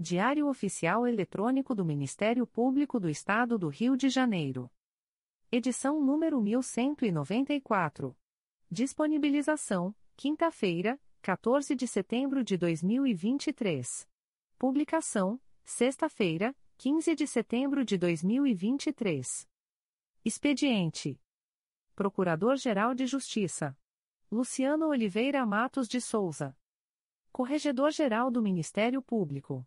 Diário Oficial Eletrônico do Ministério Público do Estado do Rio de Janeiro. Edição número 1194. Disponibilização: quinta-feira, 14 de setembro de 2023. Publicação: sexta-feira, 15 de setembro de 2023. Expediente: Procurador-Geral de Justiça Luciano Oliveira Matos de Souza. Corregedor-Geral do Ministério Público.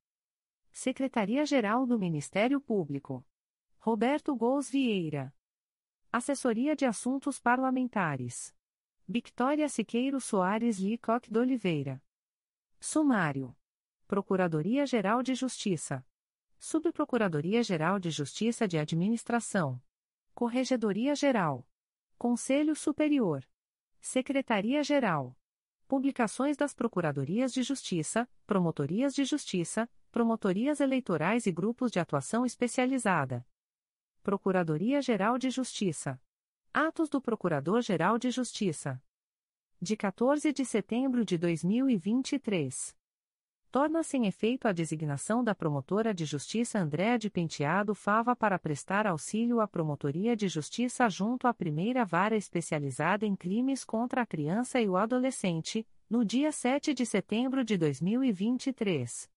Secretaria-Geral do Ministério Público. Roberto Gous Vieira. Assessoria de Assuntos Parlamentares. Victoria Siqueiro Soares Licoque de Oliveira. Sumário. Procuradoria-Geral de Justiça. Subprocuradoria-Geral de Justiça de Administração. Corregedoria-Geral. Conselho Superior. Secretaria-Geral. Publicações das Procuradorias de Justiça, Promotorias de Justiça, Promotorias Eleitorais e Grupos de Atuação Especializada. Procuradoria-Geral de Justiça. Atos do Procurador-Geral de Justiça. De 14 de setembro de 2023 torna-se em efeito a designação da promotora de justiça Andréa de Penteado Fava para prestar auxílio à Promotoria de Justiça junto à primeira vara especializada em crimes contra a criança e o adolescente, no dia 7 de setembro de 2023.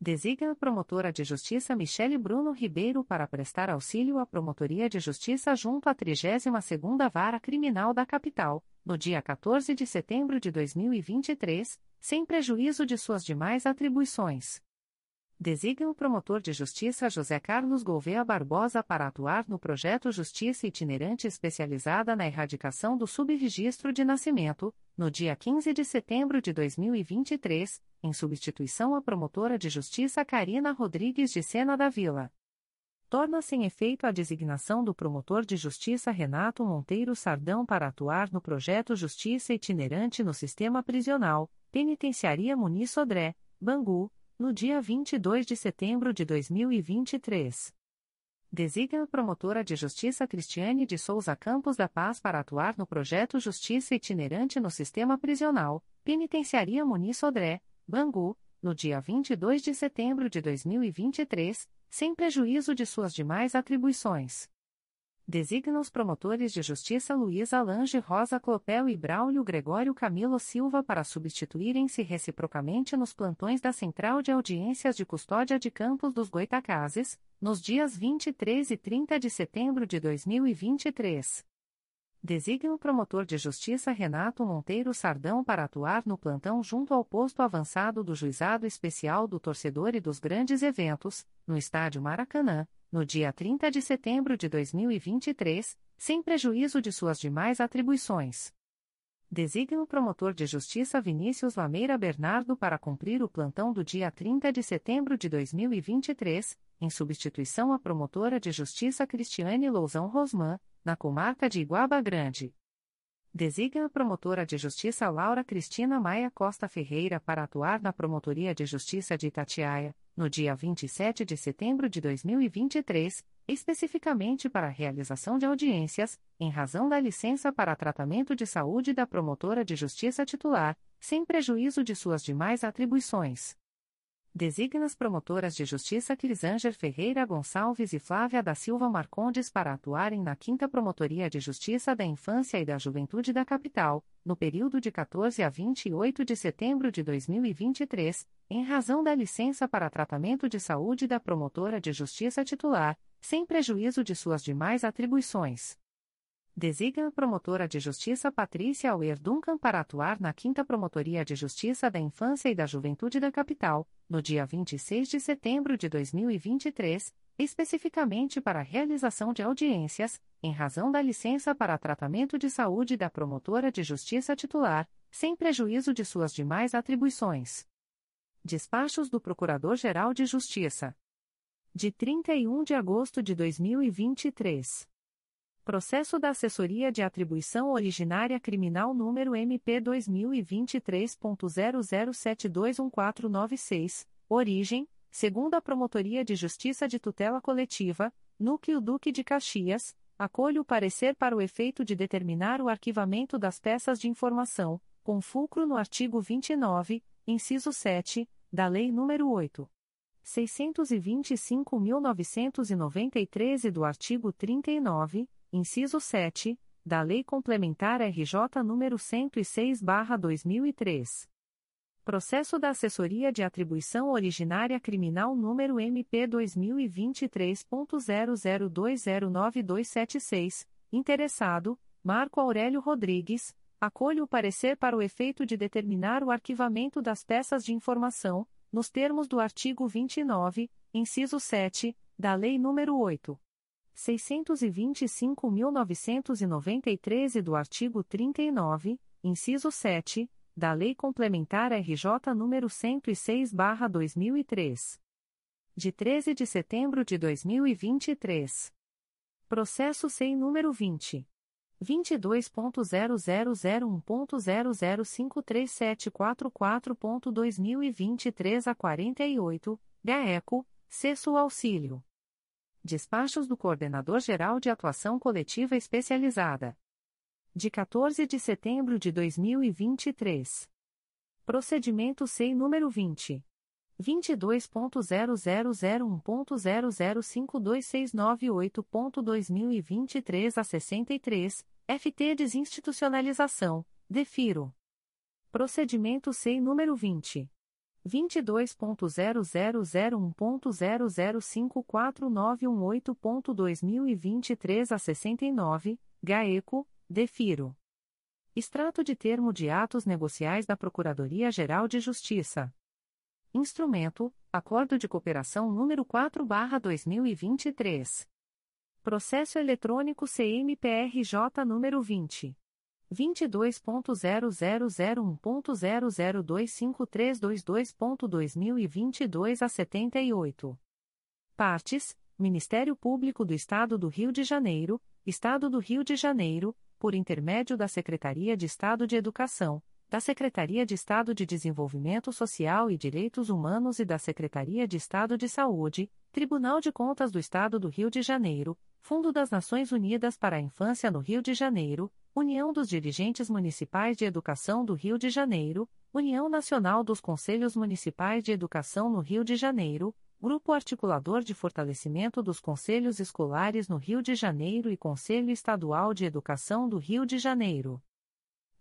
Designa a promotora de justiça Michele Bruno Ribeiro para prestar auxílio à Promotoria de Justiça junto à 32ª Vara Criminal da Capital, no dia 14 de setembro de 2023, sem prejuízo de suas demais atribuições. Designa o promotor de justiça José Carlos Gouveia Barbosa para atuar no projeto Justiça Itinerante Especializada na Erradicação do Subregistro de Nascimento, no dia 15 de setembro de 2023, em substituição à promotora de justiça Karina Rodrigues de Sena da Vila. Torna-se em efeito a designação do promotor de justiça Renato Monteiro Sardão para atuar no projeto Justiça Itinerante no Sistema Prisional, Penitenciaria Muniz Sodré, Bangu, no dia 22 de setembro de 2023. Designa a promotora de justiça Cristiane de Souza Campos da Paz para atuar no projeto Justiça Itinerante no Sistema Prisional, Penitenciaria Muniz Sodré, Bangu, no dia 22 de setembro de 2023 sem prejuízo de suas demais atribuições. Designa os promotores de justiça Luiz Alange Rosa Clopel e Braulio Gregório Camilo Silva para substituírem-se reciprocamente nos plantões da Central de Audiências de Custódia de Campos dos Goitacazes, nos dias 23 e 30 de setembro de 2023 designa o promotor de justiça Renato Monteiro Sardão para atuar no plantão junto ao posto avançado do Juizado Especial do Torcedor e dos Grandes Eventos, no Estádio Maracanã, no dia 30 de setembro de 2023, sem prejuízo de suas demais atribuições. Designa o promotor de justiça Vinícius Lameira Bernardo para cumprir o plantão do dia 30 de setembro de 2023, em substituição à promotora de justiça Cristiane Lousão Rosman, na comarca de Iguaba Grande. Designa a promotora de justiça Laura Cristina Maia Costa Ferreira para atuar na Promotoria de Justiça de Itatiaia, no dia 27 de setembro de 2023, especificamente para a realização de audiências, em razão da licença para tratamento de saúde da promotora de justiça titular, sem prejuízo de suas demais atribuições. Designa as promotoras de justiça Clisanger Ferreira Gonçalves e Flávia da Silva Marcondes para atuarem na 5 Promotoria de Justiça da Infância e da Juventude da Capital, no período de 14 a 28 de setembro de 2023, em razão da licença para tratamento de saúde da promotora de justiça titular, sem prejuízo de suas demais atribuições. Designa a promotora de justiça Patrícia Auer Duncan para atuar na 5 Promotoria de Justiça da Infância e da Juventude da Capital, no dia 26 de setembro de 2023, especificamente para a realização de audiências, em razão da licença para tratamento de saúde da promotora de justiça titular, sem prejuízo de suas demais atribuições. Despachos do Procurador-Geral de Justiça. De 31 de agosto de 2023. Processo da Assessoria de Atribuição Originária Criminal número MP 2023.00721496, origem, segundo a Promotoria de Justiça de Tutela Coletiva, Núcleo Duque de Caxias, acolho o parecer para o efeito de determinar o arquivamento das peças de informação, com fulcro no artigo 29, inciso 7, da Lei nº 8. 625.993 e do artigo 39, inciso 7, da Lei Complementar RJ nº 106/2003. Processo da Assessoria de Atribuição Originária Criminal número MP 2023.00209276, interessado, Marco Aurélio Rodrigues, acolho o parecer para o efeito de determinar o arquivamento das peças de informação, nos termos do artigo 29, inciso 7, da Lei nº 8. 625.993 e do artigo 39, inciso 7, da Lei Complementar RJ nº 106/2003. De 13 de setembro de 2023. Processo SEI número 20 22.0001.0053744.2023 a 48, GAECO, Cesso Auxílio. Despachos do Coordenador-Geral de Atuação Coletiva Especializada. De 14 de setembro de 2023. Procedimento SEI número 20. 22.0001.0052698.2023 a 63, FT Desinstitucionalização, DEFIRO. Procedimento SEI número 20. 22.0001.0054918.2023 a 69, GAECO, DEFIRO. Extrato de termo de atos negociais da Procuradoria-Geral de Justiça. Instrumento: Acordo de Cooperação número 4/2023. Processo eletrônico CMPRJ número 20 22.0001.0025322.2022 a 78. Partes: Ministério Público do Estado do Rio de Janeiro, Estado do Rio de Janeiro, por intermédio da Secretaria de Estado de Educação, da Secretaria de Estado de Desenvolvimento Social e Direitos Humanos e da Secretaria de Estado de Saúde, Tribunal de Contas do Estado do Rio de Janeiro, Fundo das Nações Unidas para a Infância no Rio de Janeiro, União dos Dirigentes Municipais de Educação do Rio de Janeiro, União Nacional dos Conselhos Municipais de Educação no Rio de Janeiro, Grupo Articulador de Fortalecimento dos Conselhos Escolares no Rio de Janeiro e Conselho Estadual de Educação do Rio de Janeiro.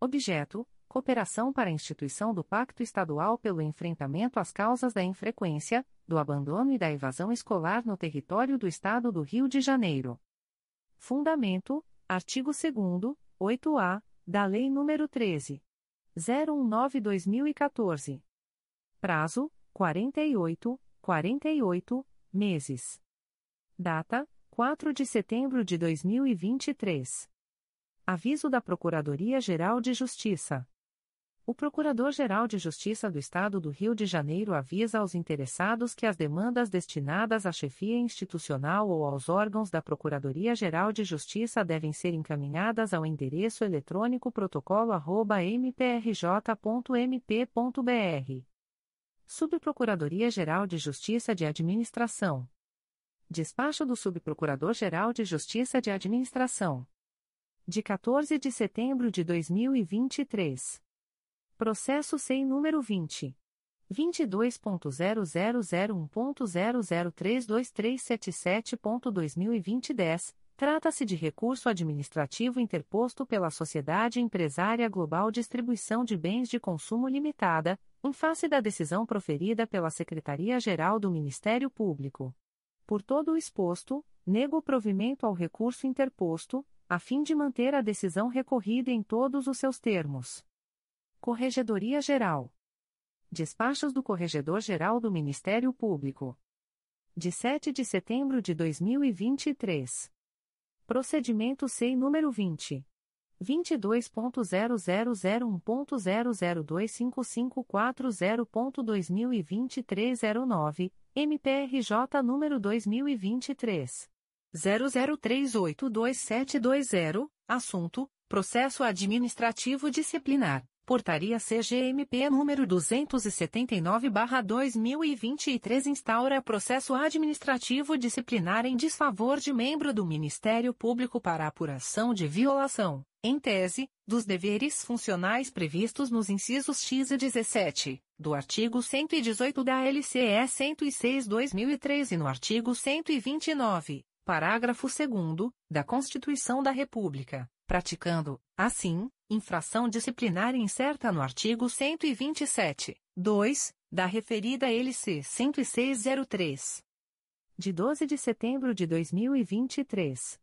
Objeto: Cooperação para a instituição do Pacto Estadual pelo enfrentamento às causas da infrequência, do abandono e da evasão escolar no território do Estado do Rio de Janeiro. Fundamento: Artigo 2 8-A, da Lei nº 13. 019-2014. Prazo: 48, 48 meses. Data: 4 de setembro de 2023. Aviso da Procuradoria-Geral de Justiça. O Procurador-Geral de Justiça do Estado do Rio de Janeiro avisa aos interessados que as demandas destinadas à chefia institucional ou aos órgãos da Procuradoria-Geral de Justiça devem ser encaminhadas ao endereço eletrônico protocolo@mprj.mp.br. Subprocuradoria-Geral de Justiça de Administração Despacho do Subprocurador-Geral de Justiça de Administração. De 14 de setembro de 2023. Processo SEI número 20. 22.0001.0032377.2020 Trata-se de recurso administrativo interposto pela Sociedade Empresária Global Distribuição de Bens de Consumo Limitada, em face da decisão proferida pela Secretaria-Geral do Ministério Público. Por todo o exposto, nego o provimento ao recurso interposto, a fim de manter a decisão recorrida em todos os seus termos. Corregedoria Geral. Despachos do Corregedor-Geral do Ministério Público. De 7 de setembro de 2023. Procedimento SEI número 20. 22.0001.0025540.2023 09, MPRJ número 2023. 00382720, assunto: Processo Administrativo Disciplinar. Portaria CGMP número 279/2023 instaura processo administrativo disciplinar em desfavor de membro do Ministério Público para apuração de violação, em tese, dos deveres funcionais previstos nos incisos X e 17 do artigo 118 da LCE 106/2003 e no artigo 129, parágrafo 2 da Constituição da República praticando, assim, infração disciplinar incerta no artigo 127, 2, da referida LC 10603. De 12 de setembro de 2023.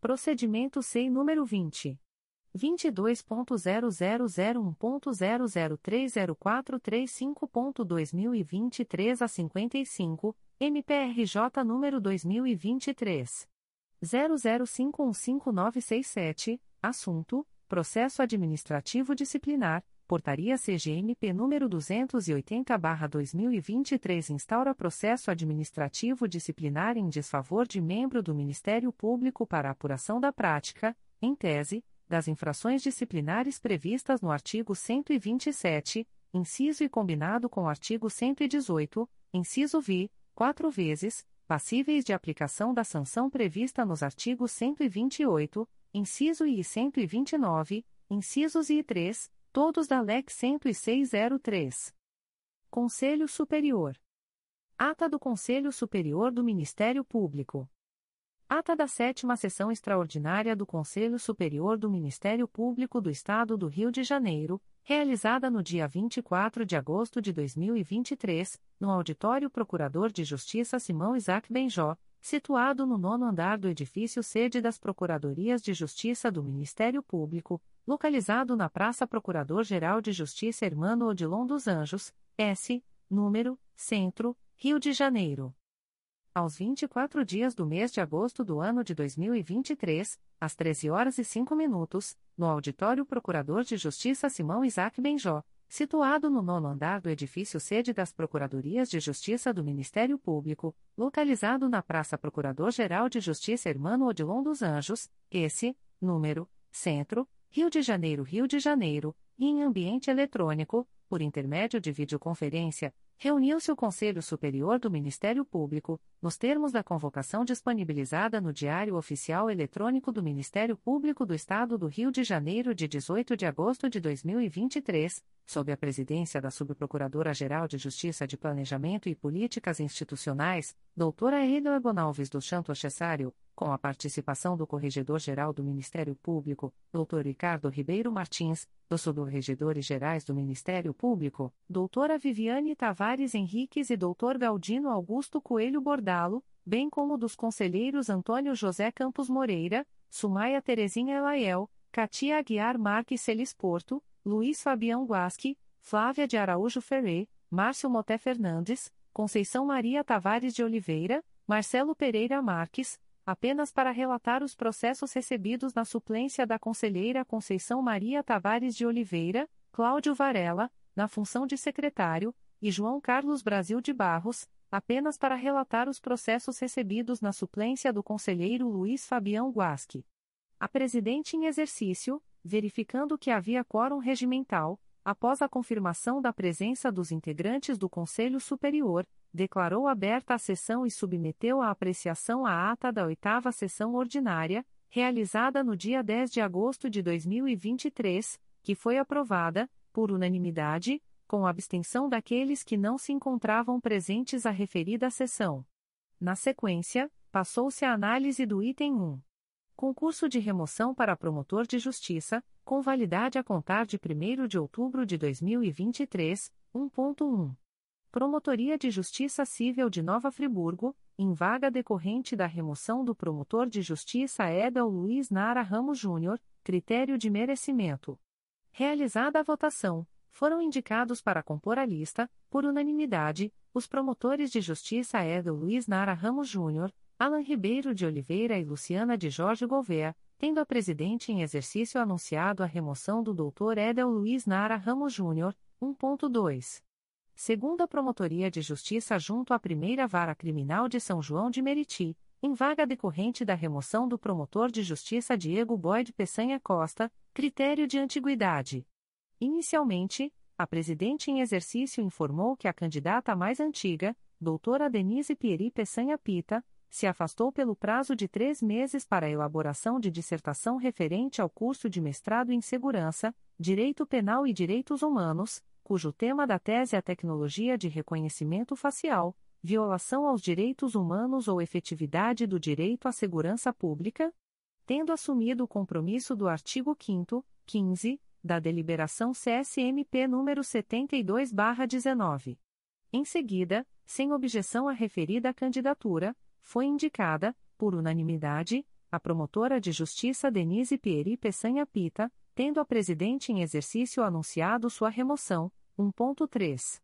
Procedimento SEI número 20. 22.0001.0030435.2023 a 55, MPRJ número 2023 00515967, assunto: Processo Administrativo Disciplinar, Portaria CGMP número 280/2023 instaura processo administrativo disciplinar em desfavor de membro do Ministério Público para apuração da prática, em tese, das infrações disciplinares previstas no artigo 127, inciso e combinado com o artigo 118, inciso vi, quatro vezes passíveis de aplicação da sanção prevista nos artigos 128, inciso I e 129, incisos I e 3, todos da LEC 10603. Conselho Superior. Ata do Conselho Superior do Ministério Público. Ata da sétima sessão extraordinária do Conselho Superior do Ministério Público do Estado do Rio de Janeiro, realizada no dia 24 de agosto de 2023, no Auditório Procurador de Justiça Simão Isaac Benjó, situado no nono andar do edifício sede das Procuradorias de Justiça do Ministério Público, localizado na Praça Procurador-Geral de Justiça Hermano Odilon dos Anjos, S, número, Centro, Rio de Janeiro. Aos 24 dias do mês de agosto do ano de 2023, às 13 horas e 5 minutos, no Auditório Procurador de Justiça Simão Isaac Benjó, situado no nono andar do edifício sede das Procuradorias de Justiça do Ministério Público, localizado na Praça Procurador-Geral de Justiça Hermano Odilon dos Anjos, esse, número, Centro, Rio de Janeiro, Rio de Janeiro, e em ambiente eletrônico, por intermédio de videoconferência, reuniu-se o Conselho Superior do Ministério Público, nos termos da convocação disponibilizada no Diário Oficial Eletrônico do Ministério Público do Estado do Rio de Janeiro de 18 de agosto de 2023, sob a presidência da Subprocuradora-Geral de Justiça de Planejamento e Políticas Institucionais, doutora Eila Gonalves do Chanto Cessário, com a participação do Corregedor-Geral do Ministério Público, doutor Ricardo Ribeiro Martins, dos Subregedores Gerais do Ministério Público, doutora Viviane Tavares Henriques e doutor Galdino Augusto Coelho Bordalo, bem como dos conselheiros Antônio José Campos Moreira, Sumaia Terezinha Elaiel, Katia Aguiar Marques Celis Porto, Luiz Fabião Guasque, Flávia de Araújo Ferré, Márcio Moté Fernandes, Conceição Maria Tavares de Oliveira, Marcelo Pereira Marques, apenas para relatar os processos recebidos na suplência da conselheira Conceição Maria Tavares de Oliveira, Cláudio Varela, na função de secretário, e João Carlos Brasil de Barros, apenas para relatar os processos recebidos na suplência do conselheiro Luiz Fabião Guasque. A presidente em exercício, verificando que havia quórum regimental, após a confirmação da presença dos integrantes do Conselho Superior, declarou aberta a sessão e submeteu à apreciação a ata da oitava sessão ordinária, realizada no dia 10 de agosto de 2023, que foi aprovada, por unanimidade, com abstenção daqueles que não se encontravam presentes à referida sessão. Na sequência, passou-se a análise do item 1. Concurso de remoção para promotor de justiça, com validade a contar de 1 de outubro de 2023, 1.1. Promotoria de Justiça Civil de Nova Friburgo, em vaga decorrente da remoção do promotor de justiça Edel Luiz Nara Ramos Júnior, critério de merecimento. Realizada a votação, foram indicados para compor a lista, por unanimidade, os promotores de justiça Edel Luiz Nara Ramos Júnior, Alan Ribeiro de Oliveira e Luciana de Jorge Gouveia, tendo a presidente em exercício anunciado a remoção do Dr. Edel Luiz Nara Ramos Júnior, 1.2 segunda Promotoria de Justiça junto à Primeira Vara Criminal de São João de Meriti, em vaga decorrente da remoção do promotor de justiça Diego Boyd Peçanha Costa, critério de antiguidade. Inicialmente, a presidente em exercício informou que a candidata mais antiga, doutora Denise Pieri Peçanha Pita, se afastou pelo prazo de três meses para a elaboração de dissertação referente ao curso de mestrado em Segurança, Direito Penal e Direitos Humanos, cujo tema da tese é a tecnologia de reconhecimento facial, violação aos direitos humanos ou efetividade do direito à segurança pública, tendo assumido o compromisso do artigo 5 15, da deliberação CSMP número 72/19. Em seguida, sem objeção à referida candidatura, foi indicada, por unanimidade, a promotora de justiça Denise Pieri Peçanha Pita, tendo a presidente em exercício anunciado sua remoção, 1.3.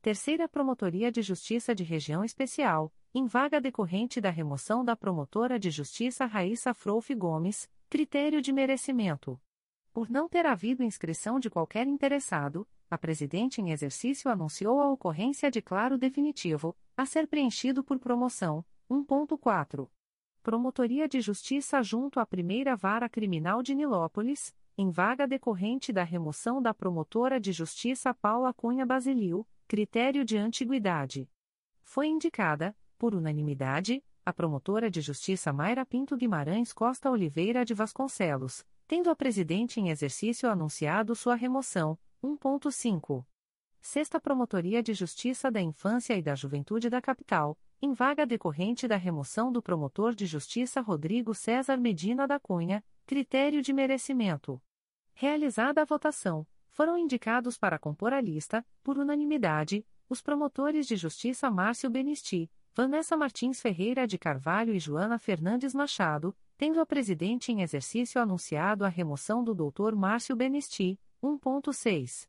Terceira Promotoria de Justiça de Região Especial, em vaga decorrente da remoção da promotora de justiça Raíssa Frouf Gomes, critério de merecimento. Por não ter havido inscrição de qualquer interessado, a presidente em exercício anunciou a ocorrência de claro definitivo, a ser preenchido por promoção, 1.4. Promotoria de Justiça junto à Primeira Vara Criminal de Nilópolis, em vaga decorrente da remoção da promotora de justiça Paula Cunha Basilio, critério de antiguidade. Foi indicada, por unanimidade, a promotora de justiça Mayra Pinto Guimarães Costa Oliveira de Vasconcelos, tendo a presidente em exercício anunciado sua remoção, 1.5. Sexta Promotoria de Justiça da Infância e da Juventude da Capital, em vaga decorrente da remoção do promotor de justiça Rodrigo César Medina da Cunha, critério de merecimento. Realizada a votação, foram indicados para compor a lista, por unanimidade, os promotores de justiça Márcio Benisti, Vanessa Martins Ferreira de Carvalho e Joana Fernandes Machado, tendo a presidente em exercício anunciado a remoção do Dr. Márcio Benisti, 1.6.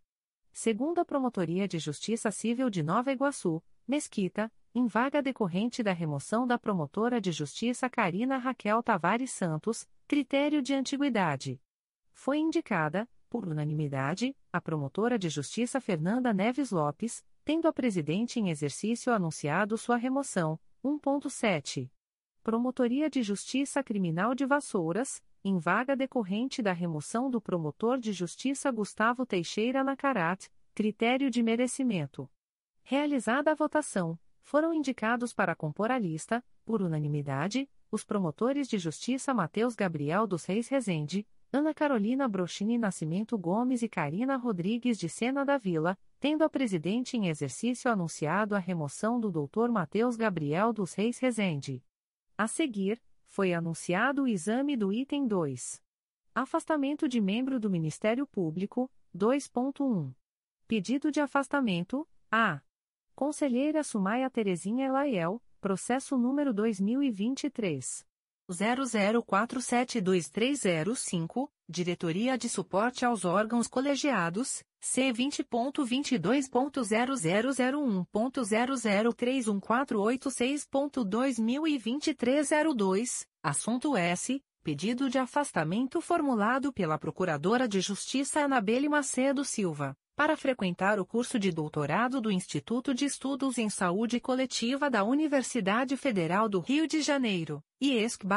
Segunda Promotoria de Justiça Civil de Nova Iguaçu, Mesquita, em vaga decorrente da remoção da promotora de justiça Karina Raquel Tavares Santos, critério de antiguidade foi indicada, por unanimidade, a promotora de justiça Fernanda Neves Lopes, tendo a presidente em exercício anunciado sua remoção. 1.7. Promotoria de Justiça Criminal de Vassouras, em vaga decorrente da remoção do promotor de justiça Gustavo Teixeira Nacarat, critério de merecimento. Realizada a votação, foram indicados para compor a lista, por unanimidade, os promotores de justiça Mateus Gabriel dos Reis Rezende, Ana Carolina Brochini Nascimento Gomes e Karina Rodrigues de Sena da Vila, tendo a presidente em exercício anunciado a remoção do Dr. Mateus Gabriel dos Reis Rezende. A seguir, foi anunciado o exame do item 2. Afastamento de membro do Ministério Público, 2.1. Pedido de afastamento, A. Conselheira Sumaia Terezinha Elaiel, processo número 2023 00472305, Diretoria de Suporte aos Órgãos Colegiados, C20.22.0001.0031486.2023 02, assunto S. Pedido de afastamento formulado pela Procuradora de Justiça Anabelle Macedo Silva para frequentar o curso de doutorado do Instituto de Estudos em Saúde Coletiva da Universidade Federal do Rio de Janeiro, IESC-UFRJ,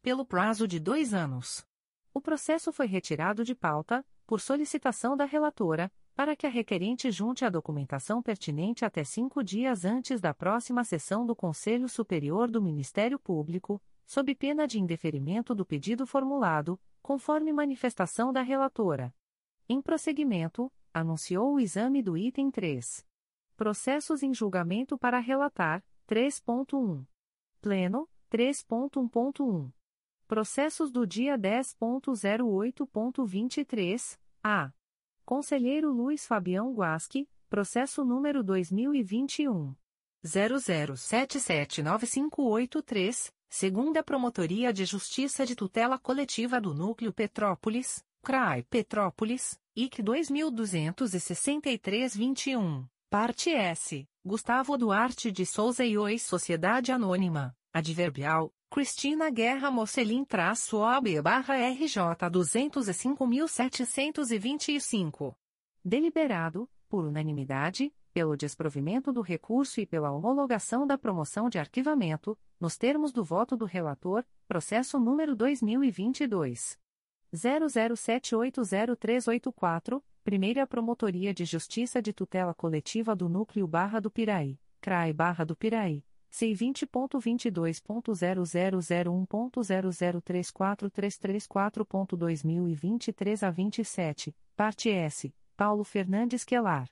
pelo prazo de dois anos. O processo foi retirado de pauta, por solicitação da relatora, para que a requerente junte a documentação pertinente até cinco dias antes da próxima sessão do Conselho Superior do Ministério Público, sob pena de indeferimento do pedido formulado, conforme manifestação da relatora. Em prosseguimento, anunciou o exame do item 3. Processos em julgamento para relatar, 3.1. Pleno, 3.1.1. Processos do dia 10.08.23, a. Conselheiro Luiz Fabião Guasque, processo número 2021. 00779583, segunda Promotoria de Justiça de Tutela Coletiva do Núcleo Petrópolis, CRAI Petrópolis, IC 226321, parte S, Gustavo Duarte de Souza e Oi Sociedade Anônima, adverbial, Cristina Guerra Mocelin-OB RJ 205.725. Deliberado, por unanimidade, pelo desprovimento do recurso e pela homologação da promoção de arquivamento, nos termos do voto do relator, processo número 2022. 00780384, Primeira Promotoria de Justiça de Tutela Coletiva do Núcleo Barra do Piraí, CRAE Barra do Piraí. C20.22.0001.0034334.2023 a 27, parte S, Paulo Fernandes Quelar.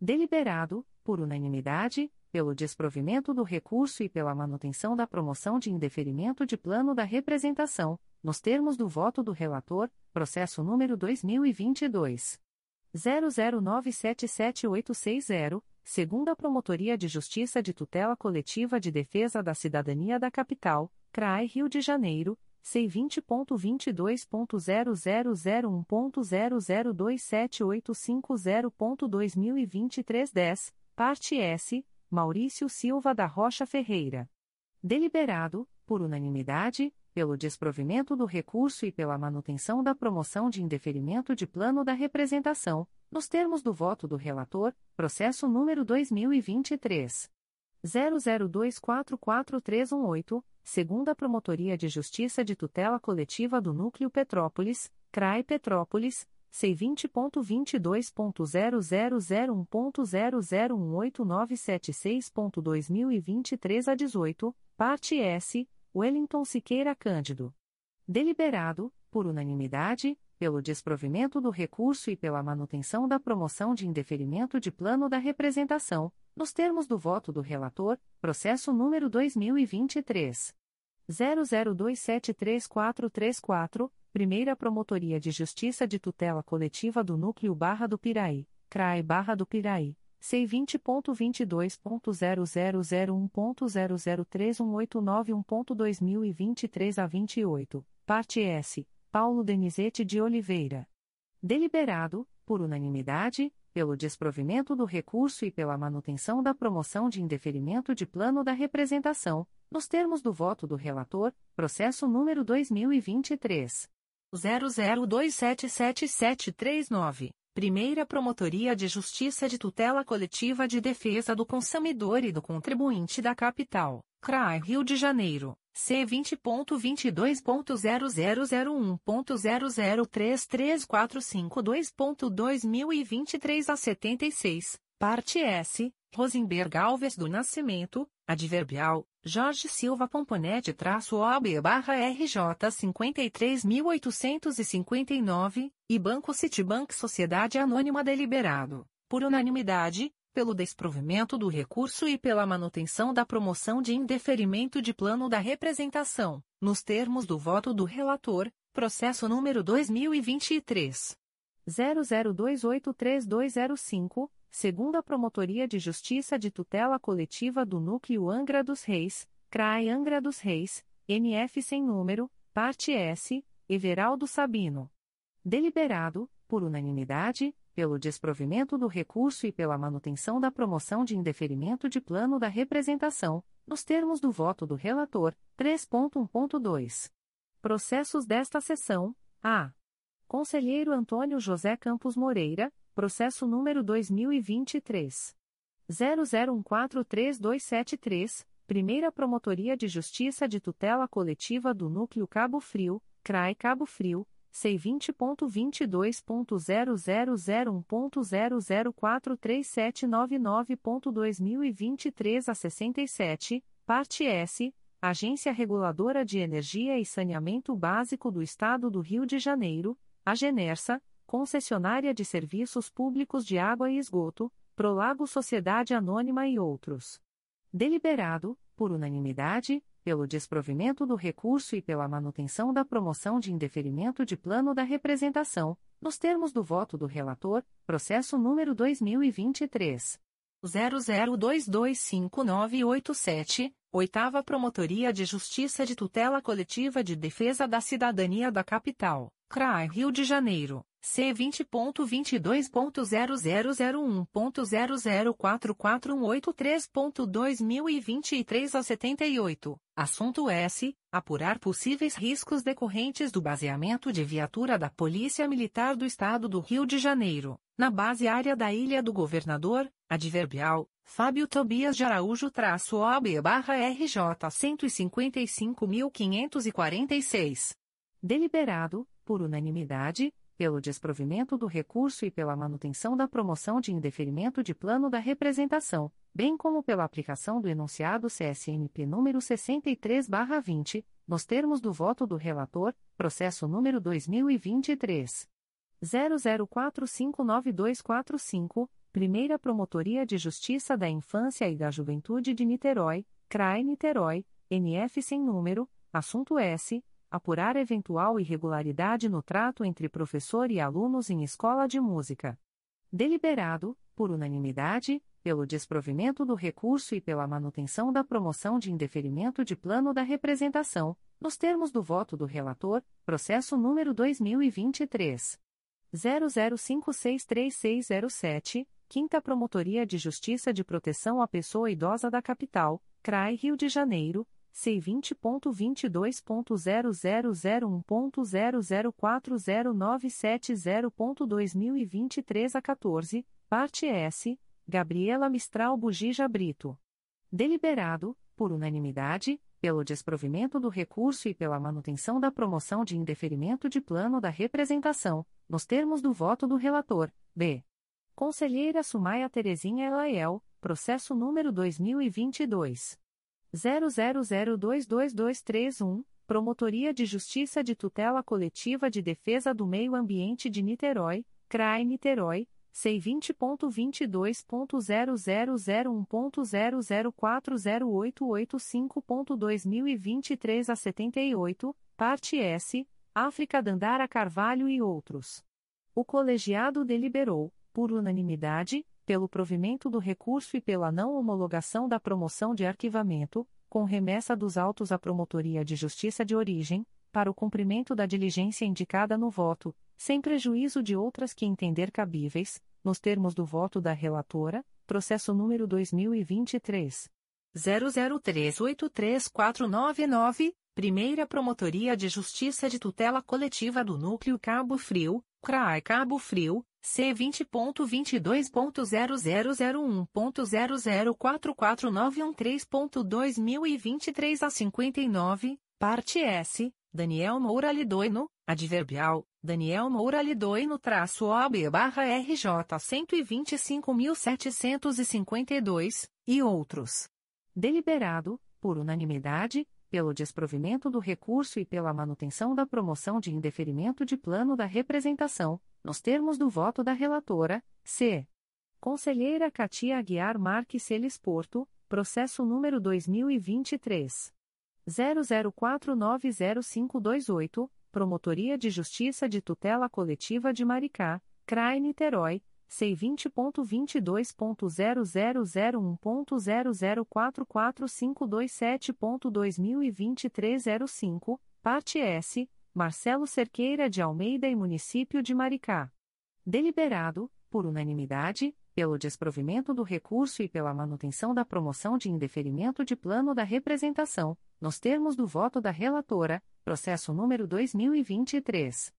Deliberado, por unanimidade, pelo desprovimento do recurso e pela manutenção da promoção de indeferimento de plano da representação, nos termos do voto do relator, processo número 2022. 00977860, segunda Promotoria de Justiça de Tutela Coletiva de Defesa da Cidadania da Capital, CRAI Rio de Janeiro, C20.22.0001.0027850.2023 10, parte S, Maurício Silva da Rocha Ferreira. Deliberado, por unanimidade, pelo desprovimento do recurso e pela manutenção da promoção de indeferimento de plano da representação, nos termos do voto do relator, processo número 2023 00244318, segunda Promotoria de Justiça de Tutela Coletiva do Núcleo Petrópolis, CRAI Petrópolis, C20.22.0001.0018976.2023 a 18, parte S, Wellington Siqueira Cândido. Deliberado, por unanimidade, pelo desprovimento do recurso e pela manutenção da promoção de indeferimento de plano da representação, nos termos do voto do relator, processo número 2023 00273434, Primeira Promotoria de Justiça de Tutela Coletiva do Núcleo Barra do Piraí, CRAE Barra do Piraí. C20.22.0001.0031891.2023 a 28, parte S, Paulo Denizete de Oliveira. Deliberado, por unanimidade, pelo desprovimento do recurso e pela manutenção da promoção de indeferimento de plano da representação, nos termos do voto do relator, processo número 2023. 00277739. Primeira Promotoria de Justiça de Tutela Coletiva de Defesa do Consumidor e do Contribuinte da Capital, CRAI Rio de Janeiro, C20.22.0001.0033452.2023 a 76, parte S, Rosenberg Alves do Nascimento, adverbial, Jorge Silva Pomponete-OB barra RJ 53.859, e Banco Citibank Sociedade Anônima Deliberado, por unanimidade, pelo desprovimento do recurso e pela manutenção da promoção de indeferimento de plano da representação, nos termos do voto do relator, processo número 2023. 00283205, segunda Promotoria de Justiça de Tutela Coletiva do Núcleo Angra dos Reis, CRAI Angra dos Reis, NF sem número, parte S, Everaldo Sabino. Deliberado, por unanimidade, pelo desprovimento do recurso e pela manutenção da promoção de indeferimento de plano da representação, nos termos do voto do relator, 3.1.2. Processos desta sessão: A. Conselheiro Antônio José Campos Moreira, processo número 2023 00143273, Primeira Promotoria de Justiça de Tutela Coletiva do Núcleo Cabo Frio, CRAI Cabo Frio C20.22.0001.0043799.2023 a 67, parte S, Agência Reguladora de Energia e Saneamento Básico do Estado do Rio de Janeiro, a Genersa, concessionária de serviços públicos de água e esgoto, Prolago Sociedade Anônima e outros. Deliberado, por unanimidade, pelo desprovimento do recurso e pela manutenção da promoção de indeferimento de plano da representação, nos termos do voto do relator, processo número 2023 00225987, Oitava Promotoria de Justiça de Tutela Coletiva de Defesa da Cidadania da Capital, CRAI Rio de Janeiro. C vinte ponto vinte dois ponto zero zero zero um ponto zero zero quatro quatro um oito três ponto dois mil e vinte e três a setenta e oito assunto S apurar possíveis riscos decorrentes do baseamento de viatura da Polícia Militar do Estado do Rio de Janeiro na base área da Ilha do Governador adverbial Fábio Tobias de Araújo traço OB barra RJ cento e cinquenta e cinco mil quinhentos e quarenta e seis. Deliberado por unanimidade pelo desprovimento do recurso e pela manutenção da promoção de indeferimento de plano da representação, bem como pela aplicação do enunciado CSNP número 63/20, nos termos do voto do relator, processo número 2023 00459245, Primeira Promotoria de Justiça da Infância e da Juventude de Niterói, CRAE Niterói, NF sem número, assunto S apurar eventual irregularidade no trato entre professor e alunos em escola de música. Deliberado, por unanimidade, pelo desprovimento do recurso e pela manutenção da promoção de indeferimento de plano da representação, nos termos do voto do relator, processo número 2023 00563607, Quinta Promotoria de Justiça de Proteção à Pessoa Idosa da Capital, CRAI Rio de Janeiro, C vinte ponto vinte dois ponto zero zero zero um ponto zero zero quatro zero nove sete zero ponto dois mil e vinte três a 14, parte S Gabriela Mistral Bugija Brito. Deliberado por unanimidade pelo desprovimento do recurso e pela manutenção da promoção de indeferimento de plano da representação nos termos do voto do relator. B. Conselheira Sumaia Terezinha Elaiel processo número dois mil e vinte e dois. 00022231, Promotoria de Justiça de Tutela Coletiva de Defesa do Meio Ambiente de Niterói, CRAI Niterói, C20.22.0001.0040885.2023 a 78, parte S, África Dandara Carvalho e outros. O colegiado deliberou, por unanimidade, pelo provimento do recurso e pela não homologação da promoção de arquivamento, com remessa dos autos à Promotoria de Justiça de Origem, para o cumprimento da diligência indicada no voto, sem prejuízo de outras que entender cabíveis, nos termos do voto da relatora, processo número 2023 00383499, Primeira Promotoria de Justiça de Tutela Coletiva do Núcleo Cabo Frio, CRAI Cabo Frio, C vinte ponto vinte dois ponto zero zero zero um ponto zero zero quatro quatro nove um três ponto dois mil e vinte três a cinquenta e nove parte S Daniel Moura Lidoino adverbial Daniel Moura Lidoino traço OB barra RJ cento e vinte e cinco mil setecentos e cinquenta e dois e outros. Deliberado por unanimidade pelo desprovimento do recurso e pela manutenção da promoção de indeferimento de plano da representação, nos termos do voto da relatora, C. Conselheira Katia Aguiar Marques Celes Porto, processo número 2023. 00490528, Promotoria de Justiça de Tutela Coletiva de Maricá, CRAE Niterói, C20.22.0001.0044527.202305, parte S, Marcelo Cerqueira de Almeida e Município de Maricá. Deliberado, por unanimidade, pelo desprovimento do recurso e pela manutenção da promoção de indeferimento de plano da representação, nos termos do voto da relatora, processo número 2023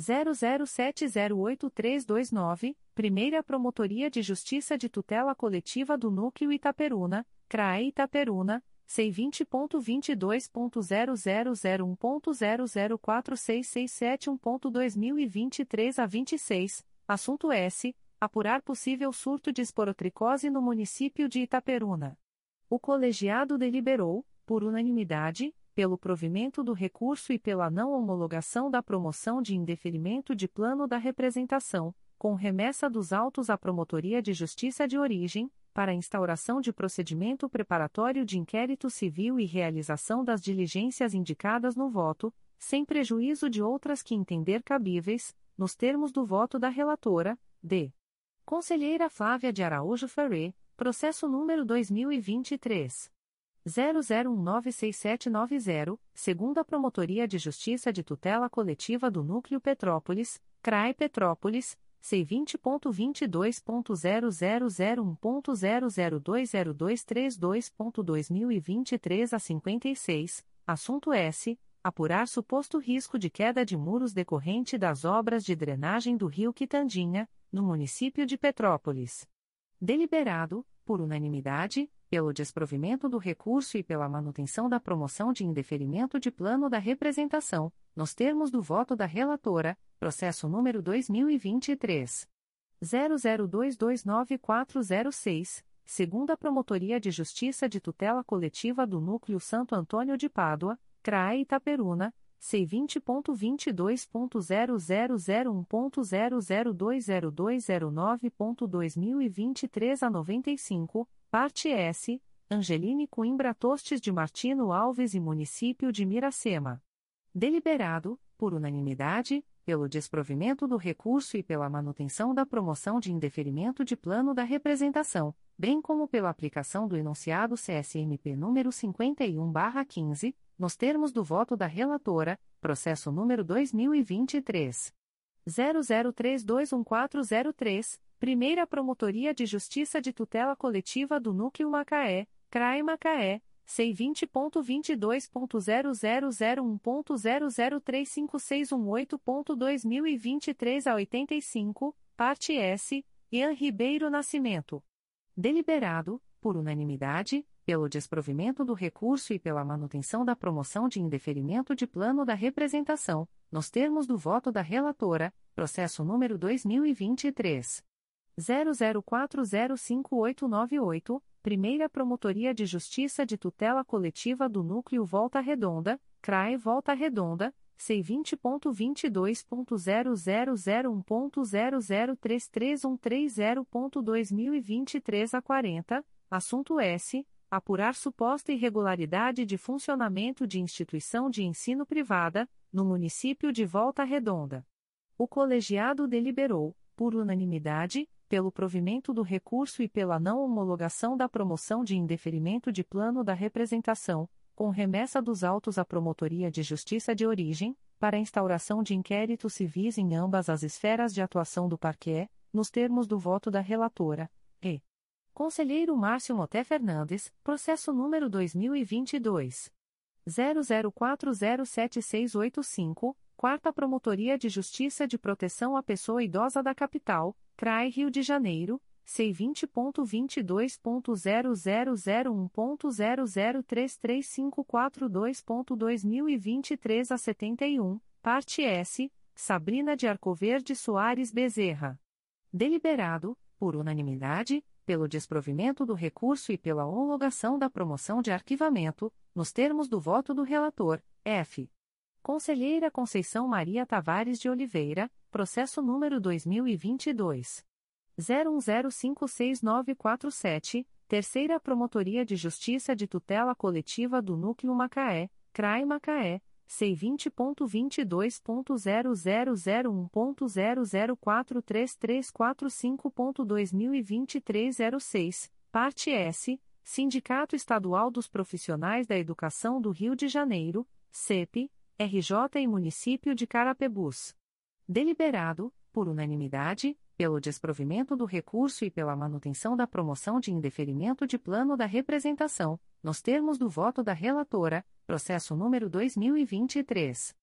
00708329, Primeira Promotoria de Justiça de Tutela Coletiva do Núcleo Itaperuna, CRAE Itaperuna, C20.22.0001.0046671.2023 a 26, assunto S. Apurar possível surto de esporotricose no município de Itaperuna. O colegiado deliberou, por unanimidade, pelo provimento do recurso e pela não homologação da promoção de indeferimento de plano da representação, com remessa dos autos à Promotoria de Justiça de Origem, para instauração de procedimento preparatório de inquérito civil e realização das diligências indicadas no voto, sem prejuízo de outras que entender cabíveis, nos termos do voto da relatora, d. Conselheira Flávia de Araújo Ferré, processo número 2023 00196790, segunda Promotoria de Justiça de Tutela Coletiva do Núcleo Petrópolis, CRAE Petrópolis, C20.22.0001.0020232.2023 a 56, assunto S. Apurar suposto risco de queda de muros decorrente das obras de drenagem do rio Quitandinha, no município de Petrópolis. Deliberado, por unanimidade, pelo desprovimento do recurso e pela manutenção da promoção de indeferimento de plano da representação, nos termos do voto da relatora, processo número 2023 00229406, segunda Promotoria de Justiça de Tutela Coletiva do Núcleo Santo Antônio de Pádua, CRAE Itaperuna, C20.22.0001.0020209.2023 a 95, Parte S, Angeline Coimbra Tostes de Martino Alves e Município de Miracema. Deliberado, por unanimidade, pelo desprovimento do recurso e pela manutenção da promoção de indeferimento de plano da representação, bem como pela aplicação do enunciado CSMP número 51/15, nos termos do voto da relatora, processo número 2023 00321403 Primeira Promotoria de Justiça de Tutela Coletiva do Núcleo Macaé, CRAE Macaé, C20.22.0001.0035618.2023 a 85, parte S, Ian Ribeiro Nascimento. Deliberado, por unanimidade, pelo desprovimento do recurso e pela manutenção da promoção de indeferimento de plano da representação, nos termos do voto da relatora, processo número 2023 00405898, Primeira Promotoria de Justiça de Tutela Coletiva do Núcleo Volta Redonda, CRAE Volta Redonda, C20.22.0001.0033130.2023 a 40, assunto S. Apurar suposta irregularidade de funcionamento de instituição de ensino privada, no município de Volta Redonda. O colegiado deliberou, por unanimidade, pelo provimento do recurso e pela não homologação da promoção de indeferimento de plano da representação, com remessa dos autos à Promotoria de Justiça de Origem, para instauração de inquéritos civis em ambas as esferas de atuação do parquet, nos termos do voto da relatora. Conselheiro Márcio Moté Fernandes, processo número 2022. 00407685, Quarta Promotoria de Justiça de Proteção à Pessoa Idosa da Capital, CRAI Rio de Janeiro, C20.22.0001.0033542.2023 a 71, parte S, Sabrina de Arcoverde Soares Bezerra. Deliberado, por unanimidade, pelo desprovimento do recurso e pela homologação da promoção de arquivamento, nos termos do voto do relator, F. Conselheira Conceição Maria Tavares de Oliveira, processo número 2022 01056947, Terceira Promotoria de Justiça de Tutela Coletiva do Núcleo Macaé, CRAI Macaé, C20.22.0001.0043345.2023 a 06, parte S, Sindicato Estadual dos Profissionais da Educação do Rio de Janeiro, CEP, RJ e Município de Carapebus. Deliberado, por unanimidade, pelo desprovimento do recurso e pela manutenção da promoção de indeferimento de plano da representação, nos termos do voto da relatora, processo número 2023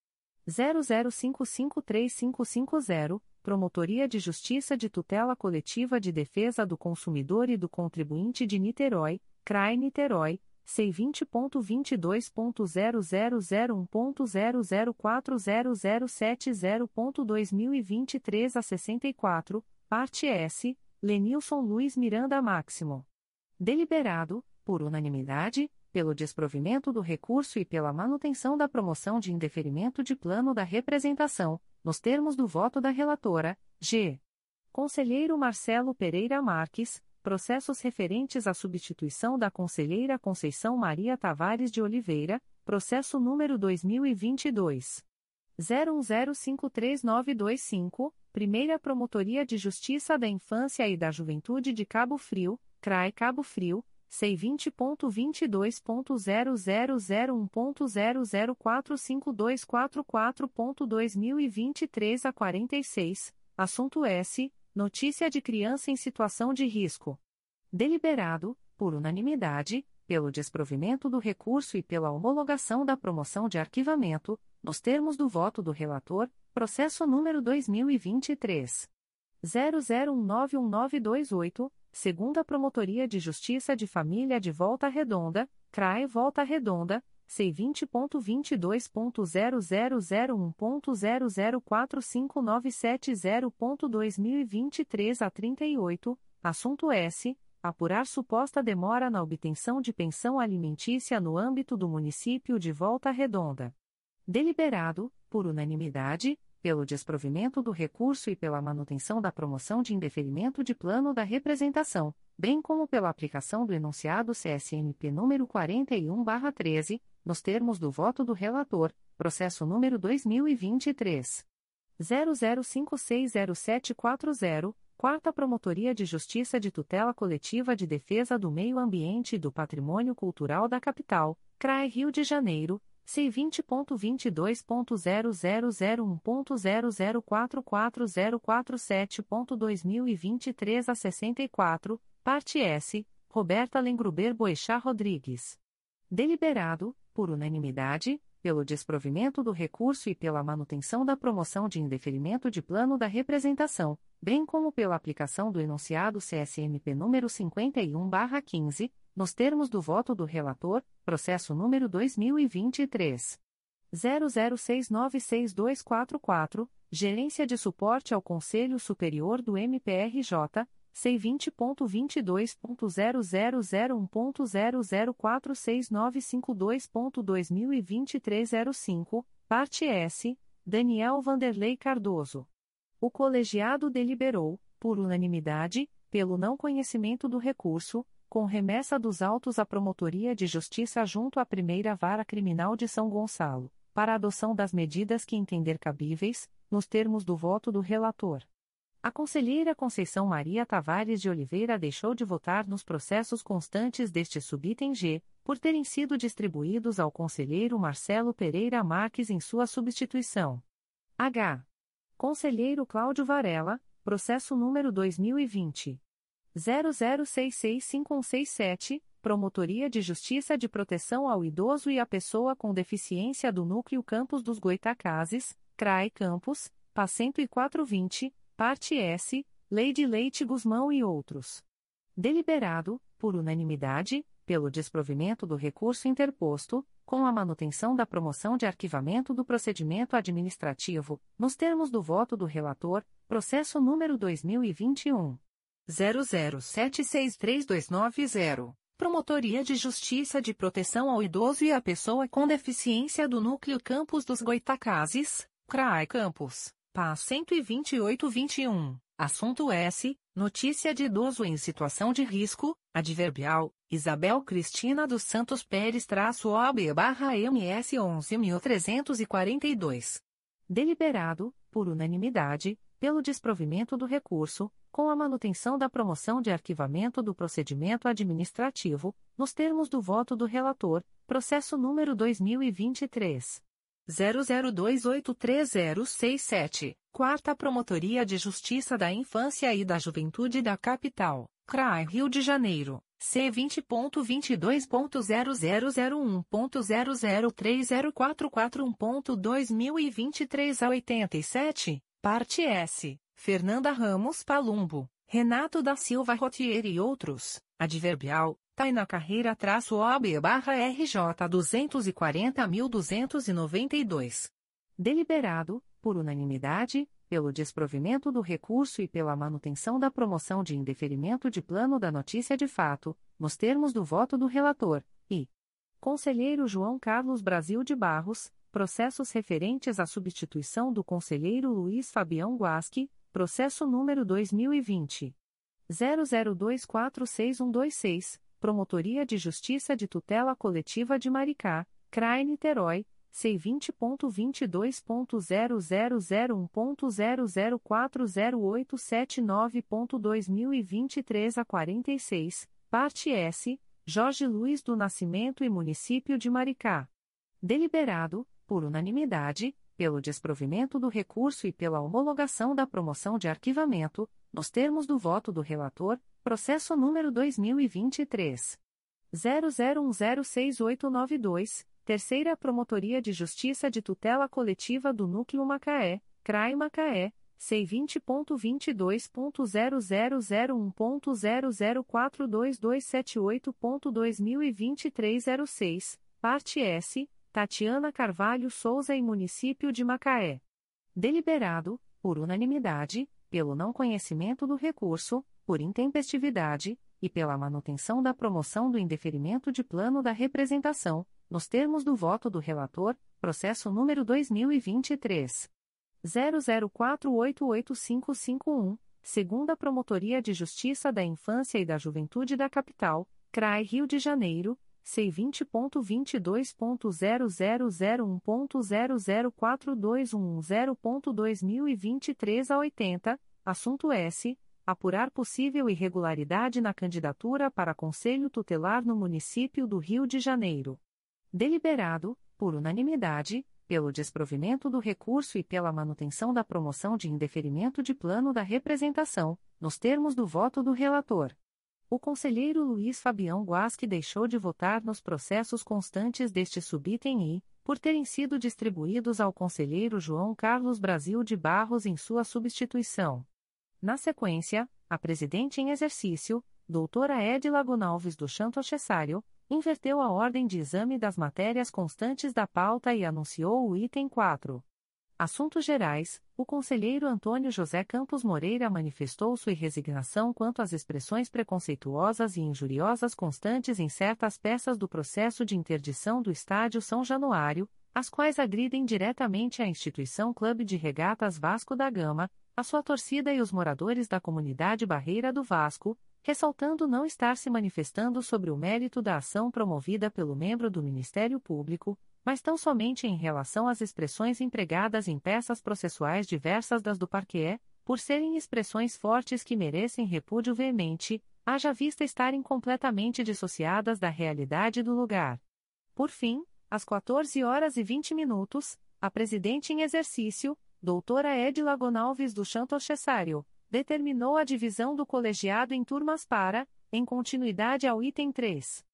00553550, Promotoria de Justiça de Tutela Coletiva de Defesa do Consumidor e do Contribuinte de Niterói, CRAE Niterói C20.22.0001.0040070.2023 a 64, parte S, Lenilson Luiz Miranda Máximo. Deliberado, por unanimidade, pelo desprovimento do recurso e pela manutenção da promoção de indeferimento de plano da representação, nos termos do voto da relatora, G. Conselheiro Marcelo Pereira Marques, processos referentes à substituição da conselheira Conceição Maria Tavares de Oliveira, processo número 2022 01053925, Primeira Promotoria de Justiça da Infância e da Juventude de Cabo Frio, CRAE Cabo Frio, C20.22.0001.0045244.2023 a 46, assunto S. Notícia de criança em situação de risco. Deliberado, por unanimidade, pelo desprovimento do recurso e pela homologação da promoção de arquivamento, nos termos do voto do relator, processo número 2023 00191928, segunda Promotoria de Justiça de Família de Volta Redonda, CRAE Volta Redonda, C20.22.0001.0045970.2023 a 38, assunto S. Apurar suposta demora na obtenção de pensão alimentícia no âmbito do município de Volta Redonda. Deliberado, por unanimidade, pelo desprovimento do recurso e pela manutenção da promoção de indeferimento de plano da representação, bem como pela aplicação do enunciado CSMP número 41/13, nos termos do voto do relator, processo número 2023 00560740, Quarta Promotoria de Justiça de Tutela Coletiva de Defesa do Meio Ambiente e do Patrimônio Cultural da Capital, CRAE Rio de Janeiro C20.22.0001.0044047.2023 a 64, parte S, Roberta Lengruber Boechat Rodrigues. Deliberado, por unanimidade, pelo desprovimento do recurso e pela manutenção da promoção de indeferimento de plano da representação, bem como pela aplicação do enunciado CSMP número 51/15, nos termos do voto do relator, processo número 2023 00696244, Gerência de Suporte ao Conselho Superior do MPRJ, C20.22.0001.0046952.2023 05, parte S, Daniel Vanderlei Cardoso. O colegiado deliberou, por unanimidade, pelo não conhecimento do recurso, com remessa dos autos à Promotoria de Justiça junto à Primeira Vara Criminal de São Gonçalo, para adoção das medidas que entender cabíveis, nos termos do voto do relator. A conselheira Conceição Maria Tavares de Oliveira deixou de votar nos processos constantes deste subitem G, por terem sido distribuídos ao conselheiro Marcelo Pereira Marques em sua substituição. H. Conselheiro Cláudio Varela, processo número 2020 00665167, Promotoria de Justiça de Proteção ao Idoso e à Pessoa com Deficiência do Núcleo Campos dos Goitacazes, CRAE Campos, PA 10420, Parte S, Lei de Leite Guzmão e outros. Deliberado, por unanimidade, pelo desprovimento do recurso interposto, com a manutenção da promoção de arquivamento do procedimento administrativo, nos termos do voto do relator, processo número 2021 00763290. Promotoria de Justiça de Proteção ao Idoso e à Pessoa com Deficiência do Núcleo Campos dos Goitacazes, CRAI Campos, PA 12821. Assunto S. Notícia de idoso em situação de risco, adverbial, Isabel Cristina dos Santos Pérez-OAB-MS 11.342. Deliberado, por unanimidade, pelo desprovimento do recurso, com a manutenção da promoção de arquivamento do procedimento administrativo, nos termos do voto do relator, processo número 2023 00283067, Quarta Promotoria de Justiça da Infância e da Juventude da Capital, CRAI Rio de Janeiro. C20.22.0001.0030441.2023 a 87, parte S. Fernanda Ramos Palumbo, Renato da Silva Rotier e outros, adverbial, Taina Carreira-OAB barra RJ 240.292. Deliberado, por unanimidade, pelo desprovimento do recurso e pela manutenção da promoção de indeferimento de plano da notícia de fato, nos termos do voto do relator, e Conselheiro João Carlos Brasil de Barros, processos referentes à substituição do Conselheiro Luiz Fabião Guasque, processo número 2020 00246126. Promotoria de Justiça de Tutela Coletiva de Maricá, CRAE Niterói, C20.22.0001.0040879.2023 a 46, parte S, Jorge Luiz do Nascimento e Município de Maricá. Deliberado, por unanimidade, pelo desprovimento do recurso e pela homologação da promoção de arquivamento, nos termos do voto do relator, Processo número 2023. 00106892, Terceira Promotoria de Justiça de Tutela Coletiva do Núcleo Macaé, CRAI Macaé, C20.22.0001.0042278.2023 06, parte S, Tatiana Carvalho Souza e Município de Macaé. Deliberado, por unanimidade, pelo não conhecimento do recurso, por intempestividade, e pela manutenção da promoção do indeferimento de plano da representação, nos termos do voto do relator, processo número 2023. 00488551, segunda Promotoria de Justiça da Infância e da Juventude da Capital, CRAI Rio de Janeiro, C20.22.0001.0042110.2023 a 80, assunto S apurar possível irregularidade na candidatura para Conselho Tutelar no município do Rio de Janeiro. Deliberado, por unanimidade, pelo desprovimento do recurso e pela manutenção da promoção de indeferimento de plano da representação, nos termos do voto do relator. O conselheiro Luiz Fabião Guasque deixou de votar nos processos constantes deste subitem I, por terem sido distribuídos ao conselheiro João Carlos Brasil de Barros em sua substituição. Na sequência, a presidente em exercício, doutora Edila Gonalves do Chanto Cessário, inverteu a ordem de exame das matérias constantes da pauta e anunciou o item 4. Assuntos Gerais, o conselheiro Antônio José Campos Moreira manifestou sua resignação quanto às expressões preconceituosas e injuriosas constantes em certas peças do processo de interdição do Estádio São Januário, as quais agridem diretamente a instituição Clube de Regatas Vasco da Gama, a sua torcida e os moradores da comunidade Barreira do Vasco, ressaltando não estar se manifestando sobre o mérito da ação promovida pelo membro do Ministério Público, mas tão somente em relação às expressões empregadas em peças processuais diversas das do parquet, por serem expressões fortes que merecem repúdio veemente, haja vista estarem completamente dissociadas da realidade do lugar. Por fim, às 14 horas e 20 minutos, a presidente em exercício, doutora Edila Gonalves do Chanto Cessário, determinou a divisão do colegiado em turmas para, em continuidade ao item 3.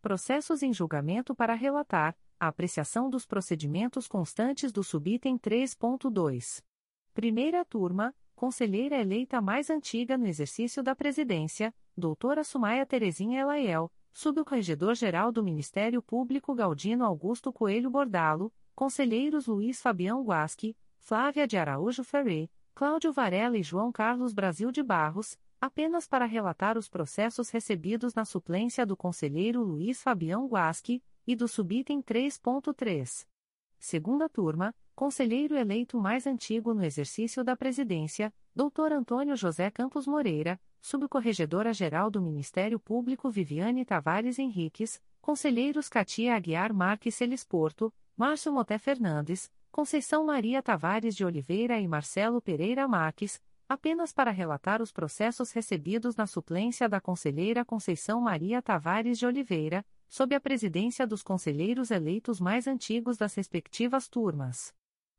Processos em julgamento para relatar, a apreciação dos procedimentos constantes do subitem 3.2. Primeira turma, conselheira eleita mais antiga no exercício da presidência, doutora Sumaia Terezinha Elaiel, subcorregedor-geral do Ministério Público Galdino Augusto Coelho Bordalo, conselheiros Luiz Fabião Guasque, Flávia de Araújo Ferré, Cláudio Varela e João Carlos Brasil de Barros, apenas para relatar os processos recebidos na suplência do conselheiro Luiz Fabião Guasque, e do subitem 3.3. Segunda turma, conselheiro eleito mais antigo no exercício da presidência, Dr. Antônio José Campos Moreira, subcorregedora-geral do Ministério Público Viviane Tavares Henriques, conselheiros Katia Aguiar Marques Celis Porto, Márcio Moté Fernandes, Conceição Maria Tavares de Oliveira e Marcelo Pereira Marques, apenas para relatar os processos recebidos na suplência da conselheira Conceição Maria Tavares de Oliveira, sob a presidência dos conselheiros eleitos mais antigos das respectivas turmas.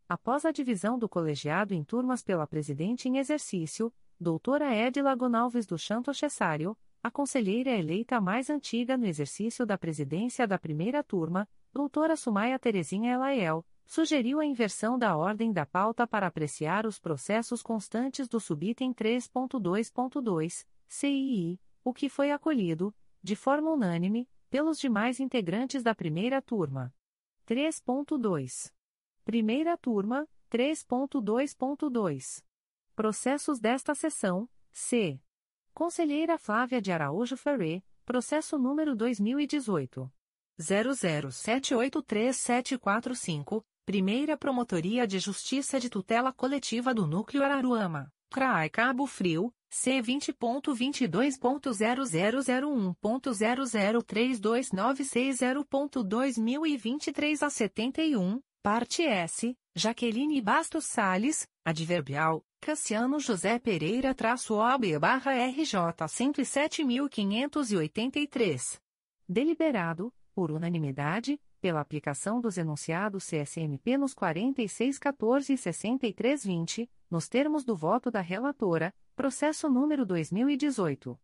Após a divisão do colegiado em turmas pela presidente em exercício, doutora Edila Gonalves do Chanto Cessário, a conselheira eleita mais antiga no exercício da presidência da primeira turma, doutora Sumaia Terezinha Elaiel, sugeriu a inversão da ordem da pauta para apreciar os processos constantes do subitem 3.2.2, CII, o que foi acolhido, de forma unânime, pelos demais integrantes da primeira turma. 3.2. Primeira turma, 3.2.2. Processos desta sessão, C. Conselheira Flávia de Araújo Ferré, processo número 2018. 00783745, Primeira Promotoria de Justiça de Tutela Coletiva do Núcleo Araruama, CRAI Cabo Frio, C20.22.0001.0032960.2023 a 71, parte S, Jaqueline Bastos Sales, adverbial, Cassiano José Pereira traço OB barra RJ 107.583. Deliberado, por unanimidade, pela aplicação dos enunciados CSMP nos 4614 e 6320, nos termos do voto da relatora, processo número 2018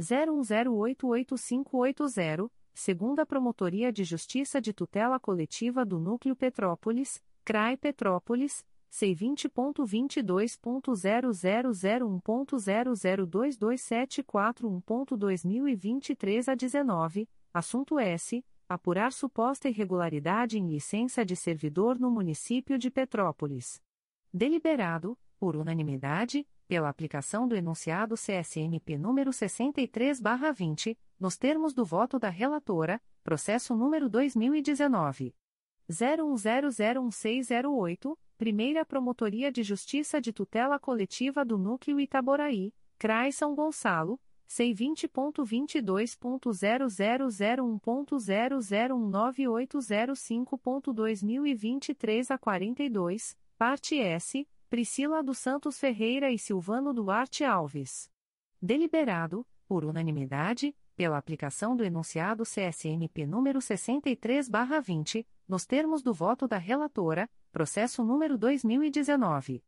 01088580, segunda Promotoria de Justiça de Tutela Coletiva do Núcleo Petrópolis, CRAI Petrópolis, C20.22.0001.0022741.2023 a 19, assunto S. Apurar suposta irregularidade em licença de servidor no município de Petrópolis. Deliberado, por unanimidade, pela aplicação do enunciado CSMP número 63/20, nos termos do voto da relatora, processo número 2019 01001608, Primeira Promotoria de Justiça de Tutela Coletiva do Núcleo Itaboraí, CRAI São Gonçalo C20.22.0001.0019805.2023 a 42, parte S, Priscila dos Santos Ferreira e Silvano Duarte Alves. Deliberado, por unanimidade, pela aplicação do enunciado CSMP número 63/20, nos termos do voto da relatora, processo número 2019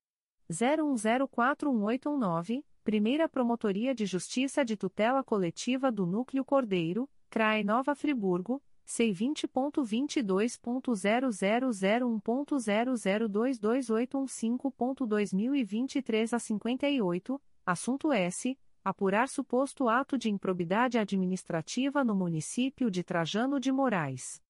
01041819 Primeira Promotoria de Justiça de Tutela Coletiva do Núcleo Cordeiro, CRAE Nova Friburgo, C20.22.0001.0022815.2023 a 58, assunto S. Apurar suposto ato de improbidade administrativa no município de Trajano de Moraes.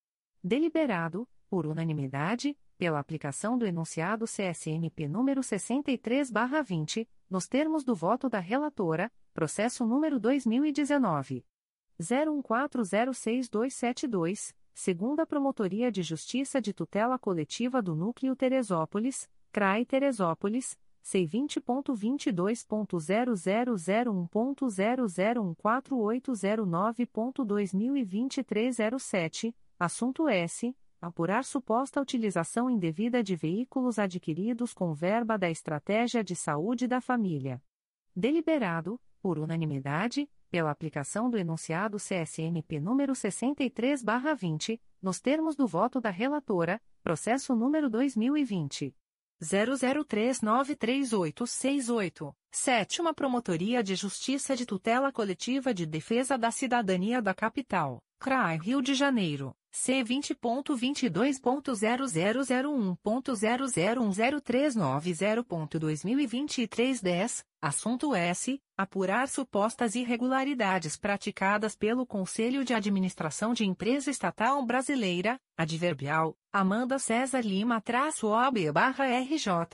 Deliberado, por unanimidade, pela aplicação do enunciado CSMP número 63/20, nos termos do voto da relatora, processo número 2019 01406272, segunda Promotoria de Justiça de Tutela Coletiva do Núcleo Teresópolis, CRAI Teresópolis, C20.22.0001.0014809.2023 07, assunto S apurar suposta utilização indevida de veículos adquiridos com verba da Estratégia de Saúde da Família. Deliberado, por unanimidade, pela aplicação do enunciado CSMP número 63/20, nos termos do voto da relatora, processo número 2020 00393868, sétima Promotoria de Justiça de Tutela Coletiva de Defesa da Cidadania da Capital, CRAI Rio de Janeiro. C20.22.0001.0010390.2023 10, assunto S. Apurar supostas irregularidades praticadas pelo Conselho de Administração de Empresa Estatal Brasileira, adverbial, Amanda César Lima-OB-RJ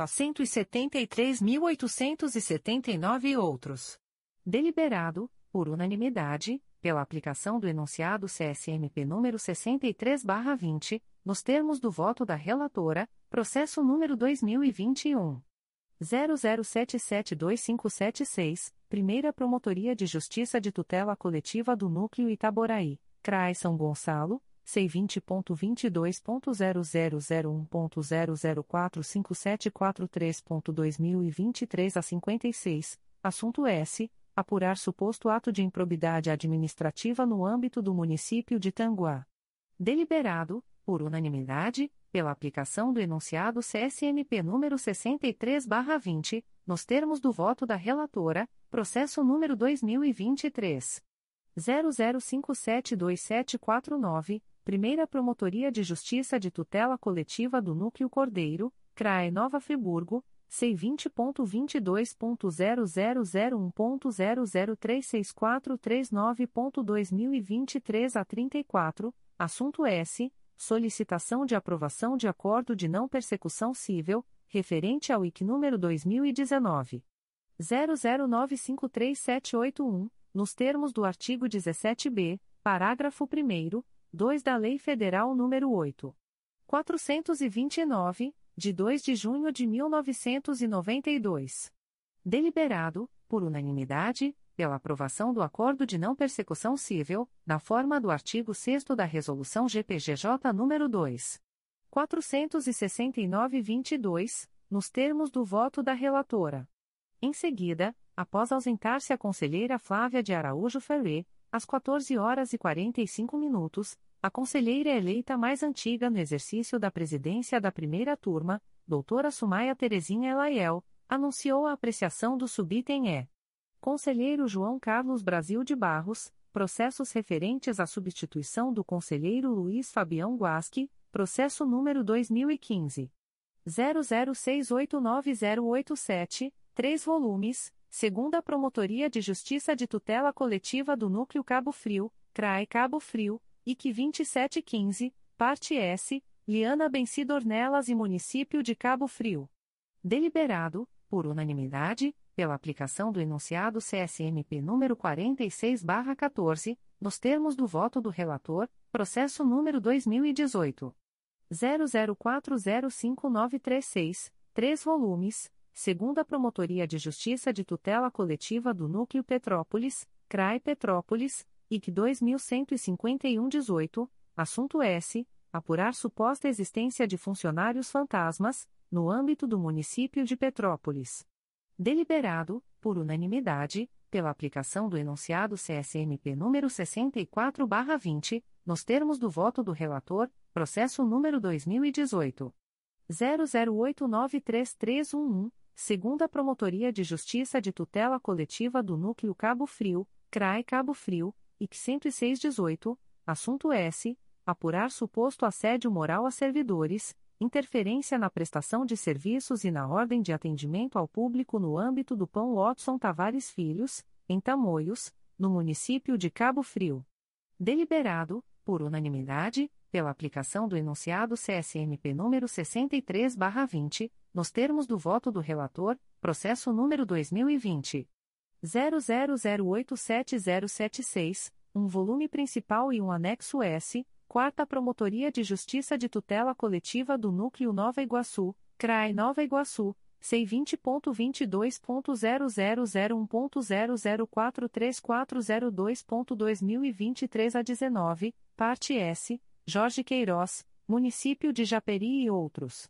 173.879 e outros. Deliberado, por unanimidade, pela aplicação do enunciado CSMP número 63/20, nos termos do voto da relatora, processo número 2021 00772576, Primeira Promotoria de Justiça de Tutela Coletiva do Núcleo Itaboraí, CRAI São Gonçalo. C20.22.0001.0045743.2023 a 56, assunto S apurar suposto ato de improbidade administrativa no âmbito do município de Tanguá. Deliberado, por unanimidade, pela aplicação do enunciado CSMP número 63/20, nos termos do voto da relatora, processo número 2023 00572749, Primeira Promotoria de Justiça de Tutela Coletiva do Núcleo Cordeiro, CRAE Nova Friburgo C20.22.0001.0036439.2023 a 34, assunto S. Solicitação de aprovação de acordo de não persecução civil, referente ao IC número 2019. 00953781, nos termos do artigo 17b, parágrafo 1 2 da Lei Federal nº 8. 429, de 2 de junho de 1992. Deliberado, por unanimidade, pela aprovação do Acordo de Não Persecução Civil, na forma do artigo 6 da Resolução GPGJ nº 2. 469-22, nos termos do voto da relatora. Em seguida, após ausentar-se a conselheira Flávia de Araújo Ferrer, às 14 horas e 45 minutos, a conselheira eleita mais antiga no exercício da presidência da primeira turma, doutora Sumaia Terezinha Elaiel, anunciou a apreciação do subitem E. Conselheiro João Carlos Brasil de Barros, processos referentes à substituição do conselheiro Luiz Fabião Guasque, processo número 2015. 00689087, 3 volumes, segunda Promotoria de Justiça de Tutela Coletiva do Núcleo Cabo Frio, CRAE Cabo Frio, IC 2715, parte S, Liana Benci Dornelas e Município de Cabo Frio. Deliberado, por unanimidade, pela aplicação do enunciado CSMP número 46/14, nos termos do voto do relator, processo número 2018 00405936, 3 volumes, segunda Promotoria de Justiça de Tutela Coletiva do Núcleo Petrópolis, CRAI Petrópolis, IC 2151-18, assunto S. Apurar suposta existência de funcionários fantasmas, no âmbito do município de Petrópolis. Deliberado, por unanimidade, pela aplicação do enunciado CSMP número 64/20, nos termos do voto do relator, processo número 2018 00893311, segunda Promotoria de Justiça de Tutela Coletiva do Núcleo Cabo Frio, CRAE Cabo Frio, IC 10618, assunto S. Apurar suposto assédio moral a servidores, interferência na prestação de serviços e na ordem de atendimento ao público no âmbito do Pão Watson Tavares Filhos, em Tamoios, no município de Cabo Frio. Deliberado, por unanimidade, pela aplicação do enunciado CSMP número 63/20, nos termos do voto do relator, processo número 2020 00087076, um volume principal e um anexo S Quarta Promotoria de Justiça de Tutela Coletiva do Núcleo Nova Iguaçu, CRAE Nova Iguaçu, C20.22.0001.0043402.2023 a 19, parte S, Jorge Queiroz, Município de Japeri e outros.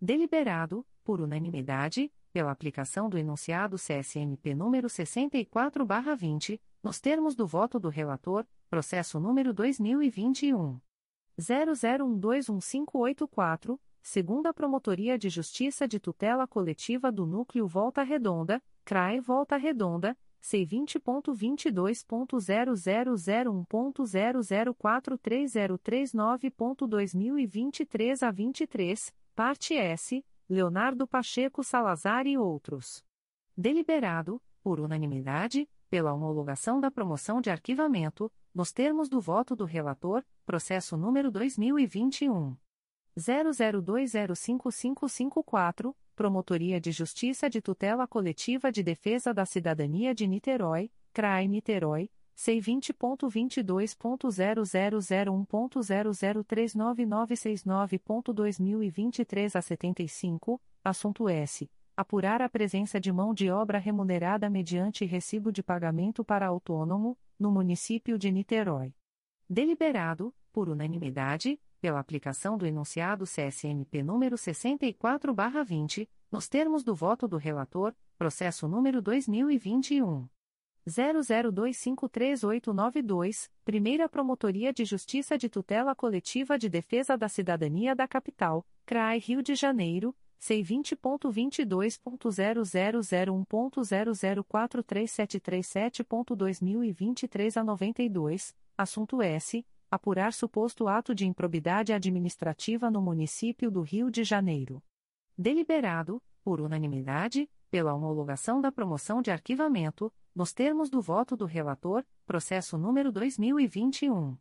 Deliberado, por unanimidade, pela aplicação do enunciado CSMP número 64/20, nos termos do voto do relator, processo número 2021 00121584, segunda Promotoria de Justiça de Tutela Coletiva do Núcleo Volta Redonda, CRAE Volta Redonda, C20.22.0001.0043039.2023 a 23, parte S, Leonardo Pacheco Salazar e outros. Deliberado, por unanimidade, pela homologação da promoção de arquivamento, nos termos do voto do relator, processo número 2021 00205554, Promotoria de Justiça de Tutela Coletiva de Defesa da Cidadania de Niterói, CRAI Niterói, C20.22.0001.0039969.2023 a 75, assunto S apurar a presença de mão de obra remunerada mediante recibo de pagamento para autônomo, no município de Niterói. Deliberado, por unanimidade, pela aplicação do enunciado CSMP número 64/20, nos termos do voto do relator, processo número 2021 00253892, Primeira Promotoria de Justiça de Tutela Coletiva de Defesa da Cidadania da Capital, CRAI Rio de Janeiro C20.22.0001.0043737.2023 a 92, assunto S. Apurar suposto ato de improbidade administrativa no município do Rio de Janeiro. Deliberado, por unanimidade, pela homologação da promoção de arquivamento, nos termos do voto do relator, processo número 2021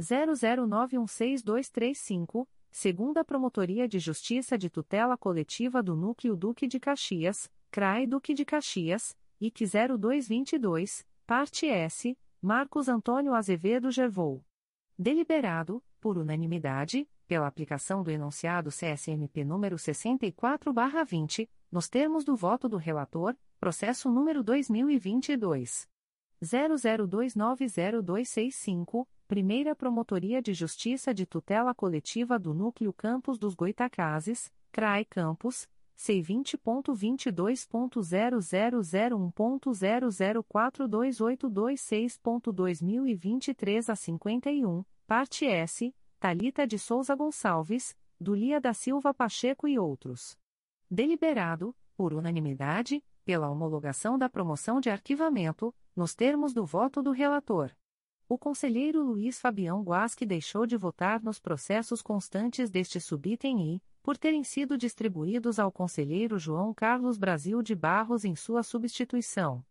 00916235, segunda Promotoria de Justiça de Tutela Coletiva do Núcleo Duque de Caxias, CRAE Duque de Caxias, IC 0222, parte S, Marcos Antônio Azevedo Gervou. Deliberado, por unanimidade, pela aplicação do enunciado CSMP número 64/20, nos termos do voto do relator, processo número 2022 00290265, Primeira Promotoria de Justiça de Tutela Coletiva do Núcleo Campos dos Goitacazes, CRAI Campos, C20.22.0001.0042826.2023 a 51, parte S Talita de Souza Gonçalves, Dulia da Silva Pacheco e outros. Deliberado, por unanimidade, pela homologação da promoção de arquivamento, nos termos do voto do relator. O conselheiro Luiz Fabião Guasque deixou de votar nos processos constantes deste subitem e, por terem sido distribuídos ao conselheiro João Carlos Brasil de Barros em sua substituição.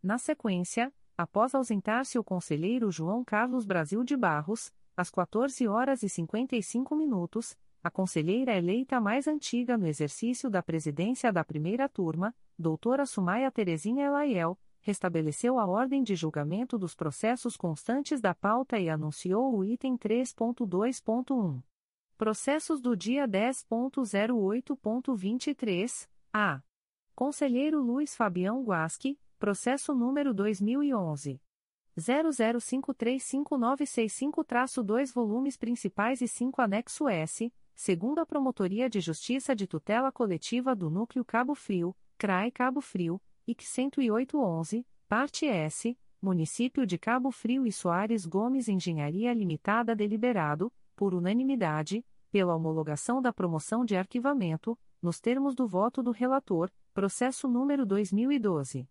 Na sequência, após ausentar-se o conselheiro João Carlos Brasil de Barros, às 14 horas e 55 minutos, a conselheira eleita mais antiga no exercício da presidência da primeira turma, doutora Sumaia Terezinha Elaiel, restabeleceu a ordem de julgamento dos processos constantes da pauta e anunciou o item 3.2.1. Processos do dia 10.08.23, a. Conselheiro Luiz Fabião Guasque, processo número 2011. 00535965-2 volumes principais e 5 anexo S, segundo a Promotoria de Justiça de Tutela Coletiva do Núcleo Cabo Frio, CRAE Cabo Frio, IC 10811, parte S, Município de Cabo Frio e Soares Gomes Engenharia Limitada deliberado, por unanimidade, pela homologação da promoção de arquivamento, nos termos do voto do relator, processo número 2012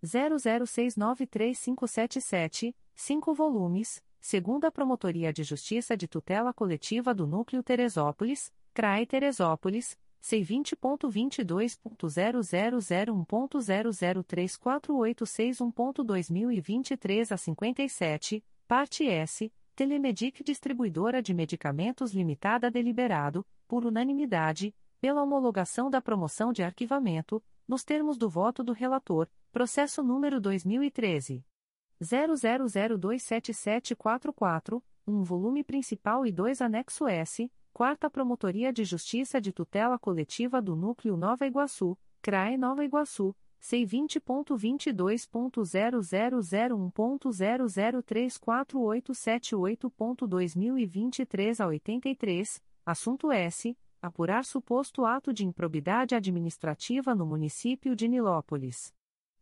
00693577, 5 volumes, segunda Promotoria de Justiça de Tutela Coletiva do Núcleo Teresópolis, CRAE Teresópolis, C20.22.0001.0034861.2023 a 57, parte S, Telemedic Distribuidora de Medicamentos Limitada Deliberado, por unanimidade, pela homologação da promoção de arquivamento, nos termos do voto do relator, processo número 2013 00027744, um volume principal e dois anexo S, Quarta Promotoria de Justiça de Tutela Coletiva do Núcleo Nova Iguaçu, CRAE Nova Iguaçu, C20.22.0001.0034878.2023 a 83, assunto S apurar suposto ato de improbidade administrativa no município de Nilópolis.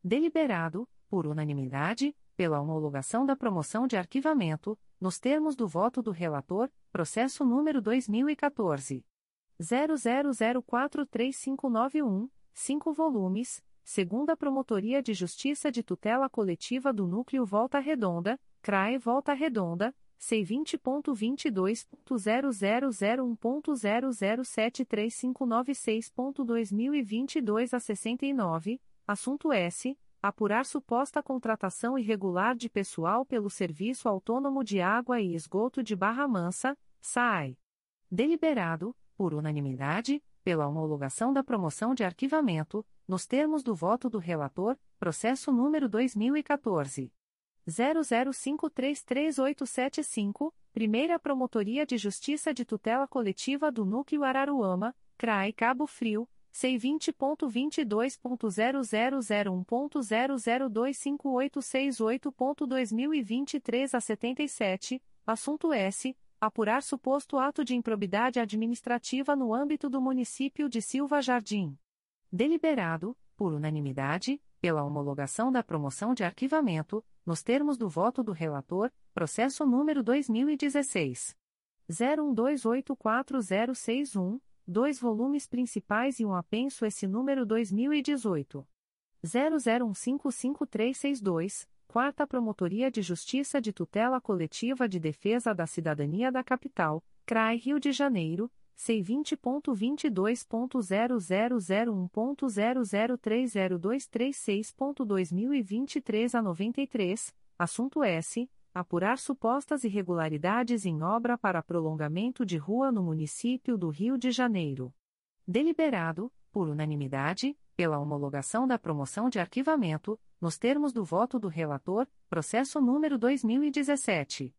Deliberado, por unanimidade, pela homologação da promoção de arquivamento, nos termos do voto do relator, processo número 2014 00043591, 5 volumes, segunda Promotoria de Justiça de Tutela Coletiva do Núcleo Volta Redonda, CRAE Volta Redonda, C20.22.0001.0073596.2022 a 69, assunto S. Apurar suposta contratação irregular de pessoal pelo Serviço Autônomo de Água e Esgoto de Barra Mansa, SAI. Deliberado, por unanimidade, pela homologação da promoção de arquivamento, nos termos do voto do relator, processo número 2014. 00533875, Primeira Promotoria de Justiça de Tutela Coletiva do Núcleo Araruama, CRAI Cabo Frio, C20.22.0001.0025868.2023 a 77, assunto S. Apurar suposto ato de improbidade administrativa no âmbito do município de Silva Jardim. Deliberado, por unanimidade, pela homologação da promoção de arquivamento, nos termos do voto do relator, processo número 2016 01284061, dois volumes principais e um apenso esse número 2018 00155362, Quarta Promotoria de Justiça de Tutela Coletiva de Defesa da Cidadania da Capital, CRAI Rio de Janeiro C20.22.0001.0030236.2023 a 93, assunto S. Apurar supostas irregularidades em obra para prolongamento de rua no município do Rio de Janeiro. Deliberado, por unanimidade, pela homologação da promoção de arquivamento, nos termos do voto do relator, processo número 2017.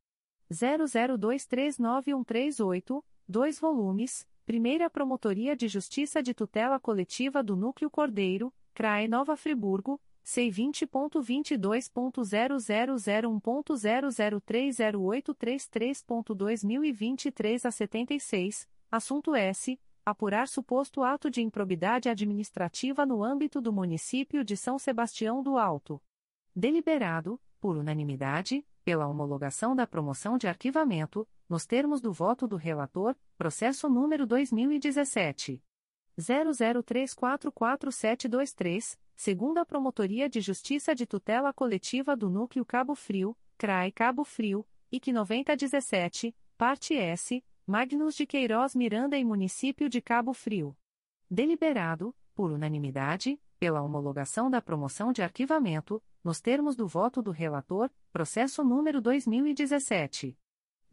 00239138, 2 volumes, Primeira Promotoria de Justiça de Tutela Coletiva do Núcleo Cordeiro, CRAE Nova Friburgo, C20.22.0001.0030833.2023 a 76, assunto S. Apurar suposto ato de improbidade administrativa no âmbito do município de São Sebastião do Alto. Deliberado, por unanimidade, pela homologação da promoção de arquivamento, nos termos do voto do relator, processo número 2017 00344723, segunda Promotoria de Justiça de Tutela Coletiva do Núcleo Cabo Frio, CRAI Cabo Frio, IC 9017, parte S Magnus de Queiroz Miranda e Município de Cabo Frio. Deliberado, por unanimidade, pela homologação da promoção de arquivamento, nos termos do voto do relator, processo número 2017.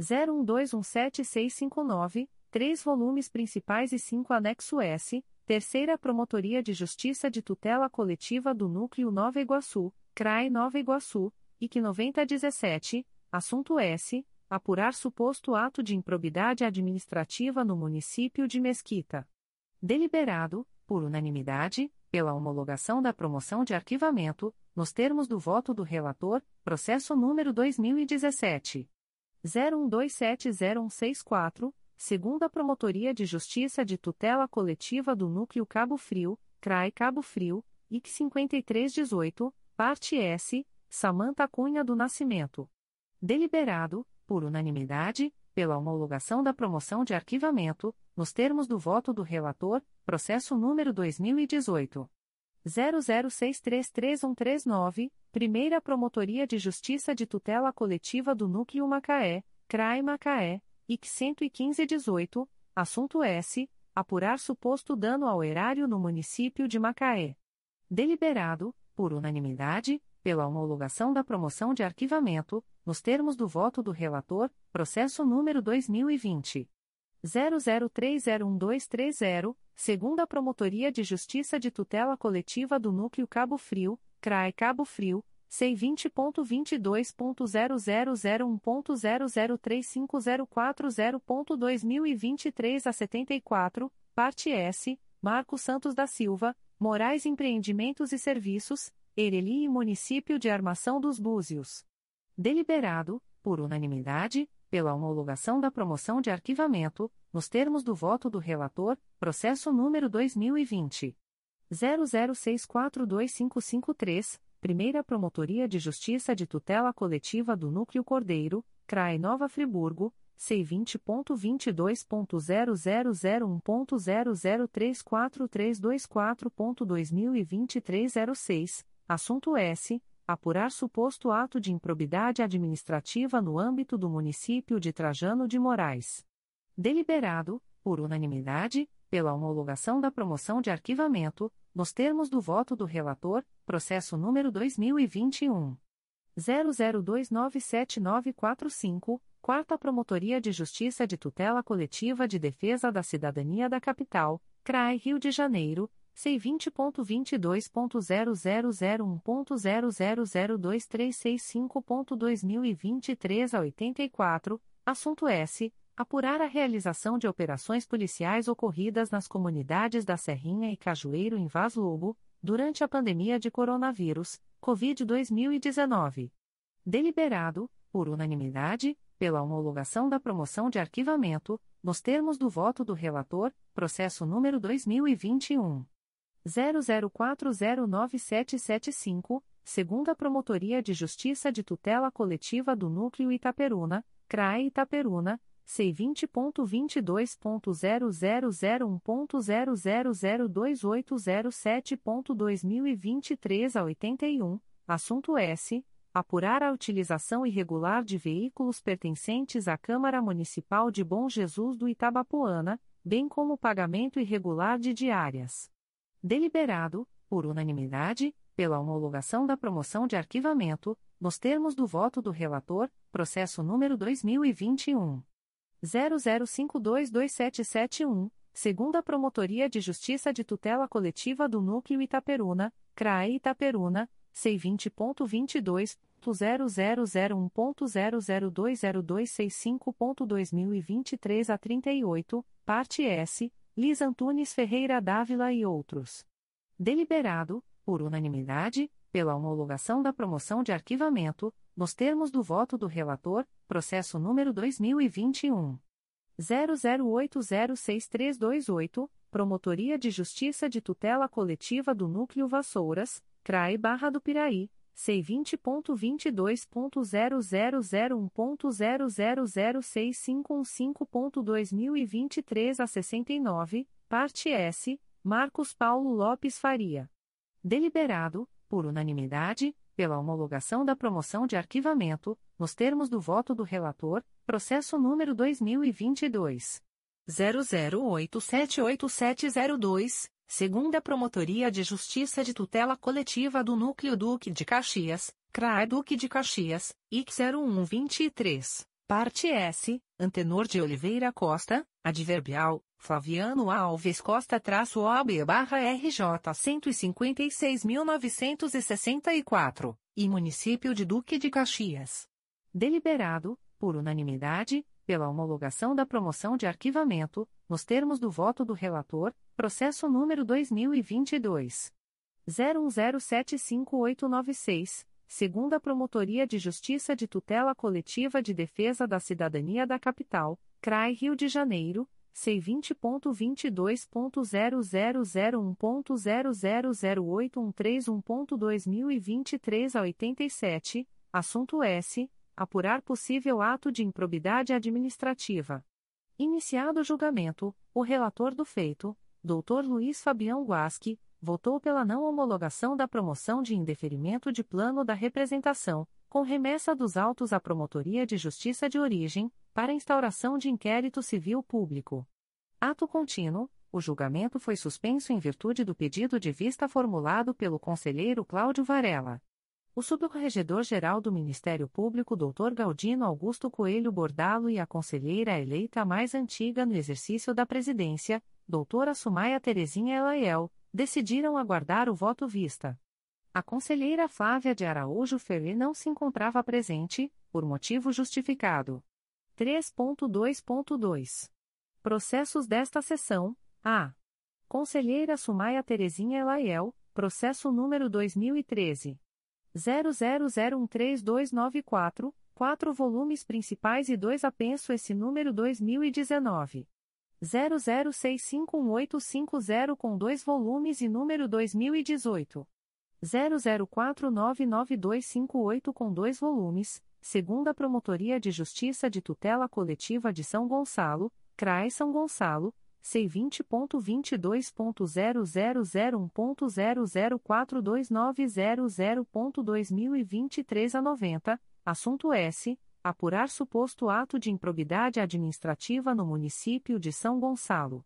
01217659, três volumes principais e cinco anexo S, Terceira Promotoria de Justiça de Tutela Coletiva do Núcleo Nova Iguaçu, CRAI Nova Iguaçu, IC 9017, assunto S apurar suposto ato de improbidade administrativa no município de Mesquita. Deliberado, por unanimidade, pela homologação da promoção de arquivamento, nos termos do voto do relator, processo número 2017 01270164, segunda Promotoria de Justiça de Tutela Coletiva do Núcleo Cabo Frio, CRAI Cabo Frio, IC 5318, parte S, Samanta Cunha do Nascimento. Deliberado, por unanimidade, pela homologação da promoção de arquivamento, nos termos do voto do relator, processo número 2018 00633139, Primeira Promotoria de Justiça de Tutela Coletiva do Núcleo Macaé, CRAI Macaé, IC 11518, assunto S. Apurar suposto dano ao erário no município de Macaé. Deliberado, por unanimidade, pela homologação da promoção de arquivamento, nos termos do voto do relator, processo número 2020 00301230, segunda Promotoria de Justiça de Tutela Coletiva do Núcleo Cabo Frio, CRAE Cabo Frio, C20.22.0001.0035040.2023 a 74, parte S, Marco Santos da Silva, Moraes Empreendimentos e Serviços, Ereli e Município de Armação dos Búzios. Deliberado, por unanimidade, pela homologação da promoção de arquivamento, nos termos do voto do relator, processo número 2020. 00642553, Primeira Promotoria de Justiça de Tutela Coletiva do Núcleo Cordeiro, CRAE Nova Friburgo, C20.22.0001.0034324.2023 a 06, assunto S apurar suposto ato de improbidade administrativa no âmbito do município de Trajano de Moraes. Deliberado, por unanimidade, pela homologação da promoção de arquivamento, nos termos do voto do relator, processo número 2021 00297945, Quarta Promotoria de Justiça de Tutela Coletiva de Defesa da Cidadania da Capital, CRAI Rio de Janeiro C20.22.0001.0002365.2023 a 84, assunto S. Apurar a realização de operações policiais ocorridas nas comunidades da Serrinha e Cajueiro em Vaz Lobo, durante a pandemia de coronavírus, Covid-2019. Deliberado, por unanimidade, pela homologação da promoção de arquivamento, nos termos do voto do relator, processo número 2021. 00409775, segunda Promotoria de Justiça de Tutela Coletiva do Núcleo Itaperuna, CRAE Itaperuna, C20.22.0001.0002807.2023 a 81, assunto S. Apurar a utilização irregular de veículos pertencentes à Câmara Municipal de Bom Jesus do Itabapoana, bem como o pagamento irregular de diárias. Deliberado, por unanimidade, pela homologação da promoção de arquivamento, nos termos do voto do relator, processo número 2021 00522771, segunda Promotoria de Justiça de Tutela Coletiva do Núcleo Itaperuna, CRAE Itaperuna, C20.22.0001.0020265.2023 a 38, parte S, Liz Antunes Ferreira Dávila e outros. Deliberado, por unanimidade, pela homologação da promoção de arquivamento, nos termos do voto do relator, processo número 2021 00806328, Promotoria de Justiça de Tutela Coletiva do Núcleo Vassouras, CRAE Barra do Piraí, C20.22.0001.0006515.2023 a 69, parte S, Marcos Paulo Lopes Faria. Deliberado, por unanimidade, pela homologação da promoção de arquivamento, nos termos do voto do relator, processo número 2022 00878702, segunda Promotoria de Justiça de Tutela Coletiva do Núcleo Duque de Caxias, CRAE Duque de Caxias, IC 0123, parte S, Antenor de Oliveira Costa, adverbial, Flaviano Alves Costa traço OAB barra RJ 156.964, e Município de Duque de Caxias. Deliberado, por unanimidade, pela homologação da promoção de arquivamento, nos termos do voto do relator, processo número 2022. 01075896, segunda Promotoria de Justiça de Tutela Coletiva de Defesa da Cidadania da Capital, CRAI Rio de Janeiro, C20.22.0001.0008131.2023 a 87, assunto S. Apurar possível ato de improbidade administrativa. Iniciado o julgamento, o relator do feito, Dr. Luiz Fabião Guasque, votou pela não homologação da promoção de indeferimento de plano da representação, com remessa dos autos à Promotoria de Justiça de Origem, para instauração de inquérito civil público. Ato contínuo, o julgamento foi suspenso em virtude do pedido de vista formulado pelo conselheiro Cláudio Varela. O subcorregedor-geral do Ministério Público Dr. Galdino Augusto Coelho Bordalo e a conselheira eleita mais antiga no exercício da presidência, doutora Sumaia Terezinha Elaiel, decidiram aguardar o voto vista. A conselheira Flávia de Araújo Ferri não se encontrava presente, por motivo justificado. 3.2.2. Processos desta sessão: A. Conselheira Sumaia Terezinha Elaiel, processo número 2013 00013294, quatro volumes principais e dois apenso esse número 2019 00651850 com dois volumes e número 2018 00499258 com dois volumes segunda Promotoria de Justiça de Tutela Coletiva de São Gonçalo, CRAE São Gonçalo, C20.22.0001.0042900.2023 a 90, assunto S. Apurar suposto ato de improbidade administrativa no município de São Gonçalo.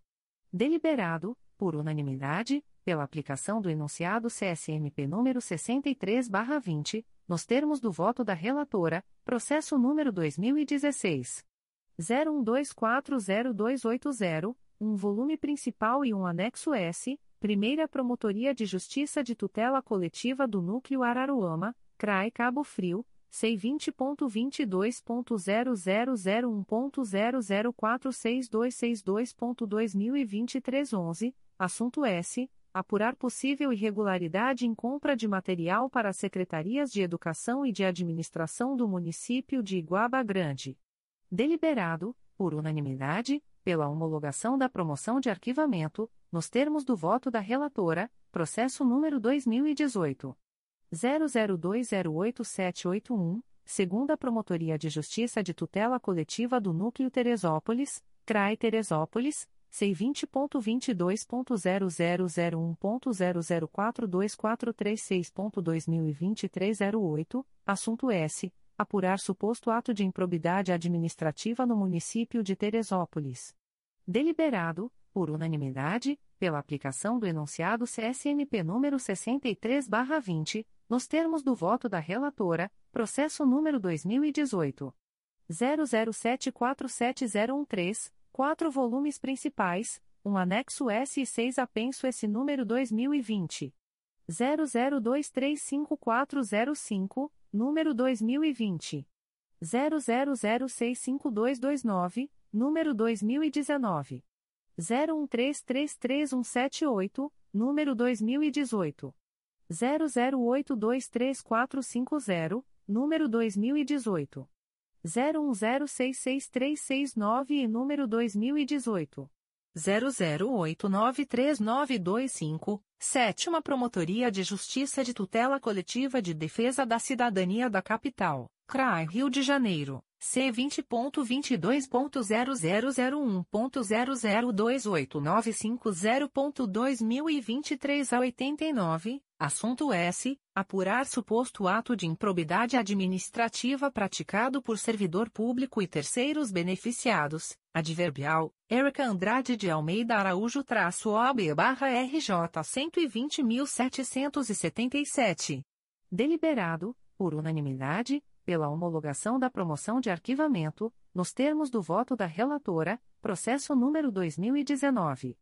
Deliberado, por unanimidade, pela aplicação do enunciado CSMP número 63/20, nos termos do voto da relatora, processo número 2016 01240280, um volume principal e um anexo S, Primeira Promotoria de Justiça de Tutela Coletiva do Núcleo Araruama, CRAE Cabo Frio, C20.22.0001.0046262.2023 11, assunto S. Apurar possível irregularidade em compra de material para as secretarias de Educação e de Administração do município de Iguaba Grande. Deliberado, por unanimidade, pela homologação da promoção de arquivamento, nos termos do voto da relatora, processo número 2018 00208781, segunda Promotoria de Justiça de Tutela Coletiva do Núcleo Teresópolis, CRAE Teresópolis, C20.22.0001.0042436.2023 08, assunto S. Apurar suposto ato de improbidade administrativa no município de Teresópolis. Deliberado, por unanimidade, pela aplicação do enunciado CSMP número 63/20, nos termos do voto da relatora, processo número 2018 00747013, quatro volumes principais, um anexo S e seis apenso S número 2020 00235405, número 2020 00065229, número 2019 01333178, número 2018 00823450, número 2018 01066369 e número 2018 00893925, Sétima Promotoria de Justiça de Tutela Coletiva de Defesa da Cidadania da Capital, CRAI Rio de Janeiro, C20.22.0001.0028950.2023 a 89, assunto S. Apurar suposto ato de improbidade administrativa praticado por servidor público e terceiros beneficiados, adverbial, Erica Andrade de Almeida Araújo traço OB barra RJ 120.777. Deliberado, por unanimidade, pela homologação da promoção de arquivamento, nos termos do voto da relatora, processo número 2019.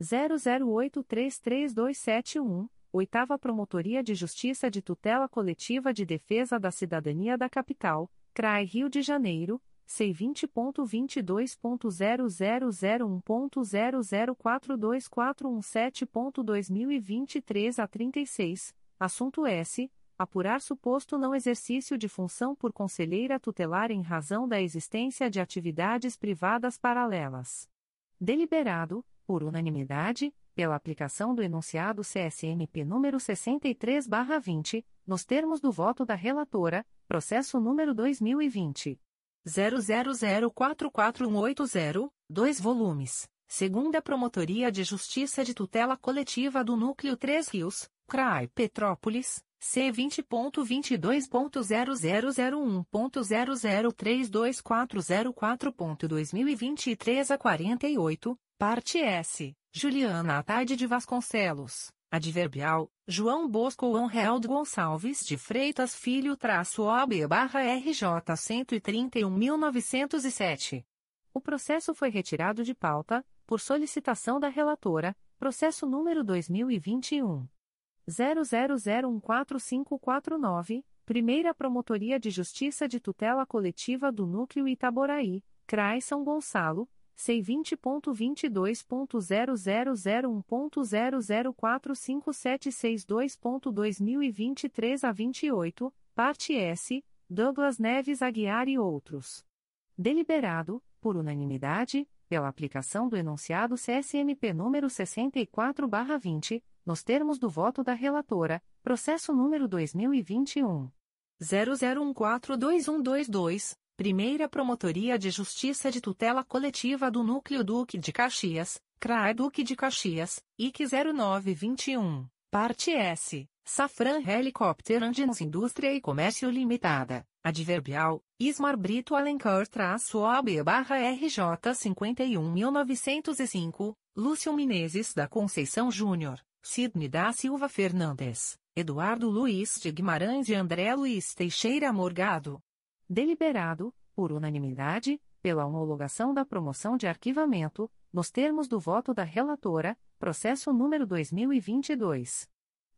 00833271, Oitava Promotoria de Justiça de Tutela Coletiva de Defesa da Cidadania da Capital, CRAI Rio de Janeiro, C20.22.0001.0042417.2023 a 36, assunto S apurar suposto não exercício de função por conselheira tutelar em razão da existência de atividades privadas paralelas. Deliberado, por unanimidade, pela aplicação do enunciado CSMP número 63/20, nos termos do voto da relatora, processo número 2020 00044180, dois volumes. Segunda Promotoria de Justiça de Tutela Coletiva do Núcleo 3 Rios, CRAI Petrópolis, C20.22.0001.0032404.2023 a 48, parte S, Juliana Ataide de Vasconcelos, adverbial, João Bosco Onrealdo Gonçalves de Freitas Filho traço OB barra RJ 131.907. O processo foi retirado de pauta, por solicitação da relatora, processo número 2021. 00014549, Primeira Promotoria de Justiça de Tutela Coletiva do Núcleo Itaboraí, CRAI São Gonçalo, C20.22.0001.0045762.2023 a 28, parte S, Douglas Neves Aguiar e outros. Deliberado, por unanimidade, pela aplicação do enunciado CSMP número 64/20, nos termos do voto da relatora, processo número 2021 00142122, Primeira Promotoria de Justiça de Tutela Coletiva do Núcleo Duque de Caxias, CRAE Duque de Caxias, IC 0921, parte S. Safran Helicopter Engines Indústria e Comércio Limitada, adverbial, Ismar Brito Alencar traço OB barra RJ 51905, Lúcio Menezes da Conceição Júnior, Sidney da Silva Fernandes, Eduardo Luiz de Guimarães e André Luiz Teixeira Morgado. Deliberado, por unanimidade, pela homologação da promoção de arquivamento, nos termos do voto da relatora, processo número 2022.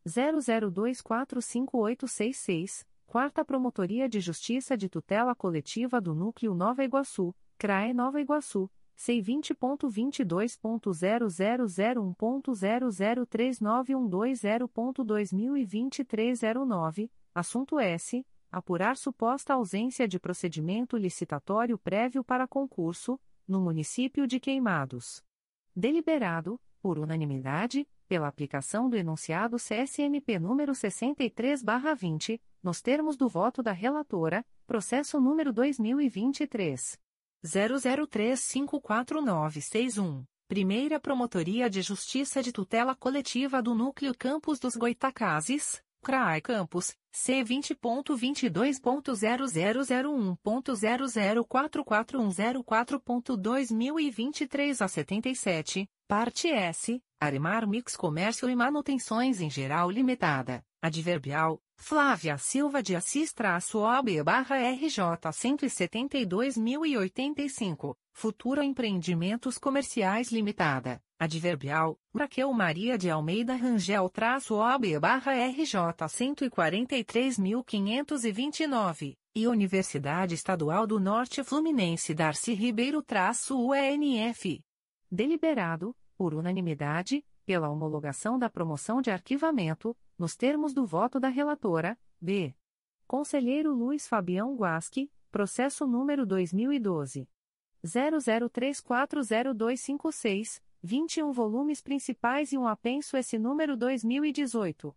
00245866, Quarta Promotoria de Justiça de Tutela Coletiva do Núcleo Nova Iguaçu, CRAE Nova Iguaçu, C20.22.0001.0039120.2023 09, assunto S. Apurar suposta ausência de procedimento licitatório prévio para concurso, no município de Queimados. Deliberado, por unanimidade, pela aplicação do enunciado CSMP número 63/20, nos termos do voto da relatora, processo número 2023 00354961, Primeira Promotoria de Justiça de Tutela Coletiva do Núcleo Campos dos Goitacazes, CRAI Campus, C20.22.0001.0044104.2023 a 77, parte S, Arimar Mix Comércio e Manutenções em Geral Limitada, Adverbial, Flávia Silva de Assis traço OB barra RJ 172.085, Futuro Empreendimentos Comerciais Limitada, Adverbial, Raquel Maria de Almeida Rangel traço OB barra RJ 143.529, e Universidade Estadual do Norte Fluminense Darcy Ribeiro traço UENF. Deliberado, por unanimidade, pela homologação da promoção de arquivamento, nos termos do voto da relatora, B. Conselheiro Luiz Fabião Guasque, processo número 2012. 00340256, 21 volumes principais e um apenso esse número 2018.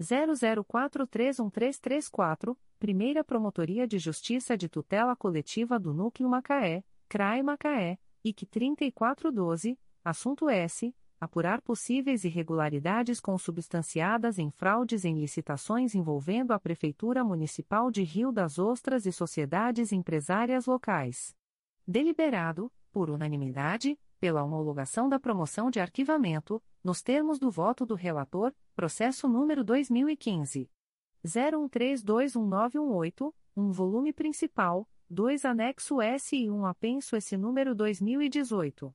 00431334, Primeira Promotoria de Justiça de Tutela Coletiva do Núcleo Macaé, CRAE Macaé, IC 3412, assunto S apurar possíveis irregularidades consubstanciadas em fraudes em licitações envolvendo a Prefeitura Municipal de Rio das Ostras e sociedades empresárias locais. Deliberado, por unanimidade, pela homologação da promoção de arquivamento, nos termos do voto do relator, processo número 2015. 01321918, um volume principal, 2 anexo S e 1 apenso S número 2018.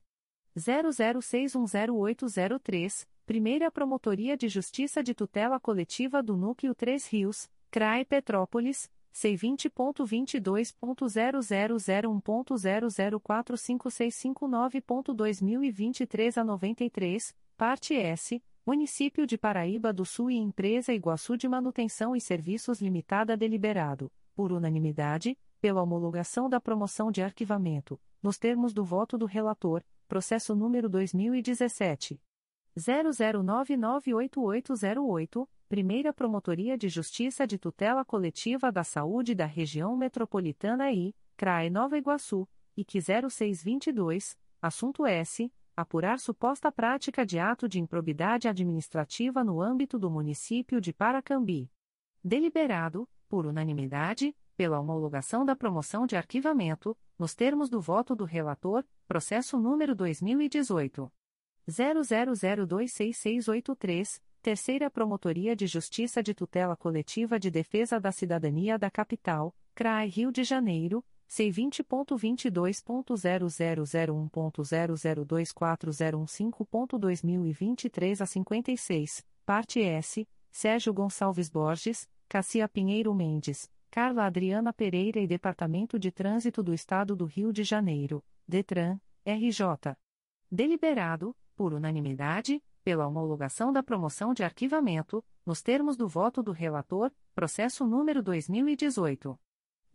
00610803, Primeira Promotoria de Justiça de Tutela Coletiva do Núcleo 3 Rios, CRAE Petrópolis, C20.22.0001.0045659.2023 a 93, parte S, Município de Paraíba do Sul e Empresa Iguaçu de Manutenção e Serviços Limitada deliberado, por unanimidade, pela homologação da promoção de arquivamento, nos termos do voto do relator, processo número 2017 00998808, Primeira Promotoria de Justiça de Tutela Coletiva da Saúde da Região Metropolitana I, CRAE Nova Iguaçu, IC 0622, assunto S. Apurar suposta prática de ato de improbidade administrativa no âmbito do município de Paracambi. Deliberado, por unanimidade, pela homologação da promoção de arquivamento, nos termos do voto do relator, processo número 2018 00026683, Terceira Promotoria de Justiça de Tutela Coletiva de Defesa da Cidadania da Capital, CRAI Rio de Janeiro, C20.22.0001.0024015.2023 a 56, parte S, Sérgio Gonçalves Borges, Cassia Pinheiro Mendes, Carla Adriana Pereira e Departamento de Trânsito do Estado do Rio de Janeiro, DETRAN, RJ. Deliberado, por unanimidade, pela homologação da promoção de arquivamento, nos termos do voto do relator, processo número 2018.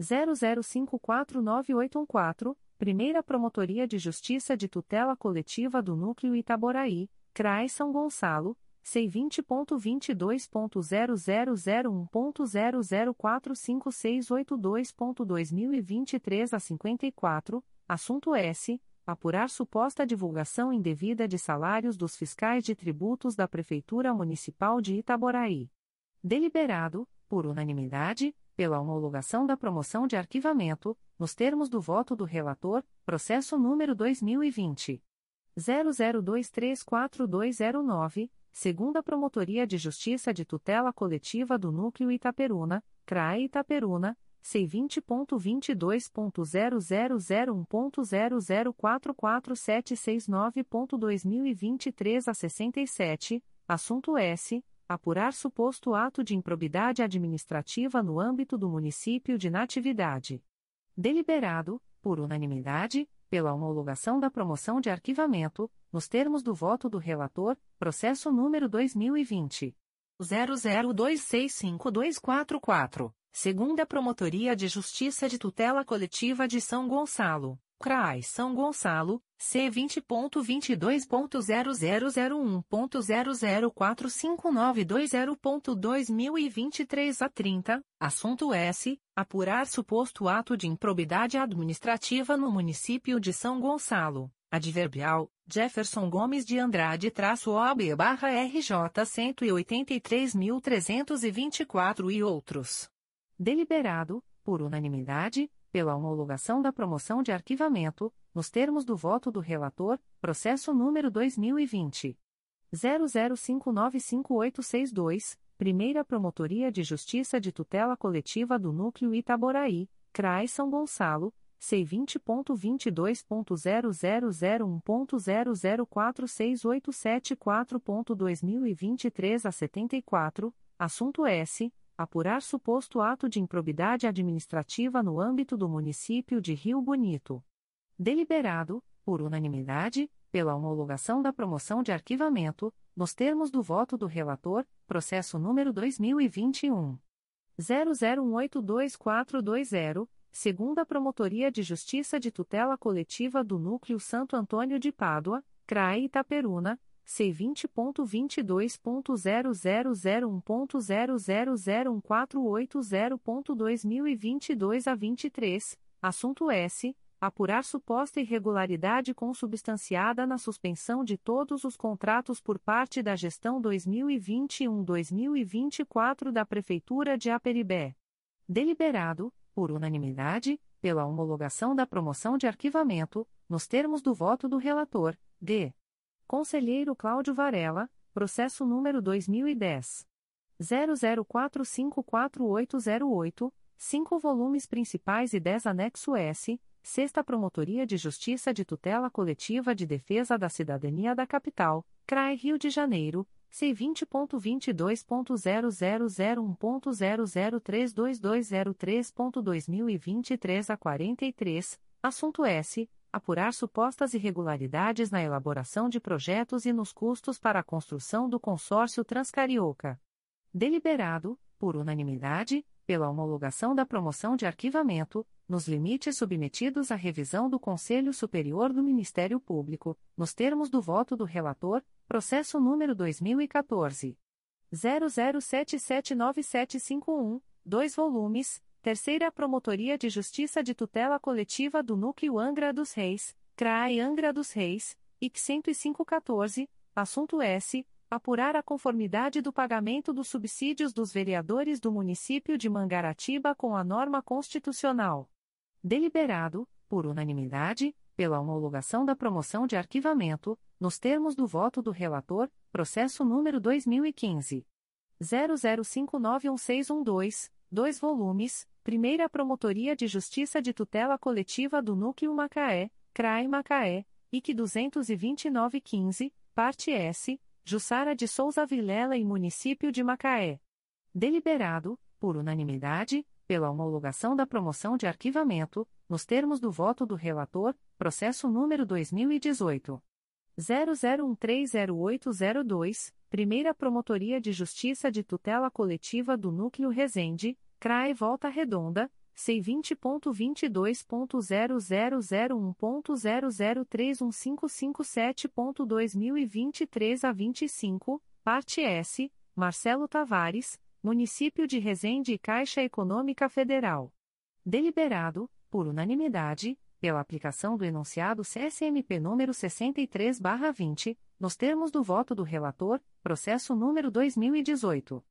00549814, Primeira Promotoria de Justiça de Tutela Coletiva do Núcleo Itaboraí, CRAE São Gonçalo, C20.22.0001.0045682.2023 a 54, assunto S. Apurar suposta divulgação indevida de salários dos fiscais de tributos da Prefeitura Municipal de Itaboraí. Deliberado, por unanimidade, pela homologação da promoção de arquivamento, nos termos do voto do relator, processo número 2020. 00234209 segunda Promotoria de Justiça de Tutela Coletiva do Núcleo Itaperuna, CRAE Itaperuna, C20.22.0001.0044769.2023 a 67, assunto S. Apurar suposto ato de improbidade administrativa no âmbito do município de Natividade. Deliberado, por unanimidade, pela homologação da promoção de arquivamento, nos termos do voto do relator, processo número 2020 00265244, segunda Promotoria de Justiça de Tutela Coletiva de São Gonçalo, CRAI São Gonçalo, C20.22.0001.0045920.2023 a 30, assunto S. Apurar suposto ato de improbidade administrativa no município de São Gonçalo. Adverbial, Jefferson Gomes de Andrade-OB barra RJ 183.324 e outros. Deliberado, por unanimidade, pela homologação da promoção de arquivamento, nos termos do voto do relator, processo número 2020. 00595862, Primeira Promotoria de Justiça de Tutela Coletiva do Núcleo Itaboraí, CRAI São Gonçalo, C20.22.0001.0046874.2023 a 74, assunto S. Apurar suposto ato de improbidade administrativa no âmbito do município de Rio Bonito. Deliberado, por unanimidade, pela homologação da promoção de arquivamento, nos termos do voto do relator, processo número 2021. 00182420 segunda Promotoria de Justiça de Tutela Coletiva do Núcleo Santo Antônio de Pádua, CRAE Itaperuna, C20.22.0001.0001480.2022 a 23, assunto S. Apurar suposta irregularidade consubstanciada na suspensão de todos os contratos por parte da gestão 2021-2024 da Prefeitura de Aperibé. Deliberado, por unanimidade, pela homologação da promoção de arquivamento, nos termos do voto do relator, D. Conselheiro Cláudio Varela, processo número 2010. 00454808, 5 volumes principais e 10 anexo S, Sexta Promotoria de Justiça de Tutela Coletiva de Defesa da Cidadania da Capital, CRAE Rio de Janeiro, C20.22.0001.0032203.2023 a 43, assunto S. Apurar supostas irregularidades na elaboração de projetos e nos custos para a construção do consórcio Transcarioca. Deliberado, por unanimidade, pela homologação da promoção de arquivamento, nos limites submetidos à revisão do Conselho Superior do Ministério Público, nos termos do voto do relator, processo número 2014. 00779751, dois volumes, Terceira Promotoria de Justiça de Tutela Coletiva do Núcleo Angra dos Reis, CRAE Angra dos Reis, IC 10514, assunto S. Apurar a conformidade do pagamento dos subsídios dos vereadores do município de Mangaratiba com a norma constitucional deliberado, por unanimidade, pela homologação da promoção de arquivamento, nos termos do voto do relator, processo número 2015 00591612, dois volumes, Primeira Promotoria de Justiça de Tutela Coletiva do Núcleo Macaé, CRAI Macaé, IC 22915, parte S, Jussara de Souza Vilela e Município de Macaé. Deliberado, por unanimidade, pela homologação da promoção de arquivamento, nos termos do voto do relator, processo número 2018 00130802, Primeira Promotoria de Justiça de Tutela Coletiva do Núcleo Resende, CRAE Volta Redonda, C20.22.0001.0031557.2023 a 25, parte S, Marcelo Tavares, Município de Resende e Caixa Econômica Federal. Deliberado, por unanimidade, pela aplicação do enunciado CSMP número 63/20, nos termos do voto do relator, processo número 2018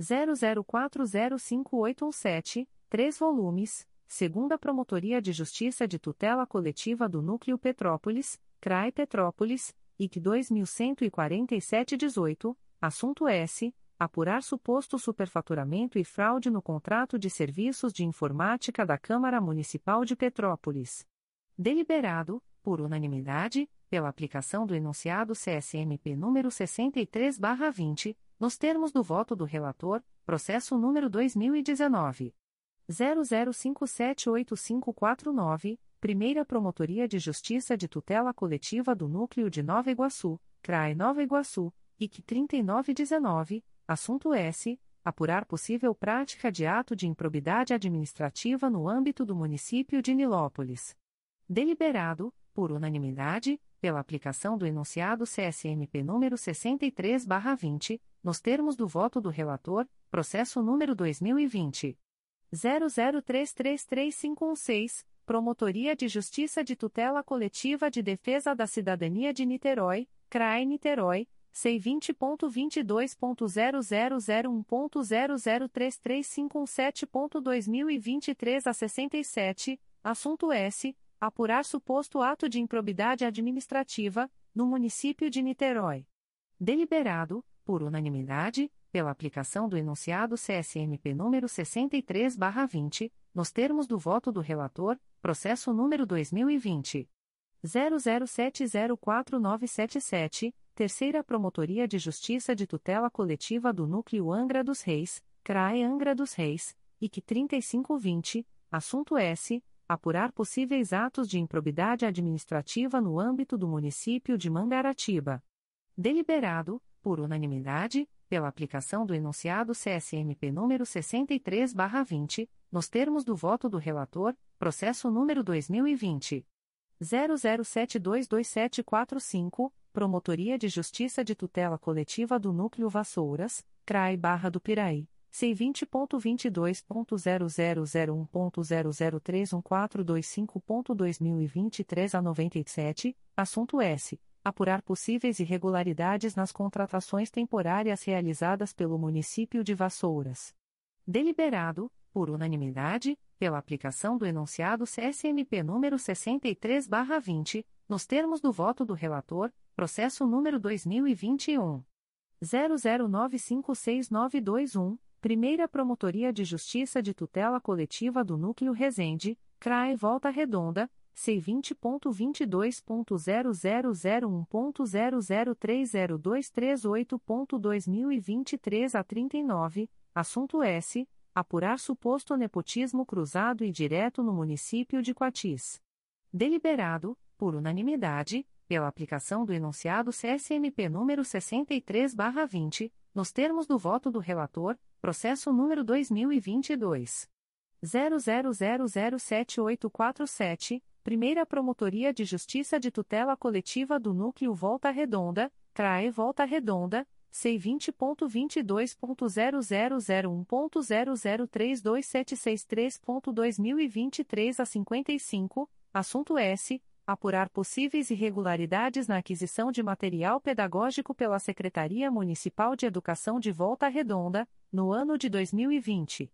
00405817, três volumes, segunda Promotoria de Justiça de Tutela Coletiva do Núcleo Petrópolis, CRAI Petrópolis, IC 214718, assunto S apurar suposto superfaturamento e fraude no contrato de serviços de informática da Câmara Municipal de Petrópolis. Deliberado, por unanimidade, pela aplicação do enunciado CSMP número 63/20, nos termos do voto do relator, processo número 2019 00578549, Primeira Promotoria de Justiça de Tutela Coletiva do Núcleo de Nova Iguaçu, CRAE Nova Iguaçu, IC 3919 Assunto S. Apurar possível prática de ato de improbidade administrativa no âmbito do município de Nilópolis. Deliberado, por unanimidade, pela aplicação do enunciado CSMP número 63/20, nos termos do voto do relator, processo número 2020 00333516, Promotoria de Justiça de Tutela Coletiva de Defesa da Cidadania de Niterói, CRAE Niterói, C20.22.0001.0033517.2023 a 67, assunto S. Apurar suposto ato de improbidade administrativa, no município de Niterói. Deliberado, por unanimidade, pela aplicação do enunciado CSMP número 63/20, nos termos do voto do relator, processo número 2020 00704977, Terceira Promotoria de Justiça de Tutela Coletiva do Núcleo Angra dos Reis, CRAE Angra dos Reis, IC 3520, assunto S. Apurar possíveis atos de improbidade administrativa no âmbito do município de Mangaratiba. Deliberado, por unanimidade, pela aplicação do enunciado CSMP número 63/20, nos termos do voto do relator, processo número 2020 00722745, Promotoria de Justiça de Tutela Coletiva do Núcleo Vassouras, CRAI Barra do Piraí. C20.22.0001.0031425.2023 a 97, assunto S apurar possíveis irregularidades nas contratações temporárias realizadas pelo município de Vassouras. Deliberado, por unanimidade, pela aplicação do enunciado CSMP número 63/20, nos termos do voto do relator, processo número 2021 00956921, Primeira Promotoria de Justiça de Tutela Coletiva do Núcleo Resende, CRAE Volta Redonda C20.22.0001.0030238.2023 a 39, assunto S. Apurar suposto nepotismo cruzado e direto no município de Quatis. Deliberado, por unanimidade, pela aplicação do enunciado CSMP número 63/20, nos termos do voto do relator, processo número 2022 00007847 Primeira Promotoria de Justiça de Tutela Coletiva do Núcleo Volta Redonda, CRAE Volta Redonda, C20.22.0001.0032763.2023 a 55, assunto S. Apurar possíveis irregularidades na aquisição de material pedagógico pela Secretaria Municipal de Educação de Volta Redonda, no ano de 2020.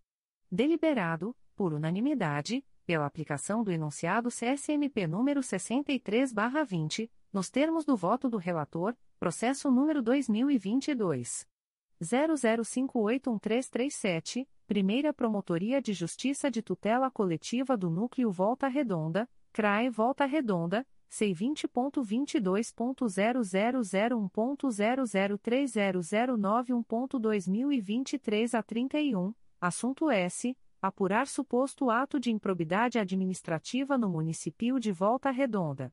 Deliberado, por unanimidade, pela aplicação do enunciado CSMP número 63/20, nos termos do voto do relator, processo número 2022 00581337, Primeira Promotoria de Justiça de Tutela Coletiva do Núcleo Volta Redonda, CRAE Volta Redonda, C20.22.0001.0030091.2023 a 31, assunto S. Apurar suposto ato de improbidade administrativa no município de Volta Redonda.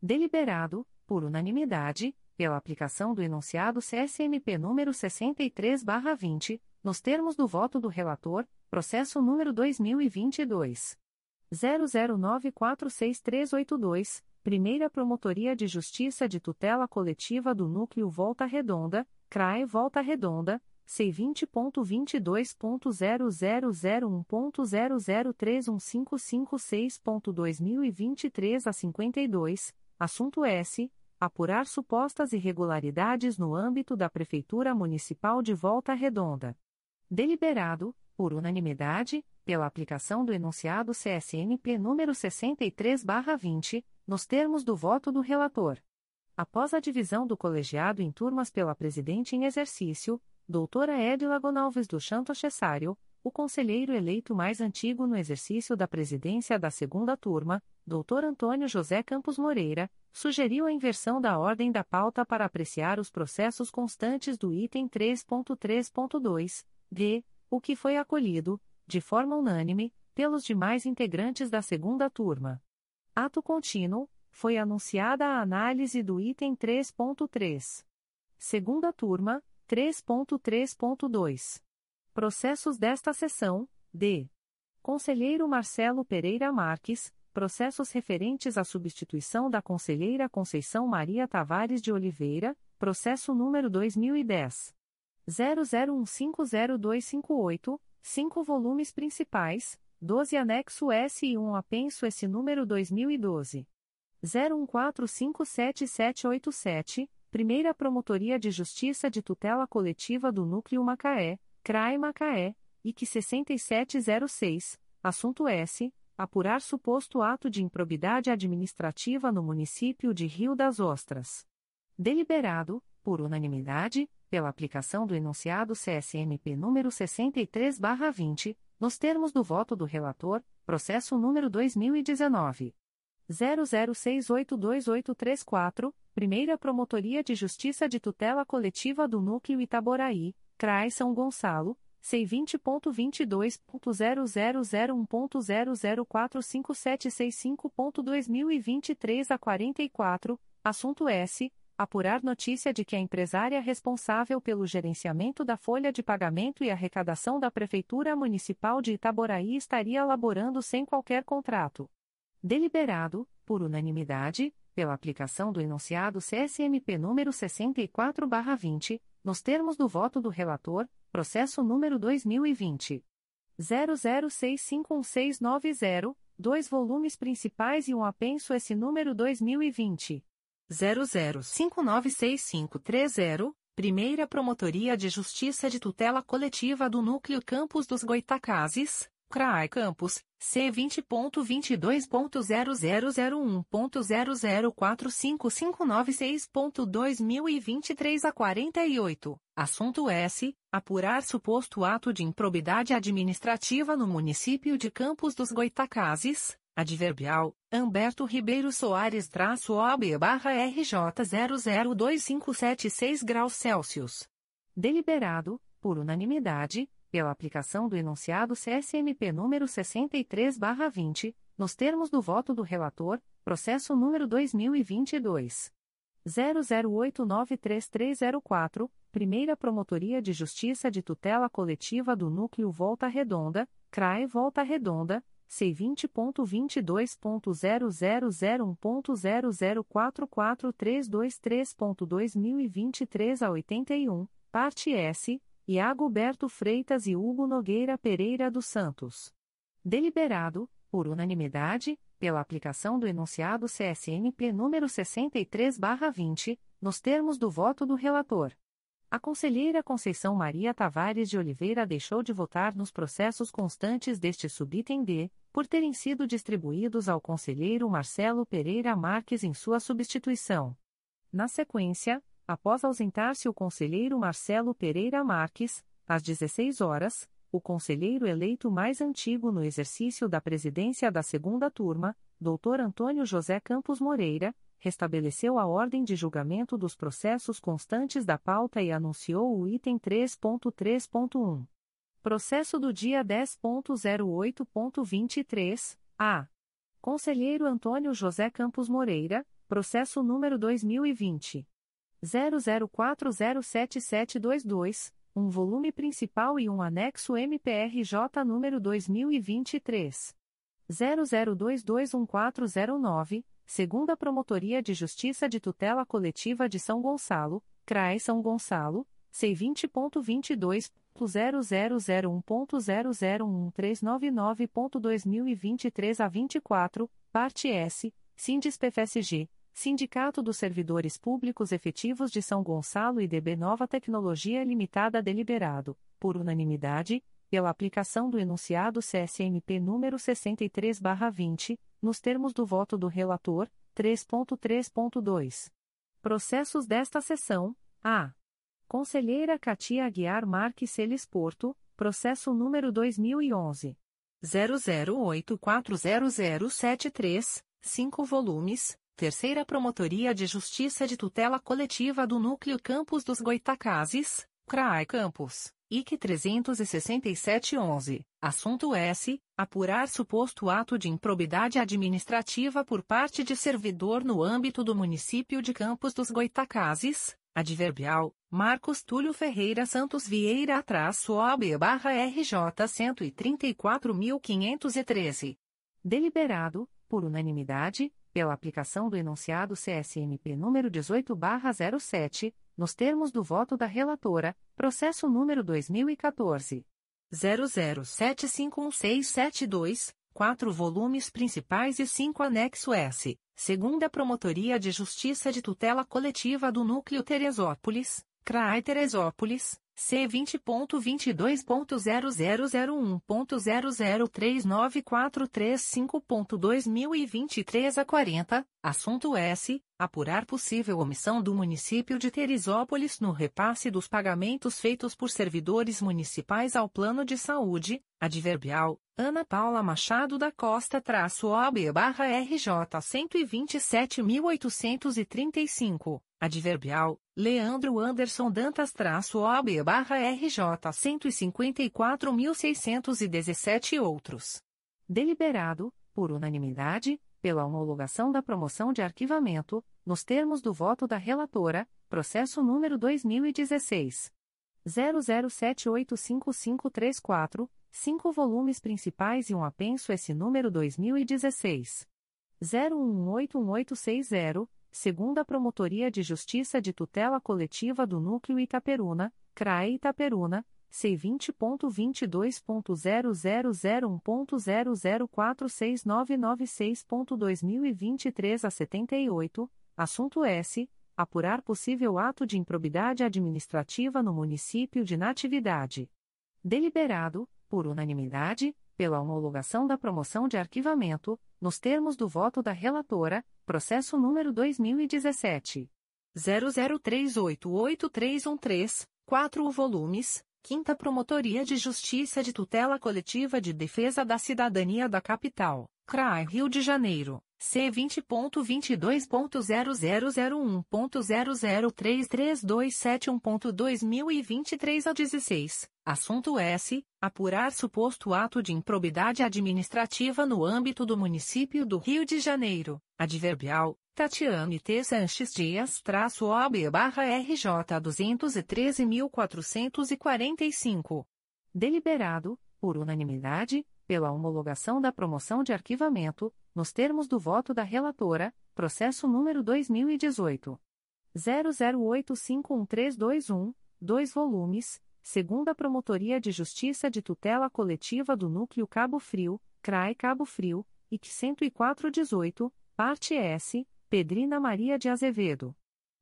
Deliberado, por unanimidade, pela aplicação do enunciado CSMP número 63/20, nos termos do voto do relator, processo número 2022 00946382, Primeira Promotoria de Justiça de Tutela Coletiva do Núcleo Volta Redonda, CRAE Volta Redonda C20.22.0001.0031556.2023 a 52, assunto S. Apurar supostas irregularidades no âmbito da Prefeitura Municipal de Volta Redonda. Deliberado, por unanimidade, pela aplicação do enunciado CSNP número 63/20, nos termos do voto do relator. Após a divisão do colegiado em turmas pela presidente em exercício, doutora Edila Gonalves do Chanto Cessário, o conselheiro eleito mais antigo no exercício da presidência da segunda turma, doutor Antônio José Campos Moreira, sugeriu a inversão da ordem da pauta para apreciar os processos constantes do item 3.3.2, d, o que foi acolhido, de forma unânime, pelos demais integrantes da segunda turma. Ato contínuo, foi anunciada a análise do item 3.3. Segunda turma, 3.3.2. Processos desta sessão, D. Conselheiro Marcelo Pereira Marques, processos referentes à substituição da Conselheira Conceição Maria Tavares de Oliveira, processo número 2010. 00150258, cinco volumes principais, 12 anexo S e 1 apenso S número 2012. 01457787, Primeira Promotoria de Justiça de Tutela Coletiva do Núcleo Macaé, CRAE Macaé, IC 6706, assunto S. Apurar suposto ato de improbidade administrativa no município de Rio das Ostras. Deliberado, por unanimidade, pela aplicação do enunciado CSMP número 63/20, nos termos do voto do relator, processo número 2019 00682834, Primeira Promotoria de Justiça de Tutela Coletiva do Núcleo Itaboraí, CRAI São Gonçalo, C20.22.0001.0045765.2023 a 44, assunto S. Apurar notícia de que a empresária responsável pelo gerenciamento da folha de pagamento e arrecadação da Prefeitura Municipal de Itaboraí estaria laborando sem qualquer contrato. Deliberado, por unanimidade, pela aplicação do enunciado CSMP número 64/20, nos termos do voto do relator, processo número 2020 00651690, dois volumes principais e um apenso S número 2020 00596530, Primeira Promotoria de Justiça de Tutela Coletiva do Núcleo Campos dos Goitacazes, CRAI Campos, C20.22.0001.0045596.2023 a 48, assunto S. Apurar suposto ato de improbidade administrativa no município de Campos dos Goitacazes, adverbial, Humberto Ribeiro Soares-OB-RJ 002576 graus Celsius. Deliberado, por unanimidade, pela aplicação do enunciado CSMP número 63/20, nos termos do voto do relator, processo número 2022 00893304, Primeira Promotoria de Justiça de Tutela Coletiva do Núcleo Volta Redonda, CRAE Volta Redonda, C20.22.0001.0044323.2023 a 81, parte S Iago Berto Freitas e Hugo Nogueira Pereira dos Santos. Deliberado, por unanimidade, pela aplicação do enunciado CSNP número 63/20, nos termos do voto do relator. A conselheira Conceição Maria Tavares de Oliveira deixou de votar nos processos constantes deste subitem D, por terem sido distribuídos ao conselheiro Marcelo Pereira Marques em sua substituição. Na sequência, após ausentar-se o conselheiro Marcelo Pereira Marques, às 16 horas, o conselheiro eleito mais antigo no exercício da presidência da segunda turma, Dr. Antônio José Campos Moreira, restabeleceu a ordem de julgamento dos processos constantes da pauta e anunciou o item 3.3.1. Processo do dia 10.08.23, a. Conselheiro Antônio José Campos Moreira, processo número 2020 00407722, um volume principal e um anexo MPRJ número 2023 00221409, segunda Promotoria de Justiça de Tutela Coletiva de São Gonçalo, CRAE São Gonçalo, C20.22.0001.0011399.2023 a 24, parte S, SINDES-PFSG Sindicato dos Servidores Públicos Efetivos de São Gonçalo e DB Nova Tecnologia Limitada deliberado, por unanimidade, pela aplicação do enunciado CSMP número 63/20, nos termos do voto do relator, 3.3.2. Processos desta sessão: A. Conselheira Katia Aguiar Marques Celes Porto, processo número 2011 00840073, 5 volumes Terceira Promotoria de Justiça de Tutela Coletiva do Núcleo Campos dos Goitacazes, CRAI Campos, IC 36711. Assunto S. Apurar suposto ato de improbidade administrativa por parte de servidor no âmbito do município de Campos dos Goitacazes, adverbial, Marcos Túlio Ferreira Santos Vieira traço OB barra RJ 134.513. Deliberado, por unanimidade, pela aplicação do enunciado CSMP número 18/07, nos termos do voto da relatora, processo número 2014 00751672, 4 volumes principais e 5 anexo S, segunda Promotoria de Justiça de Tutela Coletiva do Núcleo Teresópolis, CRAI Teresópolis, C20.22.0001.0039435.2023 a 40, assunto S. Apurar possível omissão do município de Teresópolis no repasse dos pagamentos feitos por servidores municipais ao Plano de Saúde, adverbial, Ana Paula Machado da Costa-OB-RJ 127.835, adverbial, Leandro Anderson Dantas-OB-RJ 154.617 e outros. Deliberado, por unanimidade, pela homologação da promoção de arquivamento, nos termos do voto da relatora, processo número 2016. 00785534, cinco volumes principais e um apenso esse número 2016. 01181860, segunda Promotoria de Justiça de Tutela Coletiva do Núcleo Itaperuna, CRAE Itaperuna, C20.22.0001.0046996.2023 a 78, assunto S. Apurar possível ato de improbidade administrativa no município de Natividade. Deliberado, por unanimidade, pela homologação da promoção de arquivamento, nos termos do voto da relatora, processo número 2017. 00388313, 4 volumes, 5 Promotoria de Justiça de Tutela Coletiva de Defesa da Cidadania da Capital, CRAI Rio de Janeiro, C20.22.0001.0033271.2023 a 16, assunto S. Apurar suposto ato de improbidade administrativa no âmbito do município do Rio de Janeiro, adverbial, Tatiane T. Sanches Dias traço OB barra RJ 213.445. Deliberado, por unanimidade, pela homologação da promoção de arquivamento, nos termos do voto da relatora, processo número 2018. 00851321, 2 volumes, segunda Promotoria de Justiça de Tutela Coletiva do Núcleo Cabo Frio, CRAE Cabo Frio, IC 10418, parte S, Pedrina Maria de Azevedo.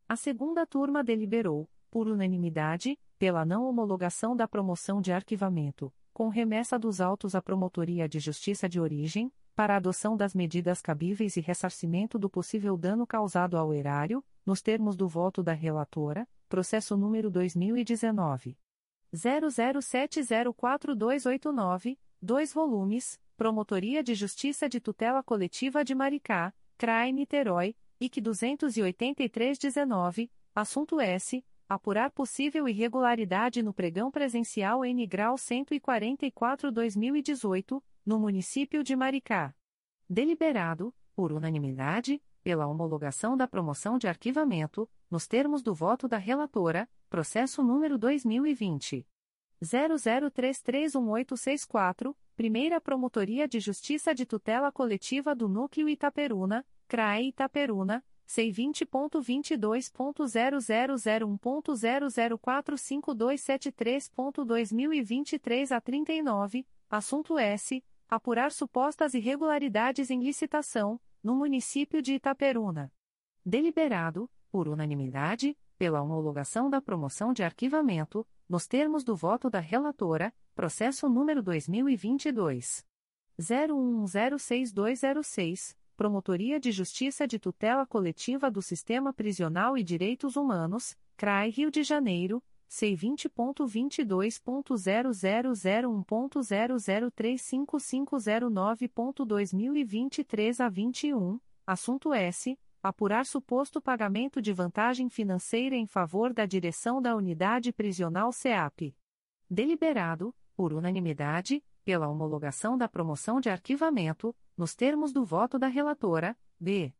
A segunda turma deliberou, por unanimidade, pela não homologação da promoção de arquivamento, com remessa dos autos à Promotoria de Justiça de Origem, para adoção das medidas cabíveis e ressarcimento do possível dano causado ao erário, nos termos do voto da relatora, processo número 2019. 00704289, 2 volumes, Promotoria de Justiça de Tutela Coletiva de Maricá, CRAI Niterói, IC 28319, assunto S. Apurar possível irregularidade no pregão presencial N grau 144-2018, no município de Maricá. Deliberado, por unanimidade, pela homologação da promoção de arquivamento, nos termos do voto da relatora, processo número 2020 00331864, Primeira Promotoria de Justiça de Tutela Coletiva do Núcleo Itaperuna, CRAE Itaperuna, C20.22.0001.0045273.2023 a 39, assunto S apurar supostas irregularidades em licitação, no município de Itaperuna. Deliberado, por unanimidade, pela homologação da promoção de arquivamento, nos termos do voto da relatora, processo número 2022 01106206, Promotoria de Justiça de Tutela Coletiva do Sistema Prisional e Direitos Humanos, CRAI Rio de Janeiro, C vinte ponto vinte dois ponto zero zero zero um ponto zero zero três cinco cinco zero nove ponto dois mil e vinte três a vinte e um. Assunto S. Apurar suposto pagamento de vantagem financeira em favor da direção da unidade prisional CEAP deliberado por unanimidade pela homologação da promoção de arquivamento nos termos do voto da relatora B.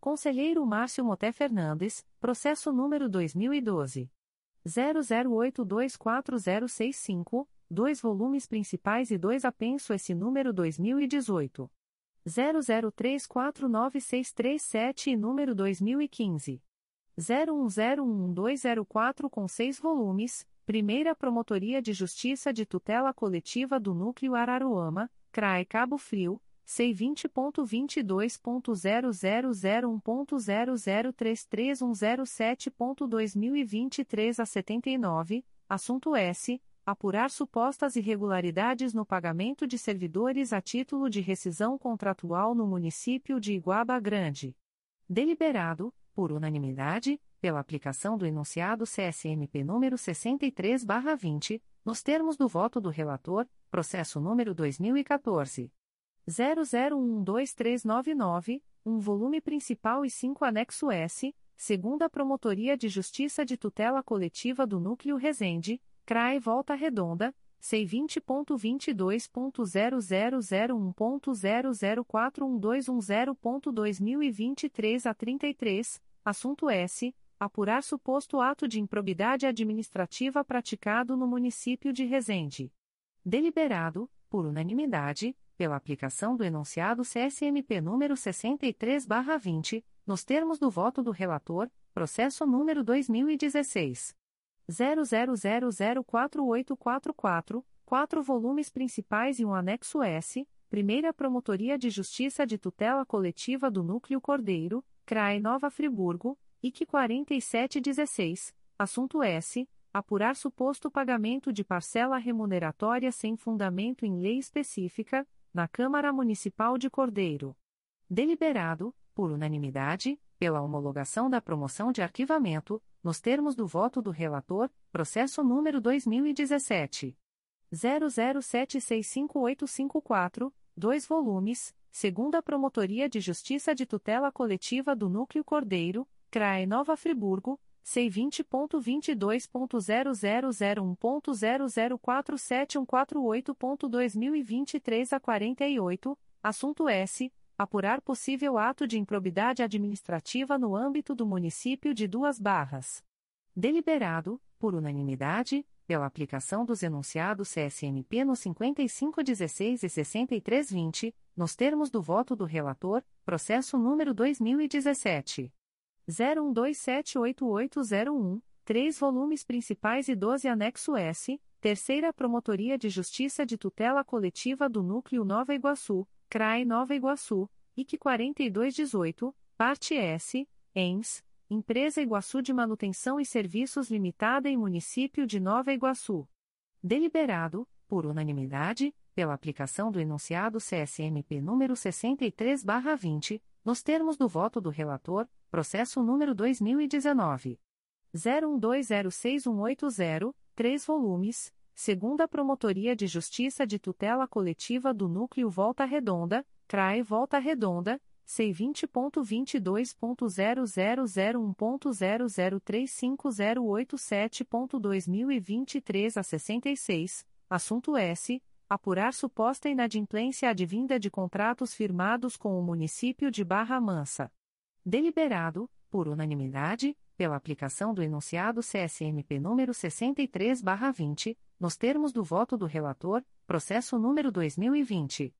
Conselheiro Márcio Moté Fernandes processo número dois mil e doze 00824065, dois volumes principais e dois apenso esse número 2018. 00349637 e número 2015. 01011204 com seis volumes, Primeira Promotoria de Justiça de Tutela Coletiva do Núcleo Araruama, CRAE Cabo Frio, C20.22.0001.0033107.2023 a 79, assunto S. Apurar supostas irregularidades no pagamento de servidores a título de rescisão contratual no município de Iguaba Grande. Deliberado, por unanimidade, pela aplicação do enunciado CSMP número 63/20, nos termos do voto do relator, processo número 2014 00123999, um volume principal e 5 anexo S, segunda Promotoria de Justiça de Tutela Coletiva do Núcleo Resende, CRAE Volta Redonda. C20.22.0001.0041210.2023 a 33, assunto S apurar suposto ato de improbidade administrativa praticado no município de Resende. Deliberado, por unanimidade, pela aplicação do enunciado CSMP número 63/20, nos termos do voto do relator, processo número 2016 00004844, quatro volumes principais e um anexo S, Primeira Promotoria de Justiça de Tutela Coletiva do Núcleo Cordeiro, CRAE Nova Friburgo, IC 4716, assunto S. Apurar suposto pagamento de parcela remuneratória sem fundamento em lei específica, na Câmara Municipal de Cordeiro. Deliberado, por unanimidade, pela homologação da promoção de arquivamento, nos termos do voto do relator, processo número 2017. 00765854, dois volumes, segunda Promotoria de Justiça de Tutela Coletiva do Núcleo Cordeiro, CRAE Nova Friburgo, C20.22.0001.0047148.2023 a 48, assunto S. Apurar possível ato de improbidade administrativa no âmbito do município de Duas Barras. Deliberado, por unanimidade, pela aplicação dos enunciados CSMP no 5516 e 6320, nos termos do voto do relator, processo número 2017 01278801, três volumes principais e 12 anexo S, Terceira Promotoria de Justiça de Tutela Coletiva do Núcleo Nova Iguaçu, CRAE Nova Iguaçu, IC 4218, Parte S, ENS, Empresa Iguaçu de Manutenção e Serviços Limitada e Município de Nova Iguaçu. Deliberado, por unanimidade, pela aplicação do enunciado CSMP número 63/20, nos termos do voto do relator, processo número 2019 01206180, três volumes, segunda Promotoria de Justiça de Tutela Coletiva do Núcleo Volta Redonda, CRAE Volta Redonda, C20.22.0001.0035087.2023 a 66, assunto S. Apurar suposta inadimplência advinda de contratos firmados com o município de Barra Mansa. Deliberado, por unanimidade, pela aplicação do enunciado CSMP número 63/20, nos termos do voto do relator, processo número 2020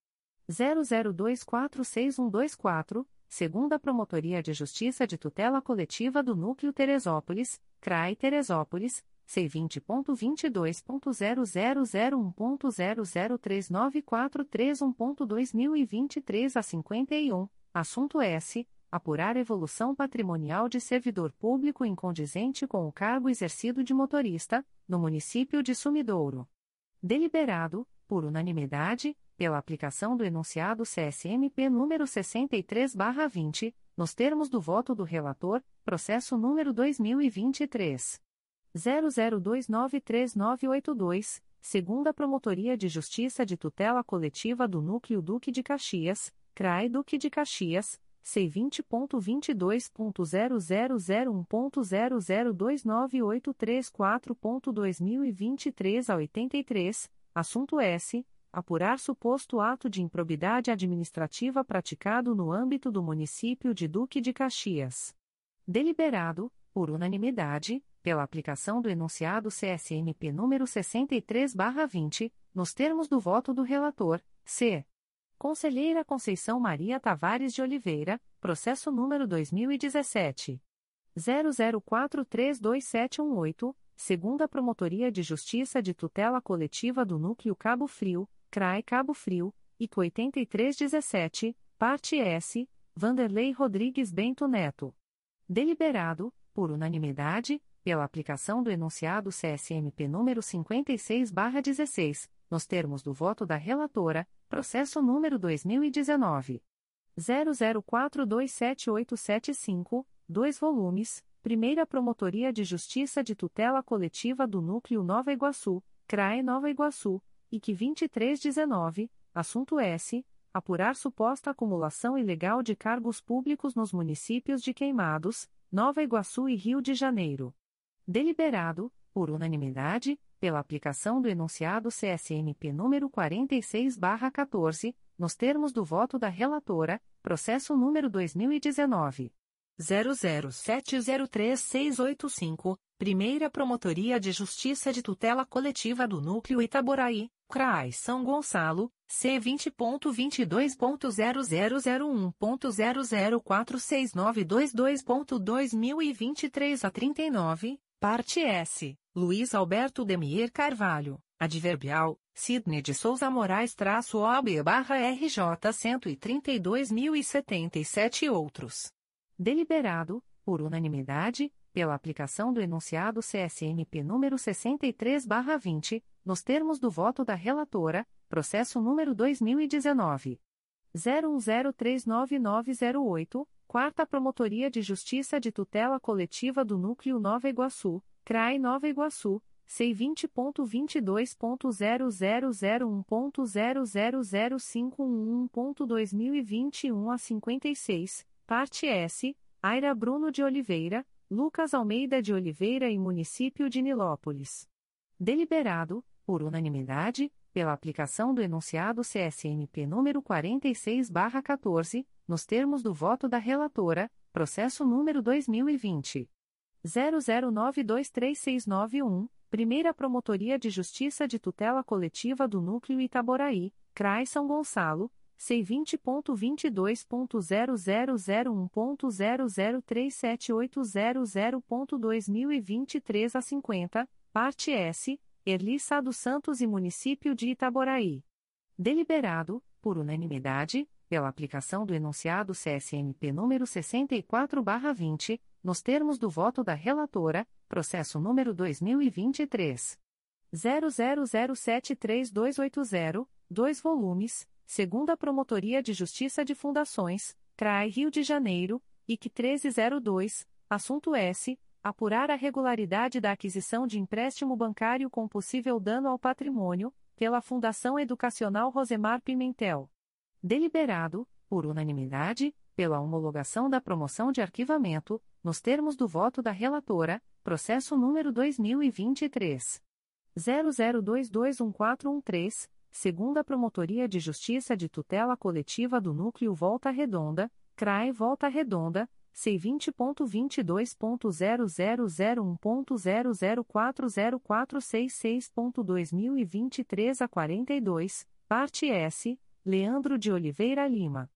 00246124, segunda Promotoria de Justiça de Tutela Coletiva do Núcleo Teresópolis, CRAI Teresópolis C20.22.0001.0039431.2023 a 51, assunto S. Apurar evolução patrimonial de servidor público incondizente com o cargo exercido de motorista, no município de Sumidouro. Deliberado, por unanimidade, pela aplicação do enunciado CSMP número 63-20, nos termos do voto do relator, processo número 2023 00293982, segunda Promotoria de Justiça de Tutela Coletiva do Núcleo Duque de Caxias, CRAI Duque de Caxias, C20.22.0001.0029834.2023 a 83, assunto S. Apurar suposto ato de improbidade administrativa praticado no âmbito do município de Duque de Caxias. Deliberado, por unanimidade, pela aplicação do enunciado CSMP número 63/20, nos termos do voto do relator, C. Conselheira Conceição Maria Tavares de Oliveira, processo número 2017 00432718, segunda Promotoria de Justiça de Tutela Coletiva do Núcleo Cabo Frio, CRAE Cabo Frio, IC 8317, parte S, Vanderlei Rodrigues Bento Neto. Deliberado, por unanimidade, pela aplicação do enunciado CSMP número 56/16, nos termos do voto da relatora, processo número 2019 00427875, dois volumes, Primeira Promotoria de Justiça de Tutela Coletiva do Núcleo Nova Iguaçu, CRAE Nova Iguaçu, IC 2319, assunto S apurar suposta acumulação ilegal de cargos públicos nos municípios de Queimados, Nova Iguaçu e Rio de Janeiro. Deliberado, por unanimidade, pela aplicação do enunciado CSMP número 46/14, nos termos do voto da relatora, processo número 2019 00703685, Primeira Promotoria de Justiça de Tutela Coletiva do Núcleo Itaboraí, CRAI São Gonçalo, C20.22.0001.0046922.2023 a 39, parte S, Luiz Alberto Demier Carvalho, adverbial, Sidney de Souza Moraes traço OB barra RJ 132.077 e outros. Deliberado, por unanimidade, pela aplicação do enunciado CSMP número 63/20, nos termos do voto da relatora, processo número 2019 01039908, Quarta Promotoria de Justiça de Tutela Coletiva do Núcleo Nova Iguaçu, CRAI Nova Iguaçu. C20.22.0001.00051.2021 a 56, parte S, Aira Bruno de Oliveira, Lucas Almeida de Oliveira e Município de Nilópolis. Deliberado, por unanimidade, pela aplicação do enunciado CSNP número 46/14, nos termos do voto da relatora, processo número 2020 00923691, Primeira Promotoria de Justiça de Tutela Coletiva do Núcleo Itaboraí, CRAI São Gonçalo C20.22.0001.0037800.2023 a 50, parte S, Erli dos Santos e Município de Itaboraí. Deliberado, por unanimidade, pela aplicação do enunciado CSMP número 64/20, nos termos do voto da relatora, processo número 2023 00073280, dois volumes segunda Promotoria de Justiça de Fundações, CRAI Rio de Janeiro, IC 1302, assunto S. Apurar a regularidade da aquisição de empréstimo bancário com possível dano ao patrimônio, pela Fundação Educacional Rosemar Pimentel. Deliberado, por unanimidade, pela homologação da promoção de arquivamento, nos termos do voto da relatora, processo número 2023. 00221413 segunda Promotoria de Justiça de Tutela Coletiva do Núcleo Volta Redonda, CRAE Volta Redonda, C20.22.0001.0040466.2023 a 42, parte S, Leandro de Oliveira Lima.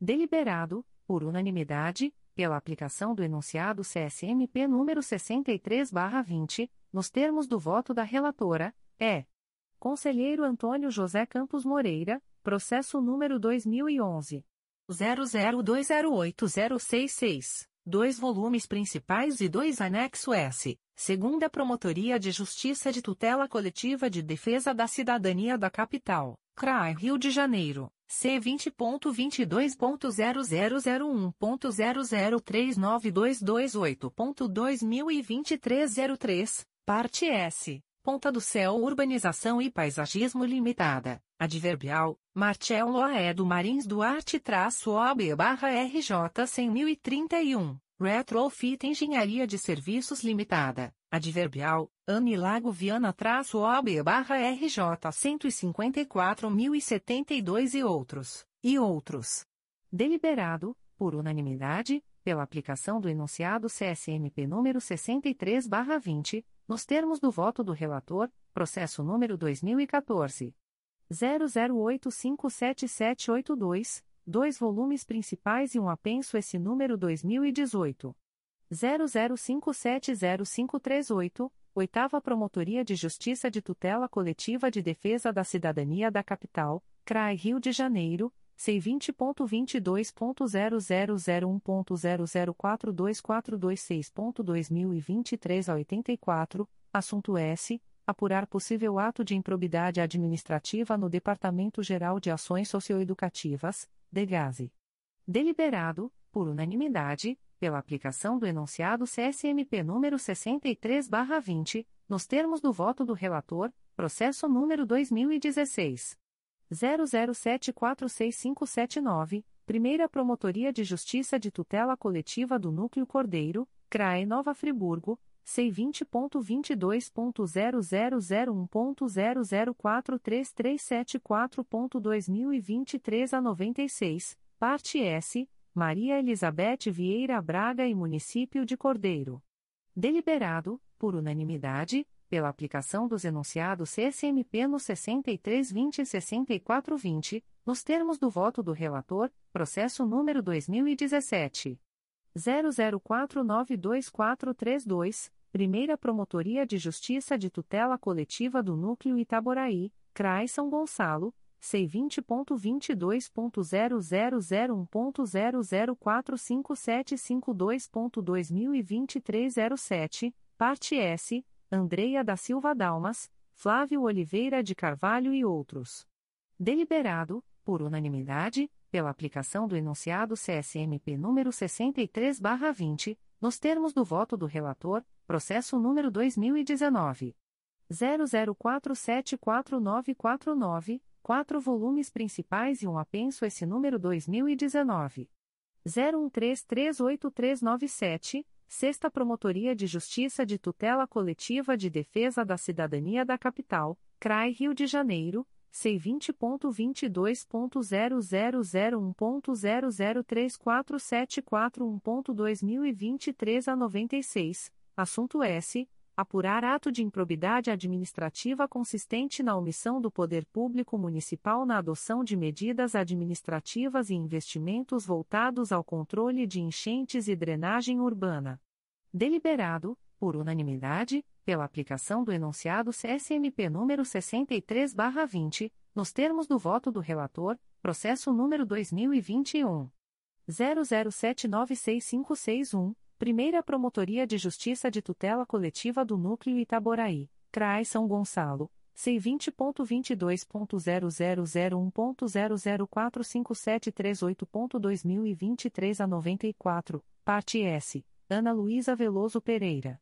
Deliberado, por unanimidade, pela aplicação do enunciado CSMP número 63/20, nos termos do voto da relatora, é Conselheiro Antônio José Campos Moreira, processo número 2011. 00208066, dois volumes principais e dois anexo S, segunda Promotoria de Justiça de Tutela Coletiva de Defesa da Cidadania da Capital, CRAI Rio de Janeiro, C20.22.0001.0039228.2023 03, parte S. Ponta do Céu Urbanização e Paisagismo Limitada, Adverbial, Marcelo Aedo Marins Duarte traço OB barra RJ 100.031, Retrofit Engenharia de Serviços Limitada, Adverbial, Anilago Viana traço OB barra RJ 154.072 e outros, e outros. Deliberado, por unanimidade, pela aplicação do enunciado CSMP número 63 barra 20, nos termos do voto do relator, processo número 2014. 00857782, dois volumes principais e um apenso esse número 2018. 00570538, Oitava Promotoria de Justiça de Tutela Coletiva de Defesa da Cidadania da Capital, CRAI Rio de Janeiro, C20.22.0001.0042426.2023 a 84, assunto S. Apurar possível ato de improbidade administrativa no Departamento Geral de Ações Socioeducativas, DEGASE. Deliberado, por unanimidade, pela aplicação do enunciado CSMP número 63/20, nos termos do voto do relator, processo número 2016 00746579, Primeira Promotoria de Justiça de Tutela Coletiva do Núcleo Cordeiro, CRAE Nova Friburgo, C20.22.0001.0043374.2023 a 96, parte S Maria Elizabeth Vieira Braga e Município de Cordeiro. Deliberado, por unanimidade, pela aplicação dos enunciados CSMP no 6320 e 6420, nos termos do voto do relator, processo número 2017 00492432, Primeira Promotoria de Justiça de Tutela Coletiva do Núcleo Itaboraí, CRAI São Gonçalo, C20.22.0001.0045752.2023 07, parte S, Andreia da Silva Dalmas, Flávio Oliveira de Carvalho e outros. Deliberado, por unanimidade, pela aplicação do enunciado CSMP número 63/20, nos termos do voto do relator, processo número 2019 00474949 quatro volumes principais e um apenso esse número 2019. 01338397, Sexta Promotoria de Justiça de Tutela Coletiva de Defesa da Cidadania da Capital, CRAI Rio de Janeiro, C20.22.0001.0034741.2023 a 96, assunto S apurar ato de improbidade administrativa consistente na omissão do poder público municipal na adoção de medidas administrativas e investimentos voltados ao controle de enchentes e drenagem urbana. Deliberado, por unanimidade, pela aplicação do enunciado CSMP número 63/20, nos termos do voto do relator, processo número 2021 00796561 Primeira Promotoria de Justiça de Tutela Coletiva do Núcleo Itaboraí, CRAI São Gonçalo, C20.22.0001.0045738.2023 a 94, parte S, Ana Luísa Veloso Pereira.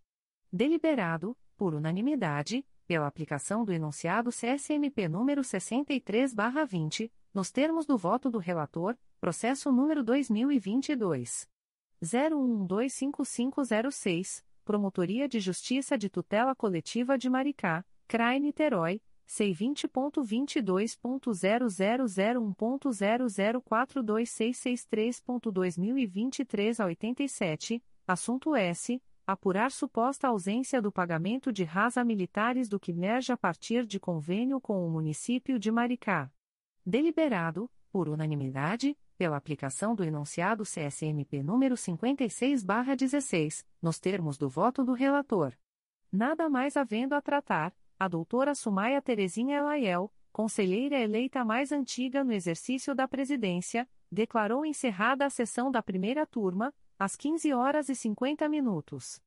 Deliberado, por unanimidade, pela aplicação do enunciado CSMP número 63/20, nos termos do voto do relator, processo número 2022 01125506, Promotoria de Justiça de Tutela Coletiva de Maricá, CRAI Niterói, C20.22.0001.0042663.2023 a 87, assunto S. Apurar suposta ausência do pagamento de rasa militares do que emerge a partir de convênio com o município de Maricá. Deliberado, por unanimidade, pela aplicação do enunciado CSMP número 56/16, nos termos do voto do relator. Nada mais havendo a tratar, a doutora Sumaia Terezinha Elaiel, conselheira eleita mais antiga no exercício da presidência, declarou encerrada a sessão da primeira turma, às 15 horas e 50 minutos.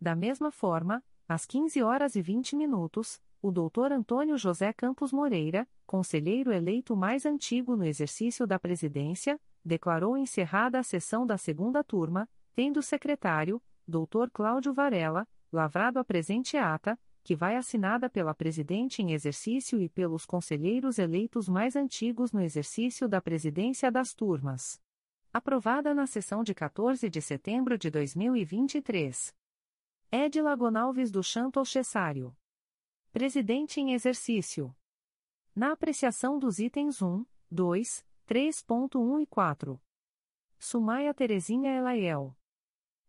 Da mesma forma, às 15 horas e 20 minutos, o doutor Antônio José Campos Moreira, conselheiro eleito mais antigo no exercício da presidência, declarou encerrada a sessão da segunda turma, tendo secretário, doutor Cláudio Varela, lavrado a presente ata, que vai assinada pela presidente em exercício e pelos conselheiros eleitos mais antigos no exercício da presidência das turmas. Aprovada na sessão de 14 de setembro de 2023. Edila Gonalves do Chanto Cessário. Presidente em exercício. Na apreciação dos itens 1, 2, 3.1 e 4. Sumaia Terezinha Elaiel.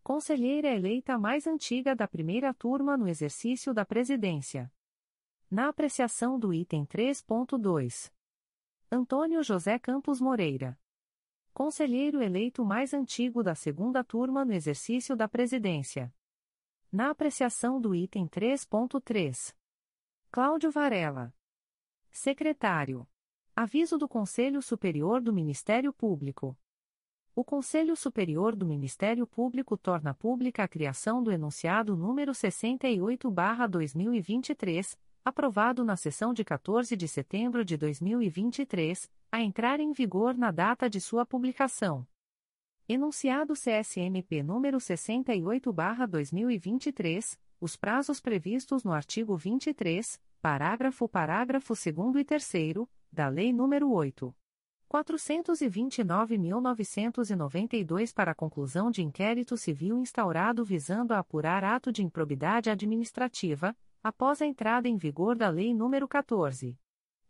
Conselheira eleita mais antiga da primeira turma no exercício da presidência. Na apreciação do item 3.2. Antônio José Campos Moreira. Conselheiro eleito mais antigo da segunda turma no exercício da presidência. Na apreciação do item 3.3. Cláudio Varela. Secretário. Aviso do Conselho Superior do Ministério Público. O Conselho Superior do Ministério Público torna pública a criação do enunciado número 68/2023, aprovado na sessão de 14 de setembro de 2023, a entrar em vigor na data de sua publicação. Enunciado CSMP número 68/2023, os prazos previstos no artigo 23, parágrafo parágrafo 2 e 3 da Lei nº 8. 429.992 para conclusão de inquérito civil instaurado visando a apurar ato de improbidade administrativa, após a entrada em vigor da Lei nº 14.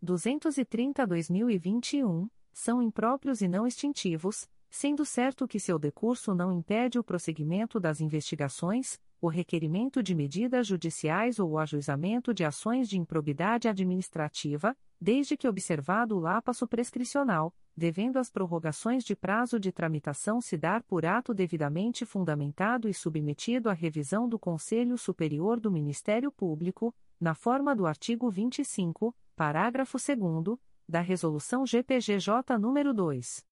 230/2021, são impróprios e não extintivos, sendo certo que seu decurso não impede o prosseguimento das investigações, o requerimento de medidas judiciais ou o ajuizamento de ações de improbidade administrativa, desde que observado o lapasso prescricional, devendo as prorrogações de prazo de tramitação se dar por ato devidamente fundamentado e submetido à revisão do Conselho Superior do Ministério Público, na forma do artigo 25, parágrafo 2 da Resolução GPGJ nº 2.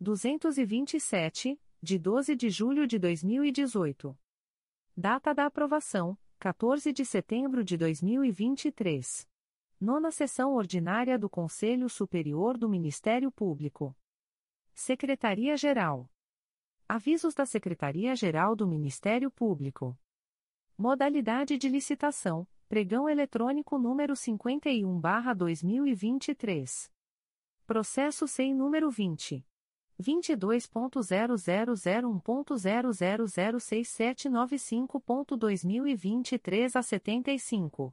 227, de 12 de julho de 2018. Data da aprovação: 14 de setembro de 2023. Nona Sessão Ordinária do Conselho Superior do Ministério Público. Secretaria-Geral. Avisos da Secretaria-Geral do Ministério Público. Modalidade de licitação: Pregão eletrônico número 51/2023. Processo SEI número 20 22.0001.0006795.2023 a 75.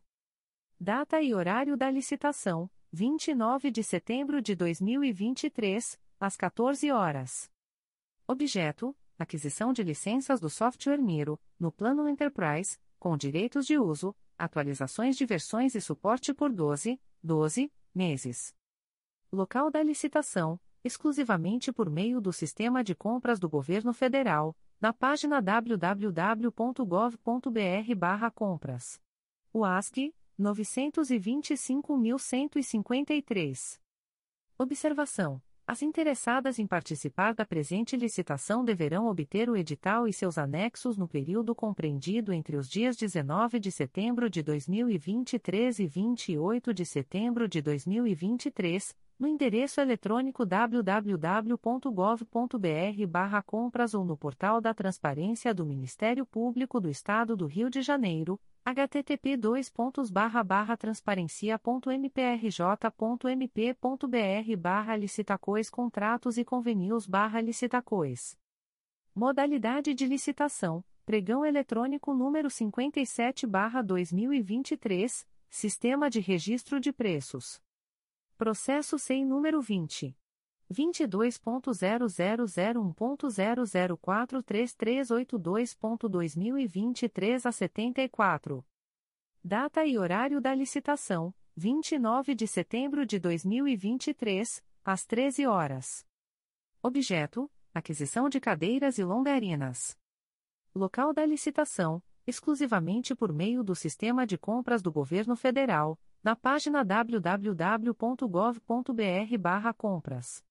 Data e horário da licitação: 29 de setembro de 2023, às 14 horas. Objeto: aquisição de licenças do software Miro, no Plano Enterprise, com direitos de uso, atualizações de versões e suporte por 12, 12 meses. Local da licitação: exclusivamente por meio do Sistema de Compras do Governo Federal, na página www.gov.br/compras. O ASCII 925.153. Observação: As interessadas em participar da presente licitação deverão obter o edital e seus anexos no período compreendido entre os dias 19 de setembro de 2023 e 28 de setembro de 2023 no endereço eletrônico www.gov.br/compras ou no portal da Transparência do Ministério Público do Estado do Rio de Janeiro, http://transparencia.mprj.mp.br/barra licitacois contratos e convenios barra licitacois. Modalidade de licitação: Pregão eletrônico número 57/2023, Sistema de Registro de Preços. Processo SEI número 20. 22.0001.0043382.2023 a 74. Data e horário da licitação: 29 de setembro de 2023, às 13 horas. Objeto: aquisição de cadeiras e longarinas. Local da licitação: exclusivamente por meio do Sistema de Compras do Governo Federal na página www.gov.br/compras.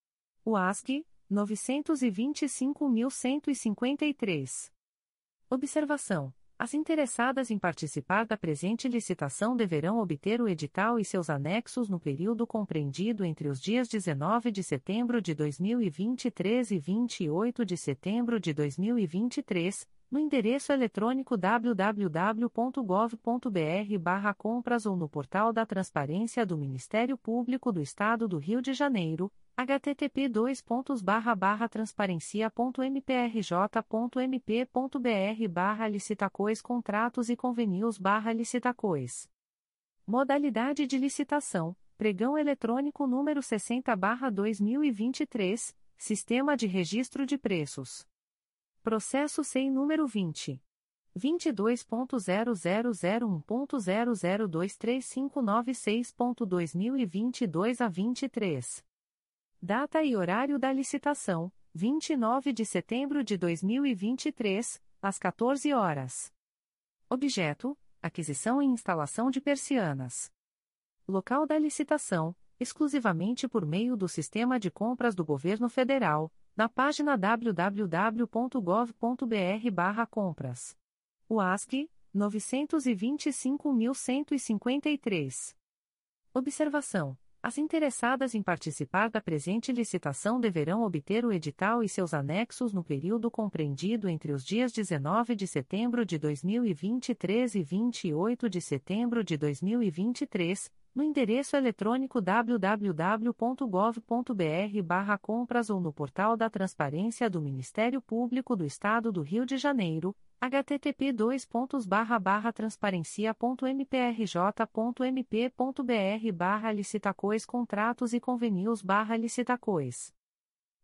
O ASC 925.153. Observação: As interessadas em participar da presente licitação deverão obter o edital e seus anexos no período compreendido entre os dias 19 de setembro de 2023 e 28 de setembro de 2023 no endereço eletrônico www.gov.br/compras ou no portal da Transparência do Ministério Público do Estado do Rio de Janeiro, http://transparencia.mprj.mp.br/licitacois contratos e convenios/licitacois. Modalidade de licitação: Pregão eletrônico número 60/2023, Sistema de Registro de Preços. Processo SEI número 20. 22.0001.0023596.2022 a 23. Data e horário da licitação: 29 de setembro de 2023, às 14 horas. Objeto: aquisição e instalação de persianas. Local da licitação: exclusivamente por meio do Sistema de Compras do Governo Federal, na página www.gov.br/compras. UASC 925.153. Observação: As interessadas em participar da presente licitação deverão obter o edital e seus anexos no período compreendido entre os dias 19 de setembro de 2023 e 28 de setembro de 2023 no endereço eletrônico www.gov.br/compras ou no portal da Transparência do Ministério Público do Estado do Rio de Janeiro, http://transparencia.mprj.mp.br/licitacois contratos e convenios/licitacois.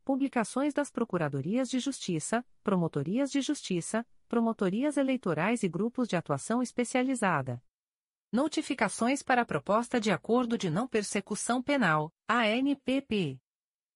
Publicações das Procuradorias de Justiça, Promotorias de Justiça, Promotorias Eleitorais e Grupos de Atuação Especializada. Notificações para a Proposta de Acordo de Não Persecução Penal, ANPP.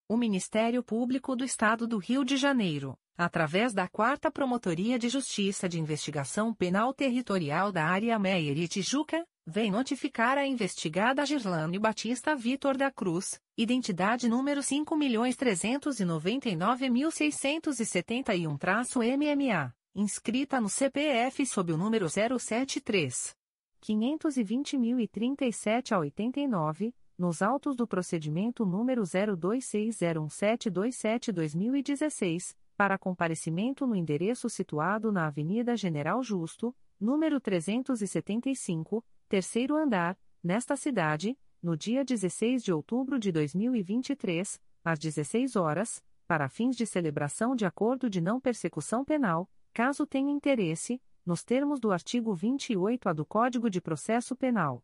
O Ministério Público do Estado do Rio de Janeiro, através da 4 Promotoria de Justiça de Investigação Penal Territorial da Área Meier e Tijuca, vem notificar a investigada Girlane Batista Vitor da Cruz, identidade número 5.399.671-MMA, inscrita no CPF sob o número 073. 520.037 a 89, nos autos do procedimento número 02601727-2016, para comparecimento no endereço situado na Avenida General Justo, número 375, terceiro andar, nesta cidade, no dia 16 de outubro de 2023, às 16 horas, para fins de celebração de acordo de não persecução penal, caso tenha interesse, nos termos do artigo 28-A do Código de Processo Penal.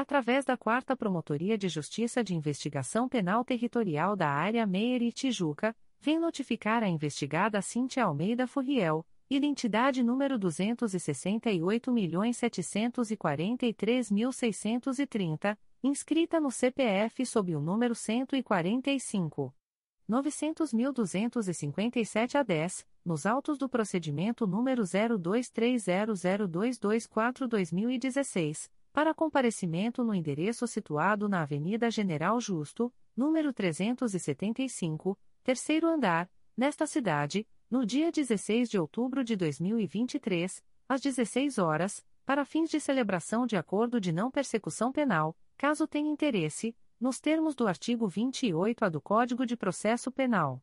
através da 4 Promotoria de Justiça de Investigação Penal Territorial da Área Meier e Tijuca, vem notificar a investigada Cíntia Almeida Furriel, identidade número 268.743.630, inscrita no CPF sob o número 145. 900.257 a 10, nos autos do procedimento número 02300224-2016, para comparecimento no endereço situado na Avenida General Justo, número 375, terceiro andar, nesta cidade, no dia 16 de outubro de 2023, às 16 horas, para fins de celebração de acordo de não persecução penal, caso tenha interesse, nos termos do artigo 28-A do Código de Processo Penal.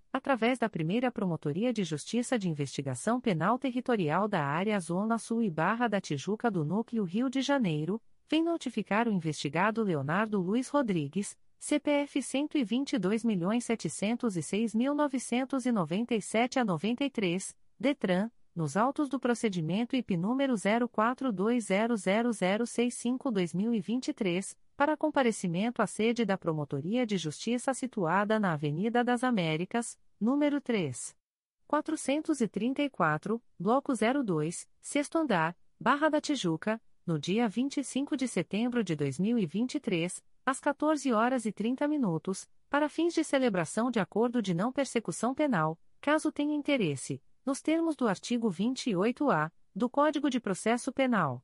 através da primeira Promotoria de Justiça de Investigação Penal Territorial da Área Zona Sul e Barra da Tijuca do Núcleo Rio de Janeiro, vem notificar o investigado Leonardo Luiz Rodrigues, CPF 122.706.997 a 93, DETRAN, nos autos do procedimento IP número 04200065-2023, para comparecimento à sede da Promotoria de Justiça situada na Avenida das Américas, número 3. 434, Bloco 02, Sexto Andar, Barra da Tijuca, no dia 25 de setembro de 2023, às 14 horas e 30 minutos, para fins de celebração de acordo de não persecução penal, caso tenha interesse, nos termos do artigo 28-A do Código de Processo Penal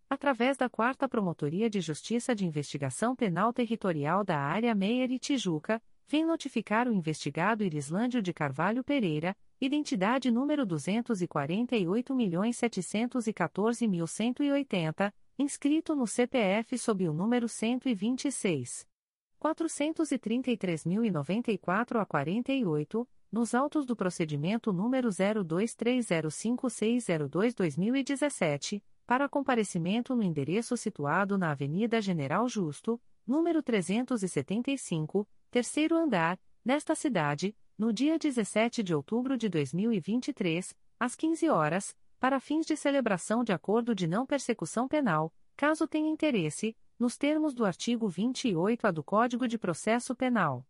através da 4 Promotoria de Justiça de Investigação Penal Territorial da Área Meier e Tijuca, vem notificar o investigado Irislândio de Carvalho Pereira, identidade número 248.714.180, inscrito no CPF sob o número 126. 433.094 a 48, nos autos do procedimento número 02305602-2017, para comparecimento no endereço situado na Avenida General Justo, número 375, terceiro andar, nesta cidade, no dia 17 de outubro de 2023, às 15 horas, para fins de celebração de acordo de não persecução penal, caso tenha interesse, nos termos do artigo 28-A do Código de Processo Penal.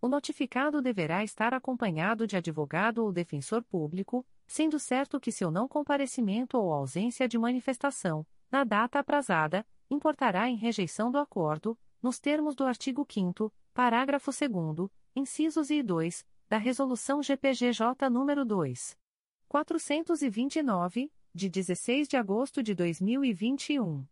O notificado deverá estar acompanhado de advogado ou defensor público, sendo certo que seu não comparecimento ou ausência de manifestação, na data aprazada, importará em rejeição do acordo, nos termos do artigo 5 parágrafo 2 incisos e 2, da Resolução GPGJ nº 2. 429, de 16 de agosto de 2021.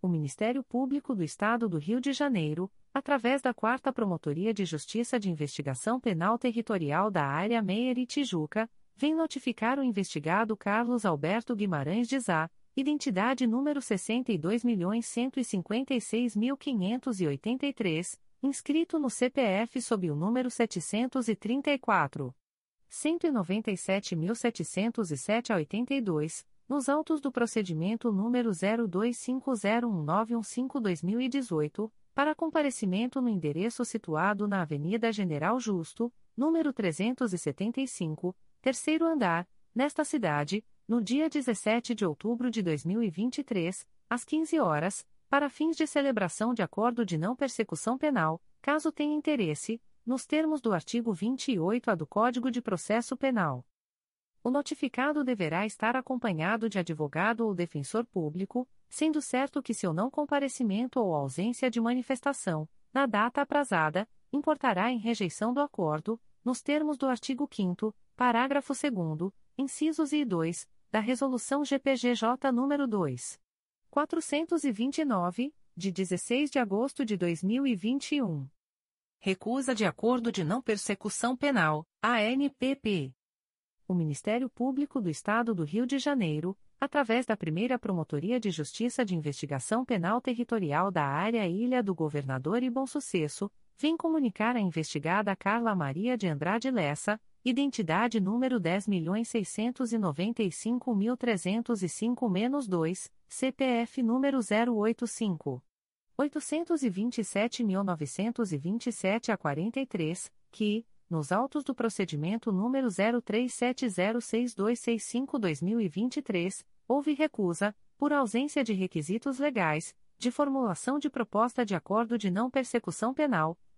O Ministério Público do Estado do Rio de Janeiro, através da 4 Promotoria de Justiça de Investigação Penal Territorial da Área Meier e Tijuca, vem notificar o investigado Carlos Alberto Guimarães de Zá, identidade número 62.156.583, inscrito no CPF sob o número 734. 197.707 a 82, nos autos do procedimento número 02501915-2018, para comparecimento no endereço situado na Avenida General Justo, número 375, terceiro andar, nesta cidade, no dia 17 de outubro de 2023, às 15 horas, para fins de celebração de acordo de não persecução penal, caso tenha interesse, nos termos do artigo 28-A do Código de Processo Penal. O notificado deverá estar acompanhado de advogado ou defensor público, sendo certo que seu não comparecimento ou ausência de manifestação, na data aprazada, importará em rejeição do acordo, nos termos do artigo 5 parágrafo 2 incisos e 2, da Resolução GPGJ nº 2. 429, de 16 de agosto de 2021. Recusa de acordo de não persecução penal, ANPP. O Ministério Público do Estado do Rio de Janeiro, através da primeira Promotoria de Justiça de Investigação Penal Territorial da Área Ilha do Governador e Bom Sucesso, vem comunicar à investigada Carla Maria de Andrade Lessa, identidade número 10.695.305-2, CPF número 085. 827.927 a 43, que, nos autos do procedimento número 03706265-2023, houve recusa, por ausência de requisitos legais, de formulação de proposta de acordo de não persecução penal,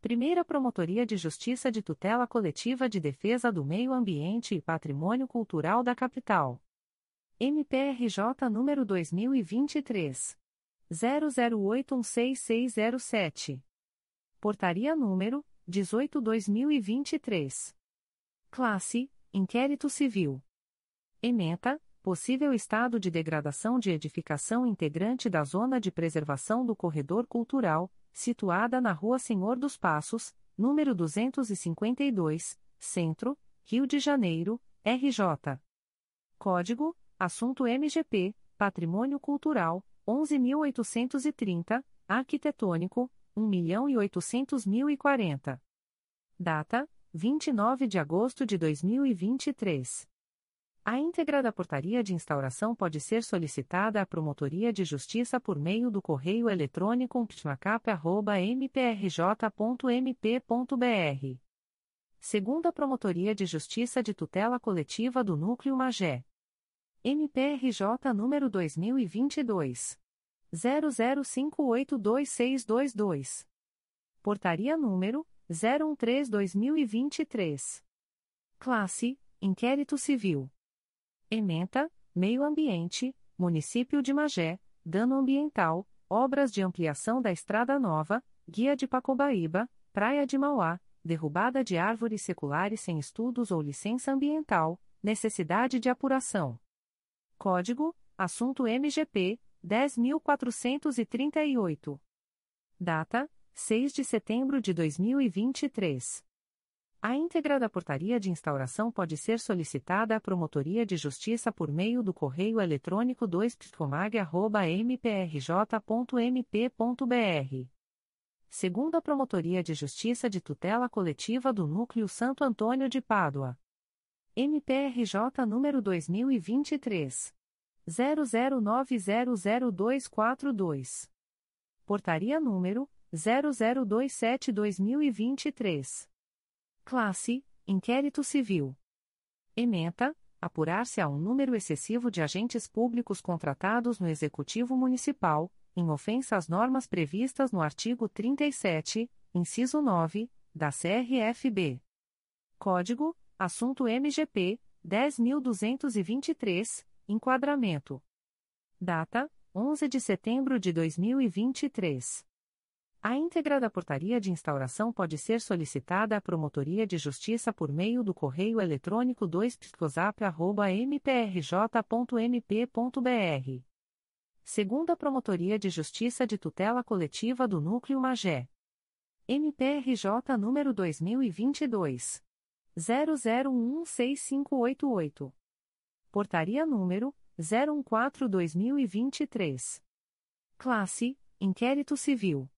Primeira Promotoria de Justiça de Tutela Coletiva de Defesa do Meio Ambiente e Patrimônio Cultural da Capital. MPRJ número 2023 00816607. Portaria número 18/2023. Classe: Inquérito Civil. Ementa: Possível estado de degradação de edificação integrante da Zona de Preservação do Corredor Cultural, situada na Rua Senhor dos Passos, número 252, Centro, Rio de Janeiro, RJ. Código: Assunto MGP, Patrimônio Cultural, 11.830, Arquitetônico, 1.800.040. Data: 29 de agosto de 2023. A íntegra da portaria de instauração pode ser solicitada à Promotoria de Justiça por meio do correio eletrônico ptmacap.mprj.mp.br Segunda Promotoria de Justiça de Tutela Coletiva do Núcleo Magé. MPRJ número 2022 00582622. Portaria número 013/2023. Classe: Inquérito Civil. Ementa: Meio Ambiente, Município de Magé, Dano Ambiental, Obras de Ampliação da Estrada Nova, Guia de Pacobaíba, Praia de Mauá, Derrubada de árvores seculares sem estudos ou licença ambiental, necessidade de apuração. Código: Assunto MGP 10438. Data: 6 de setembro de 2023. A íntegra da portaria de instauração pode ser solicitada à Promotoria de Justiça por meio do correio eletrônico 2psicomag.mprj.mp.br. Segundo a Promotoria de Justiça de Tutela Coletiva do Núcleo Santo Antônio de Pádua. MPRJ número 2023. 00900242. Portaria número 0027-2023. Classe: Inquérito Civil. Ementa: apurar-se a um número excessivo de agentes públicos contratados no Executivo Municipal, em ofensa às normas previstas no artigo 37, inciso 9, da CRFB. Código: Assunto MGP 10223, enquadramento. Data: 11 de setembro de 2023. A íntegra da portaria de instauração pode ser solicitada à Promotoria de Justiça por meio do correio eletrônico 2psicosap.mprj.mp.br. Segunda Promotoria de Justiça de Tutela Coletiva do Núcleo Magé. MPRJ número 2022. 00165888. Portaria número 014-2023. Classe: Inquérito Civil.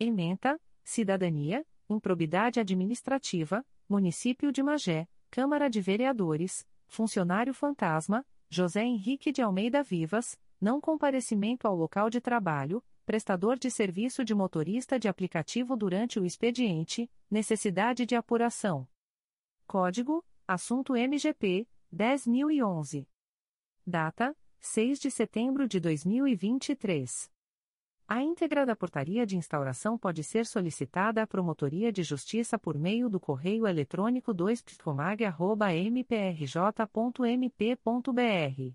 Ementa, Cidadania, Improbidade Administrativa, Município de Magé, Câmara de Vereadores, Funcionário Fantasma, José Henrique de Almeida Vivas, não comparecimento ao local de trabalho, prestador de serviço de motorista de aplicativo durante o expediente, necessidade de apuração. Código: Assunto MGP 10011. Data: 6 de setembro de 2023. A íntegra da portaria de instauração pode ser solicitada à Promotoria de Justiça por meio do correio eletrônico 2psicomag.mprj.mp.br.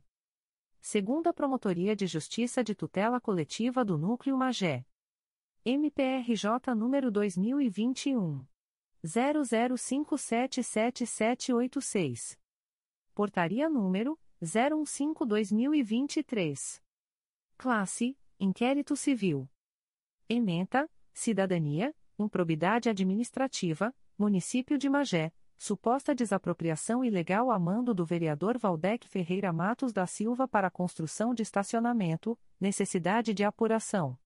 Segunda Promotoria de Justiça de Tutela Coletiva do Núcleo Magé. MPRJ número 2021. 00577786. Portaria número 015-2023. Classe Inquérito Civil. Ementa, Cidadania, Improbidade Administrativa, Município de Magé, suposta desapropriação ilegal a mando do vereador Valdec Ferreira Matos da Silva para construção de estacionamento, necessidade de apuração.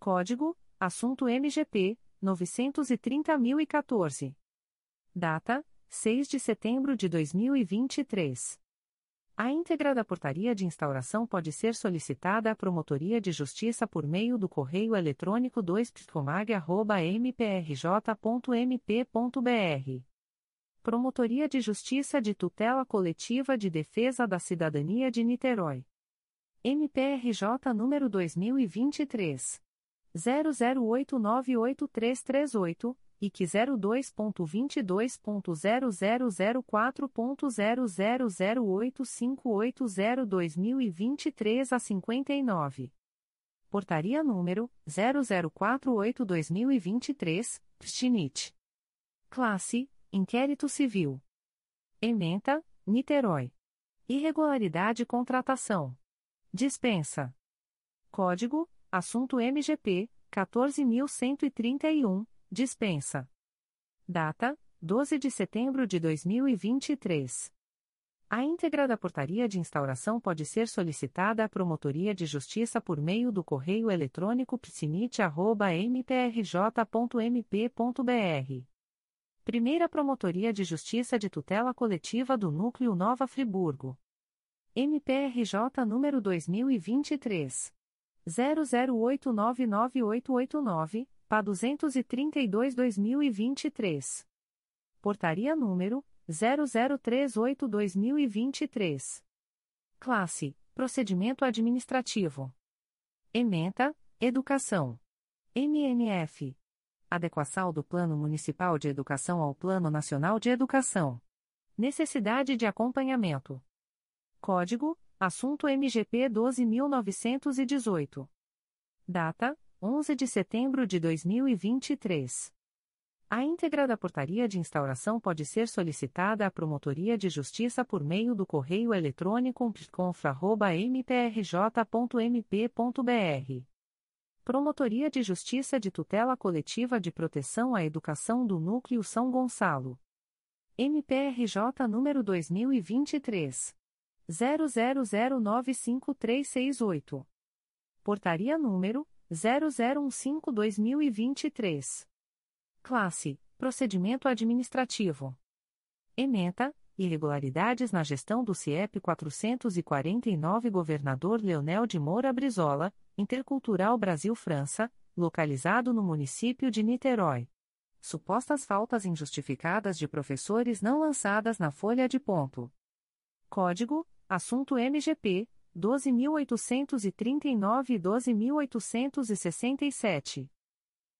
Código: Assunto MGP 930.014. Data: 6 de setembro de 2023. A íntegra da portaria de instauração pode ser solicitada à Promotoria de Justiça por meio do correio eletrônico 2psicomag.mprj.mp.br. Promotoria de Justiça de Tutela Coletiva de Defesa da Cidadania de Niterói. MPRJ número 2023. 00898338 e que 02.22.0004.0008580-2023 a 59. Portaria número 0048-2023, Pstinit. Classe: Inquérito Civil. Ementa, Niterói. Irregularidade contratação. Dispensa. Código: Assunto MGP 14131 Dispensa. Data: 12 de setembro de 2023. A íntegra da portaria de instauração pode ser solicitada à Promotoria de Justiça por meio do correio eletrônico psinit.mprj.mp.br. Primeira Promotoria de Justiça de Tutela Coletiva do Núcleo Nova Friburgo. MPRJ número 2023. 00899889. PA 232-2023. Portaria número 0038/2023. Classe: Procedimento administrativo. Ementa: Educação. MNF. Adequação do Plano Municipal de Educação ao Plano Nacional de Educação. Necessidade de acompanhamento. Código: Assunto MGP 12918. Data: 11 de setembro de 2023. A íntegra da portaria de instauração pode ser solicitada à Promotoria de Justiça por meio do correio eletrônico pconfra.mprj.mp.br. Promotoria de Justiça de Tutela Coletiva de Proteção à Educação do Núcleo São Gonçalo. MPRJ número 2023. 00095368. Portaria número 0015-2023. Classe: Procedimento Administrativo. Ementa: Irregularidades na gestão do CIEP 449 Governador Leonel de Moura Brizola, Intercultural Brasil-França, localizado no município de Niterói. Supostas faltas injustificadas de professores não lançadas na folha de ponto. Código: Assunto MGP 12.839 e 12.867.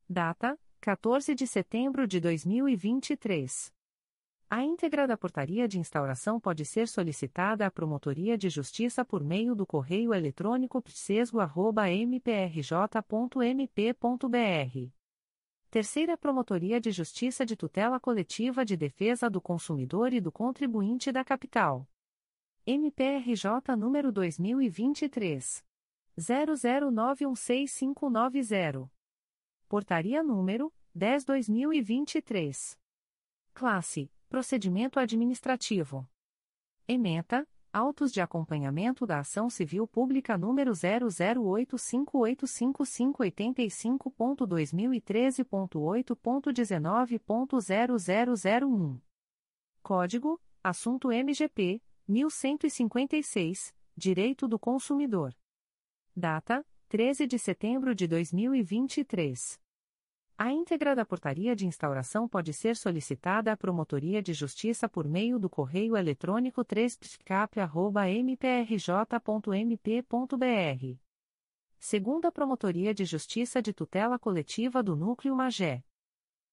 Data: 14 de setembro de 2023. A íntegra da portaria de instauração pode ser solicitada à Promotoria de Justiça por meio do correio eletrônico psesgo.mprj.mp.br. Terceira Promotoria de Justiça de Tutela Coletiva de Defesa do Consumidor e do Contribuinte da Capital. MPRJ número 2023 00916590. Portaria número 10/2023. Classe: Procedimento administrativo. Ementa: Autos de acompanhamento da ação civil pública número 008585585.2013.8.19.0001. Código: Assunto MGP 1156 Direito do Consumidor. Data: 13 de setembro de 2023. A íntegra da portaria de instauração pode ser solicitada à Promotoria de Justiça por meio do correio eletrônico 3psicap.mprj.mp.br. Segunda Promotoria de Justiça de Tutela Coletiva do Núcleo Magé.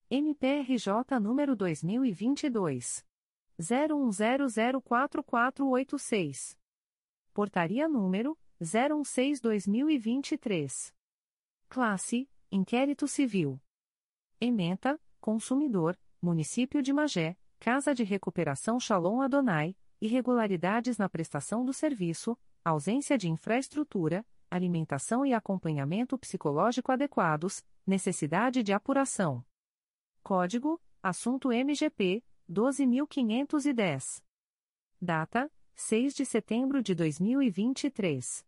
MPRJ número 2022. 01004486. Portaria número 016-2023. Classe: Inquérito Civil. Ementa: Consumidor, Município de Magé, Casa de Recuperação Shalom Adonai, irregularidades na prestação do serviço, ausência de infraestrutura, alimentação e acompanhamento psicológico adequados, necessidade de apuração. Código: Assunto MGP 12.510. Data: 6 de setembro de 2023.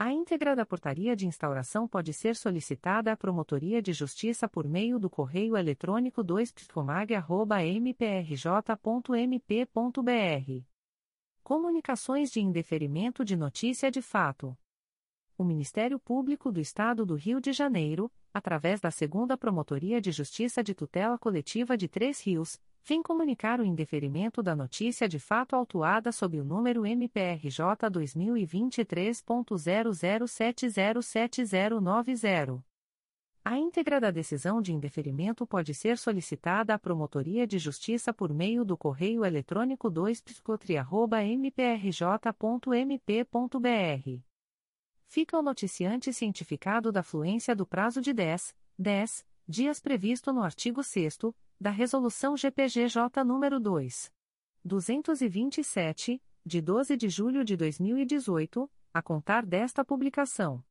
A íntegra da portaria de instauração pode ser solicitada à Promotoria de Justiça por meio do correio eletrônico 2psicomag.mprj.mp.br. Comunicações de indeferimento de notícia de fato. O Ministério Público do Estado do Rio de Janeiro, através da Segunda Promotoria de Justiça de Tutela Coletiva de Três Rios, vem comunicar o indeferimento da notícia de fato autuada sob o número MPRJ 2023.00707090. A íntegra da decisão de indeferimento pode ser solicitada à Promotoria de Justiça por meio do correio eletrônico 2psicotri.mprj.mp.br. Fica o noticiante cientificado da fluência do prazo de 10, 10 dias previsto no artigo 6 da Resolução GPGJ nº 2. 227, de 12 de julho de 2018, a contar desta publicação.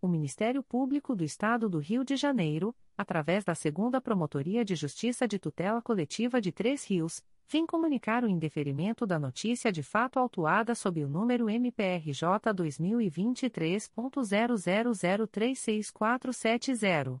O Ministério Público do Estado do Rio de Janeiro, através da Segunda Promotoria de Justiça de Tutela Coletiva de Três Rios, vem comunicar o indeferimento da notícia de fato autuada sob o número MPRJ 2023.00036470.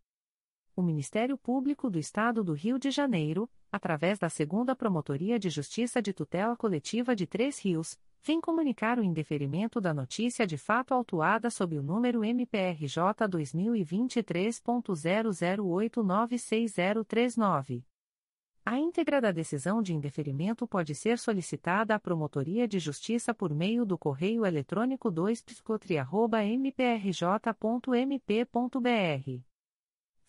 O Ministério Público do Estado do Rio de Janeiro, através da Segunda Promotoria de Justiça de Tutela Coletiva de Três Rios, vem comunicar o indeferimento da notícia de fato autuada sob o número MPRJ 2023.00896039. A íntegra da decisão de indeferimento pode ser solicitada à Promotoria de Justiça por meio do correio eletrônico 2 mprj.mp.br.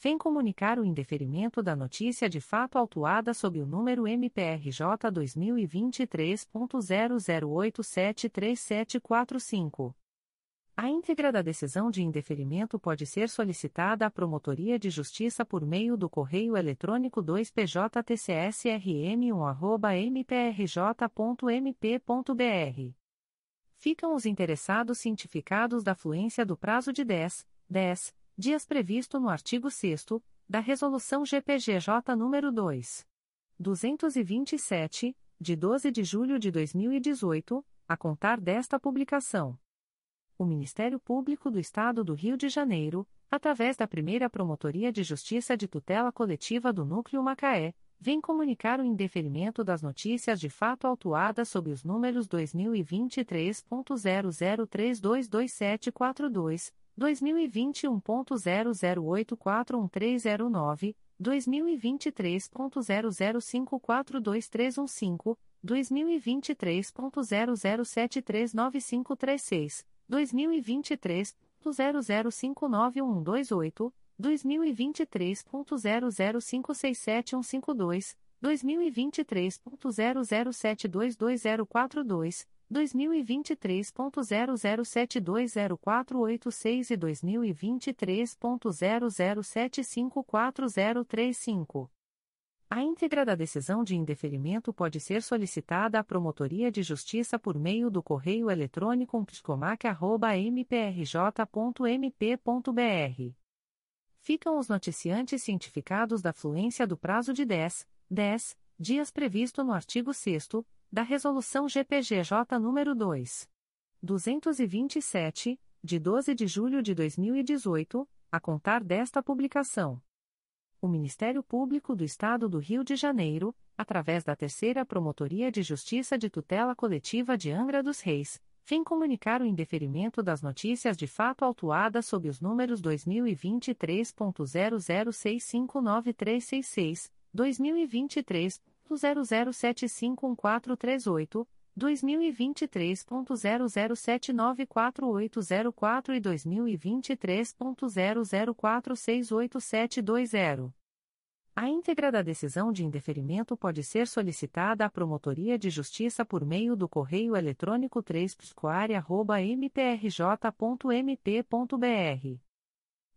vem comunicar o indeferimento da notícia de fato autuada sob o número MPRJ 2023.00873745. A íntegra da decisão de indeferimento pode ser solicitada à Promotoria de Justiça por meio do correio eletrônico 2PJTCSRM1@mprj.mp.br. Ficam os interessados cientificados da fluência do prazo de 10, 10 dias previsto no artigo 6 da Resolução GPGJ nº 2. 227, de 12 de julho de 2018, a contar desta publicação o Ministério Público do Estado do Rio de Janeiro, através da primeira Promotoria de Justiça de Tutela Coletiva do Núcleo Macaé, vem comunicar o indeferimento das notícias de fato autuadas sob os números 2023.00322742, 2021.00841309, 2023.00542315, 2023.00739536. 2023, 00591128, 2023.00567152, 2023.00722042, 2023.00720486 e 2023.00754035. A íntegra da decisão de indeferimento pode ser solicitada à Promotoria de Justiça por meio do correio eletrônico psicomac.mprj.mp.br. Ficam os noticiantes cientificados da fluência do prazo de 10, 10 dias previsto no artigo 6 da Resolução GPGJ nº 2. 227, de 12 de julho de 2018, a contar desta publicação. O Ministério Público do Estado do Rio de Janeiro, através da Terceira Promotoria de Justiça de Tutela Coletiva de Angra dos Reis, vem comunicar o indeferimento das notícias de fato autuadas sob os números 2023.00659366, 2023.00751438, 2023.00794804 e 2023.00468720. A íntegra da decisão de indeferimento pode ser solicitada à Promotoria de Justiça por meio do correio eletrônico 3 mprj.mp.br.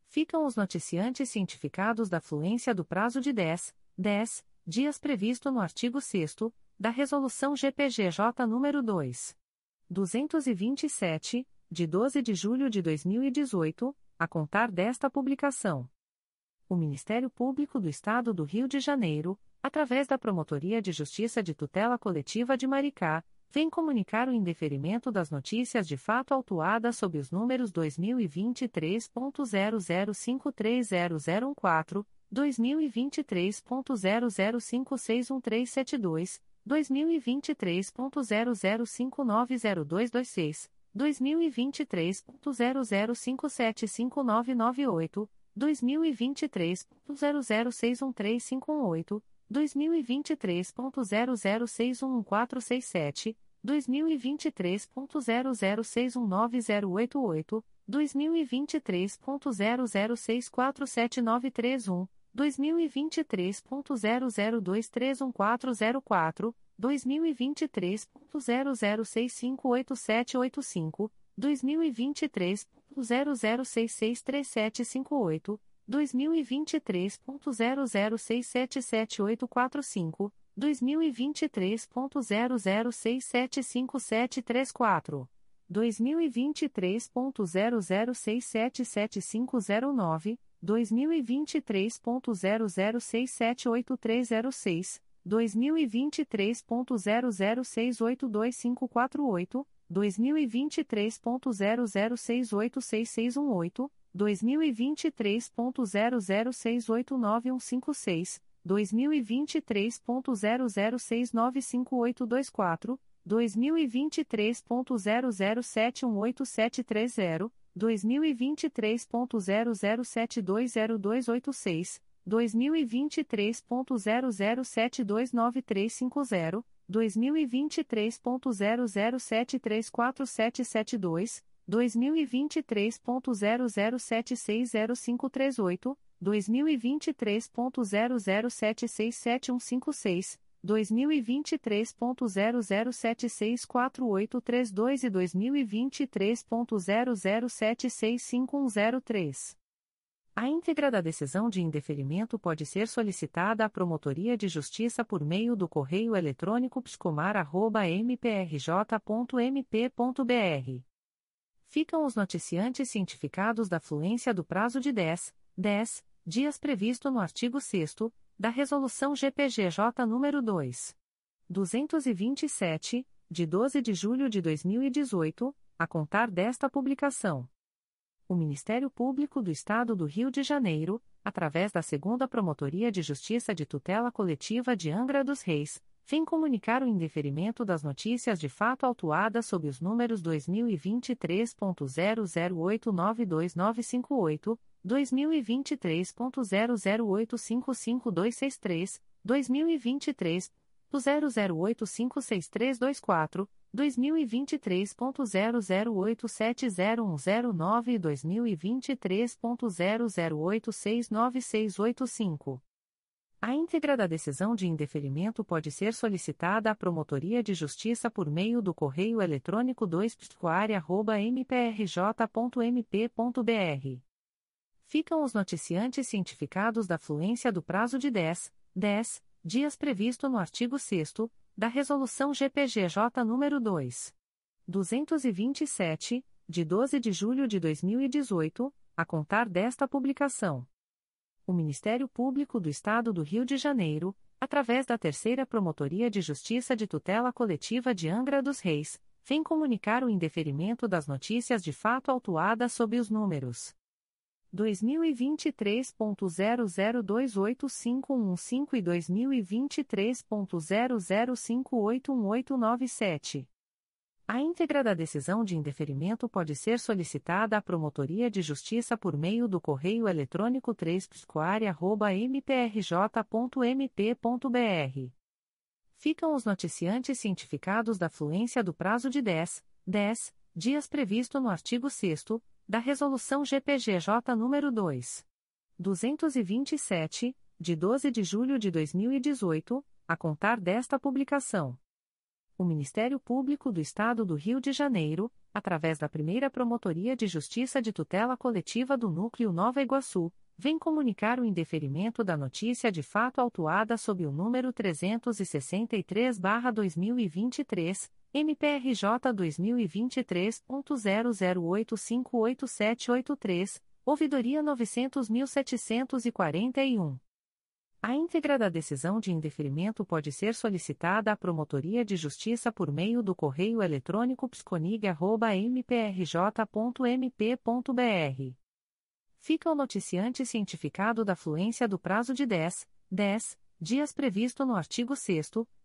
Ficam os noticiantes cientificados da fluência do prazo de 10, 10 dias previsto no artigo 6 da Resolução GPGJ nº 2. 227, de 12 de julho de 2018, a contar desta publicação. O Ministério Público do Estado do Rio de Janeiro, através da Promotoria de Justiça de Tutela Coletiva de Maricá, vem comunicar o indeferimento das notícias de fato autuadas sob os números 2023.00530014, 2023.00561372, 2023.00590226, 2023.00575998, 2023.00613518, 2023.00611467, 2023.00619088, 2023.00647931, 2023.00231404, 2023.00658785, 2023.00663758, 2023.00677845, 2023.00675734, 2023.00677509, 2023.00678306, 2023.00682548, 2023.00686618, 2023.00689156, 2023.00695824, 2023.00718730, 2023.00720286, 2023.00729350, 2023.00734772, 2023.00760538, 2023.00767156, 2023.00764832 e 2023.00765103. A íntegra da decisão de indeferimento pode ser solicitada à Promotoria de Justiça por meio do correio eletrônico pscomar.mprj.mp.br. Ficam os noticiantes cientificados da fluência do prazo de 10, 10 dias previsto no artigo 6 da Resolução GPGJ nº 2. 227, de 12 de julho de 2018, a contar desta publicação. O Ministério Público do Estado do Rio de Janeiro, através da Segunda Promotoria de Justiça de Tutela Coletiva de Angra dos Reis, vem comunicar o indeferimento das notícias de fato autuadas sob os números 2023.00892958, 2023.00855263, 2023.00856324, 2023.00870109 e 2023.00869685. A íntegra da decisão de indeferimento pode ser solicitada à Promotoria de Justiça por meio do correio eletrônico 2 mprj.mp.br. Ficam os noticiantes cientificados da fluência do prazo de 10, 10 dias previsto no artigo 6 da Resolução GPGJ nº 2. 227, de 12 de julho de 2018, a contar desta publicação. O Ministério Público do Estado do Rio de Janeiro, através da Terceira Promotoria de Justiça de Tutela Coletiva de Angra dos Reis, vem comunicar o indeferimento das notícias de fato autuadas sob os números 2023.00285115 e 2023.00581897. A íntegra da decisão de indeferimento pode ser solicitada à Promotoria de Justiça por meio do correio eletrônico 3 mprj.mp.br. Ficam os noticiantes cientificados da fluência do prazo de 10, 10 dias previsto no artigo 6 da Resolução GPGJ nº 2. 227, de 12 de julho de 2018, a contar desta publicação. O Ministério Público do Estado do Rio de Janeiro, através da primeira Promotoria de Justiça de Tutela Coletiva do Núcleo Nova Iguaçu, vem comunicar o indeferimento da notícia de fato autuada sob o número 363-2023 MPRJ 2023.00858783, ouvidoria 900.741. A íntegra da decisão de indeferimento pode ser solicitada à Promotoria de Justiça por meio do correio eletrônico psconig.mprj.mp.br. Fica o noticiante cientificado da fluência do prazo de 10, 10 dias previsto no artigo 6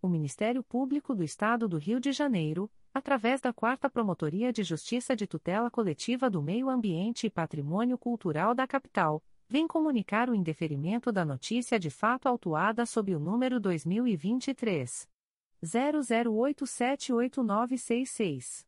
O Ministério Público do Estado do Rio de Janeiro, através da Quarta Promotoria de Justiça de Tutela Coletiva do Meio Ambiente e Patrimônio Cultural da Capital, vem comunicar o indeferimento da notícia de fato autuada sob o número 2023 00878966.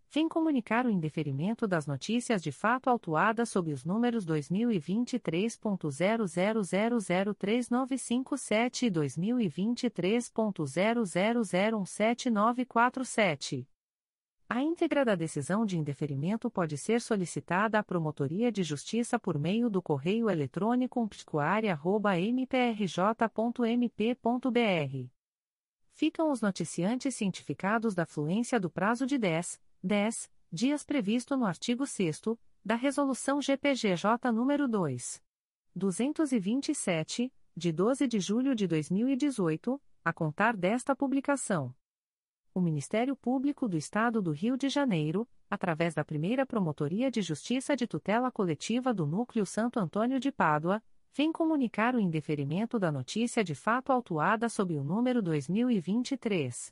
vem comunicar o indeferimento das notícias de fato autuadas sob os números 2023.00003957 e 2023.00017947. A íntegra da decisão de indeferimento pode ser solicitada à Promotoria de Justiça por meio do correio eletrônico psicoaria.mprj.mp.br. Ficam os noticiantes cientificados da fluência do prazo de 10, 10 dias previsto no artigo 6 da Resolução GPGJ nº 2. 227, de 12 de julho de 2018, a contar desta publicação. O Ministério Público do Estado do Rio de Janeiro, através da primeira Promotoria de Justiça de Tutela Coletiva do Núcleo Santo Antônio de Pádua, vem comunicar o indeferimento da notícia de fato autuada sob o número 2023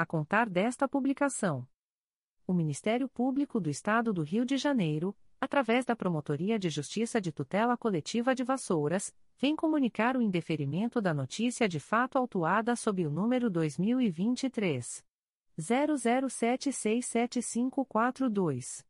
a contar desta publicação. O Ministério Público do Estado do Rio de Janeiro, através da Promotoria de Justiça de Tutela Coletiva de Vassouras, vem comunicar o indeferimento da notícia de fato autuada sob o número 2023 00767542.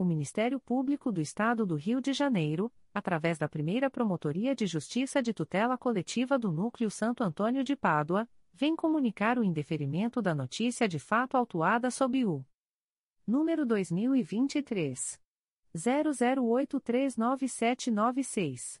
O Ministério Público do Estado do Rio de Janeiro, através da primeira Promotoria de Justiça de Tutela Coletiva do Núcleo Santo Antônio de Pádua, vem comunicar o indeferimento da notícia de fato autuada sob o número 2023 00839796.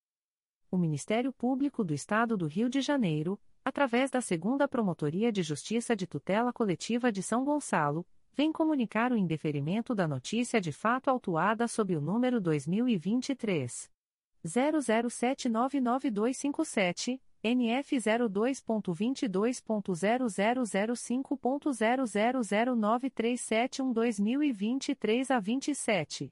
O Ministério Público do Estado do Rio de Janeiro, através da Segunda Promotoria de Justiça de Tutela Coletiva de São Gonçalo, vem comunicar o indeferimento da notícia de fato autuada sob o número 2023 00799257. NF 02.22.0005.0009371 2023 a 27.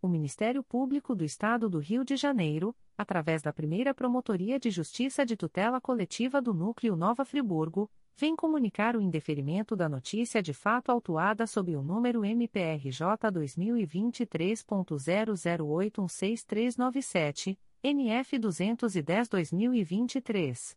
O Ministério Público do Estado do Rio de Janeiro, através da primeira Promotoria de Justiça de Tutela Coletiva do Núcleo Nova Friburgo, vem comunicar o indeferimento da notícia de fato autuada sob o número MPRJ 2023.00816397 NF 210-2023.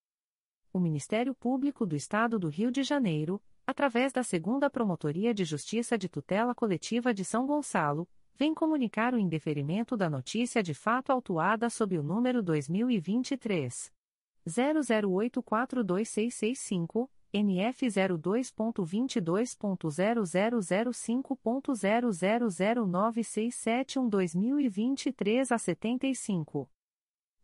O Ministério Público do Estado do Rio de Janeiro, através da Segunda Promotoria de Justiça de Tutela Coletiva de São Gonçalo, vem comunicar o indeferimento da notícia de fato autuada sob o número 2023 00842665. NF 02.22.0005.0009671 2023 a 75.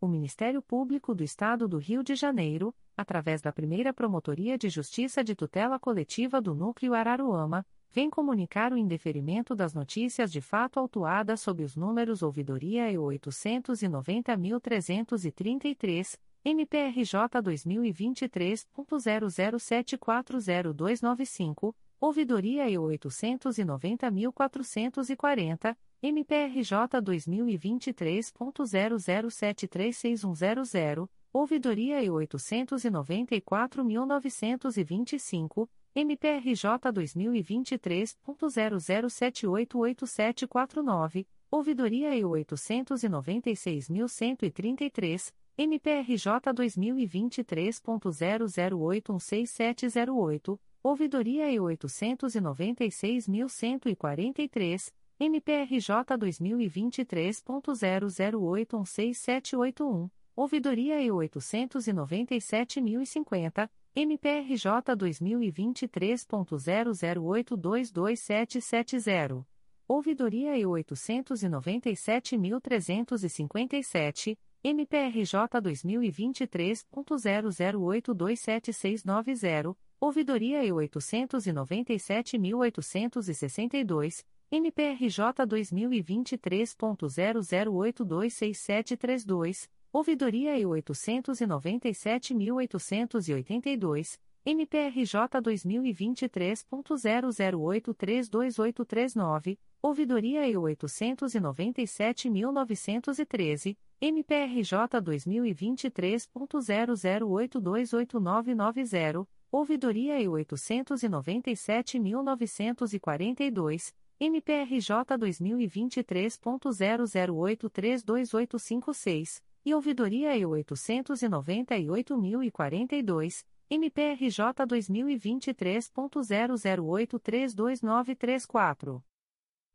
O Ministério Público do Estado do Rio de Janeiro, através da primeira Promotoria de Justiça de Tutela Coletiva do Núcleo Araruama, vem comunicar o indeferimento das notícias de fato autuadas sob os números Ouvidoria e 890.333, MPRJ 2023.00740295, Ouvidoria e 890.440, MPRJ 2023.00736100, Ouvidoria e 894.925, MPRJ 2023.00788749, Ouvidoria e 896.133, MPRJ 2023.00816708, Ouvidoria e 896.143, MPRJ 2023.00816781, Ouvidoria e 897.050, MPRJ 2023.00822770, Ouvidoria e 897.357, MPRJ 2023.00827690, Ouvidoria e 897.862, MPRJ 2023.00826732, Ouvidoria e 897.882, MPRJ 2023.00832839, Ouvidoria e 897.913, MPRJ 2023.00828990, Ouvidoria e 897.942, MPRJ 2023.00832856, e Ouvidoria e 898.042, MPRJ 2023.00832934.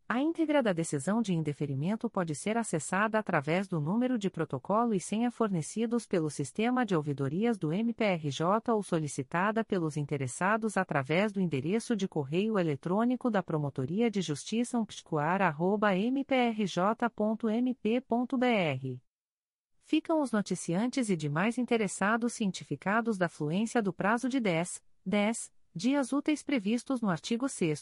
A íntegra da decisão de indeferimento pode ser acessada através do número de protocolo e senha fornecidos pelo sistema de ouvidorias do MPRJ ou solicitada pelos interessados através do endereço de correio eletrônico da Promotoria de Justiça umpticoar.mprj.mp.br. Ficam os noticiantes e demais interessados cientificados da fluência do prazo de 10, 10 dias úteis previstos no artigo 6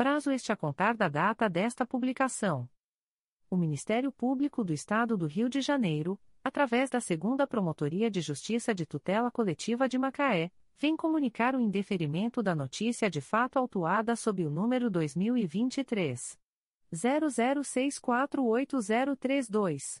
prazo este a contar da data desta publicação. O Ministério Público do Estado do Rio de Janeiro, através da Segunda Promotoria de Justiça de Tutela Coletiva de Macaé, vem comunicar o indeferimento da notícia de fato autuada sob o número 2023 00648032.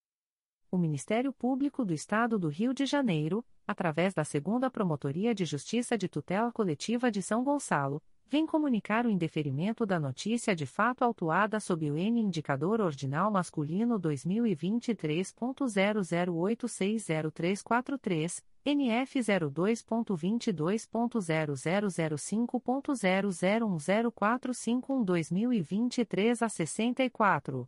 o Ministério Público do Estado do Rio de Janeiro, através da Segunda Promotoria de Justiça de Tutela Coletiva de São Gonçalo, vem comunicar o indeferimento da notícia de fato autuada sob o N indicador ordinal masculino 2023.00860343, NF 02.22.0005.0010451 2023 a 64.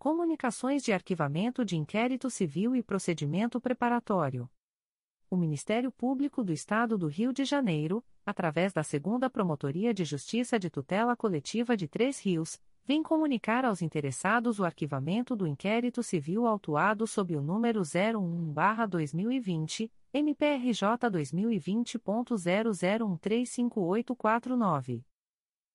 Comunicações de Arquivamento de Inquérito Civil e Procedimento Preparatório. O Ministério Público do Estado do Rio de Janeiro, através da Segunda Promotoria de Justiça de Tutela Coletiva de Três Rios, vem comunicar aos interessados o arquivamento do inquérito civil autuado sob o número 01-2020, MPRJ 2020.00135849.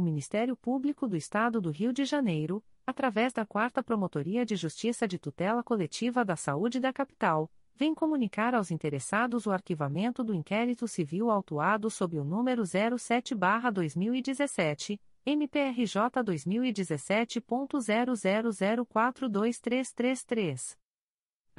O Ministério Público do Estado do Rio de Janeiro, através da Quarta Promotoria de Justiça de Tutela Coletiva da Saúde da Capital, vem comunicar aos interessados o arquivamento do inquérito civil autuado sob o número 07-2017, MPRJ 2017.00042333.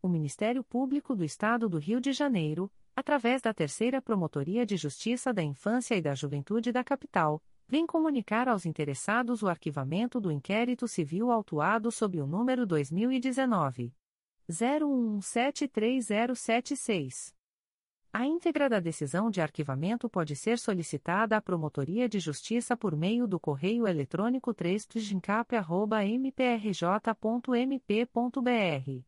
O Ministério Público do Estado do Rio de Janeiro, através da Terceira Promotoria de Justiça da Infância e da Juventude da Capital, vem comunicar aos interessados o arquivamento do inquérito civil autuado sob o número 2019 01173076. A íntegra da decisão de arquivamento pode ser solicitada à Promotoria de Justiça por meio do correio eletrônico 3 mprj.mp.br.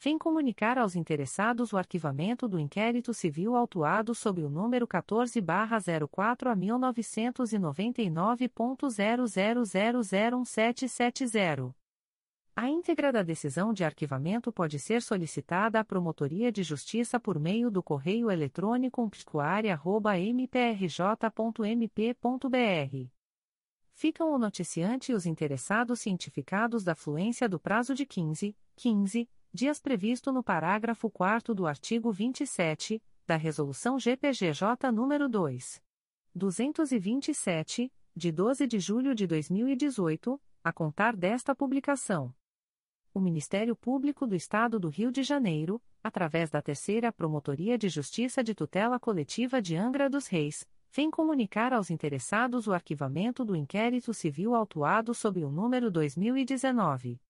vem comunicar aos interessados o arquivamento do inquérito civil autuado sob o número 14-04 a 1999.00001770. A íntegra da decisão de arquivamento pode ser solicitada à Promotoria de Justiça por meio do correio eletrônico psicoaria.mprj.mp.br. Ficam o noticiante e os interessados cientificados da fluência do prazo de 15, 15 dias previsto no parágrafo 4 do artigo 27 da Resolução GPGJ nº 2. 227, de 12 de julho de 2018, a contar desta publicação o Ministério Público do Estado do Rio de Janeiro, através da Terceira Promotoria de Justiça de Tutela Coletiva de Angra dos Reis, vem comunicar aos interessados o arquivamento do inquérito civil autuado sob o número 2019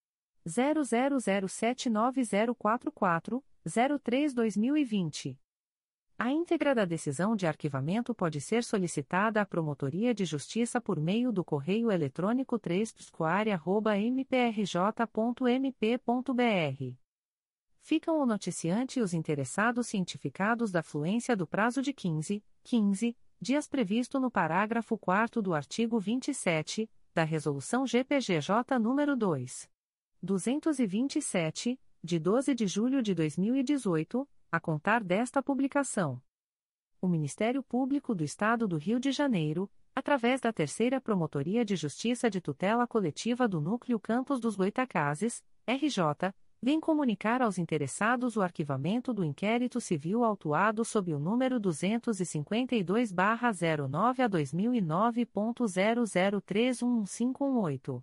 00079044 03-2020. A íntegra da decisão de arquivamento pode ser solicitada à Promotoria de Justiça por meio do correio eletrônico 3 mprj.mp.br. Ficam o noticiante e os interessados cientificados da fluência do prazo de 15, 15 dias previsto no parágrafo 4 do artigo 27 da Resolução GPGJ nº 2. 227, de 12 de julho de 2018 a contar desta publicação. O Ministério Público do Estado do Rio de Janeiro, através da Terceira Promotoria de Justiça de Tutela Coletiva do Núcleo Campos dos Goitacazes, RJ, vem comunicar aos interessados o arquivamento do inquérito civil autuado sob o número 252-09 a 2009.00311518.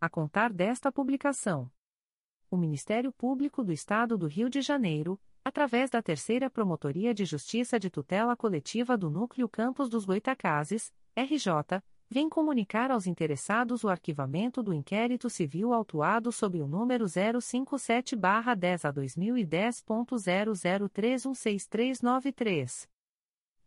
a contar desta publicação. O Ministério Público do Estado do Rio de Janeiro, através da Terceira Promotoria de Justiça de Tutela Coletiva do Núcleo Campos dos Goitacazes, RJ, vem comunicar aos interessados o arquivamento do inquérito civil autuado sob o número 057-10 a 2010.00316393.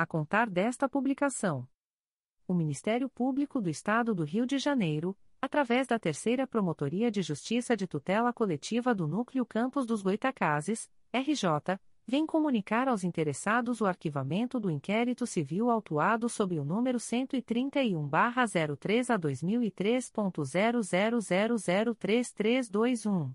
a contar desta publicação. O Ministério Público do Estado do Rio de Janeiro, através da Terceira Promotoria de Justiça de Tutela Coletiva do Núcleo Campos dos Goitacazes, RJ, vem comunicar aos interessados o arquivamento do inquérito civil autuado sob o número 131-03 a 2003.00003321.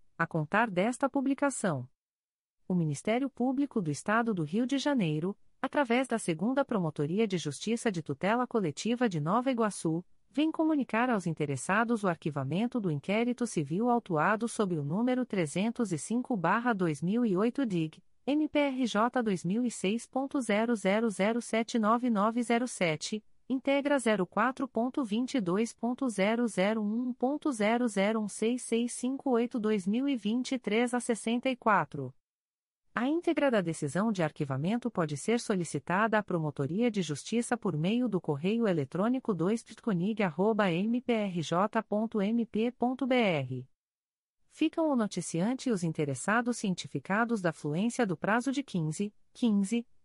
a contar desta publicação. O Ministério Público do Estado do Rio de Janeiro, através da Segunda Promotoria de Justiça de Tutela Coletiva de Nova Iguaçu, vem comunicar aos interessados o arquivamento do inquérito civil autuado sob o número 305-2008 DIG, MPRJ 2006.00079907, integra 04.22.0001.0016658-2023 a 64. A íntegra da decisão de arquivamento pode ser solicitada à Promotoria de Justiça por meio do correio eletrônico 2ptconig.mprj.mp.br. Ficam o noticiante e os interessados cientificados da fluência do prazo de 15, 15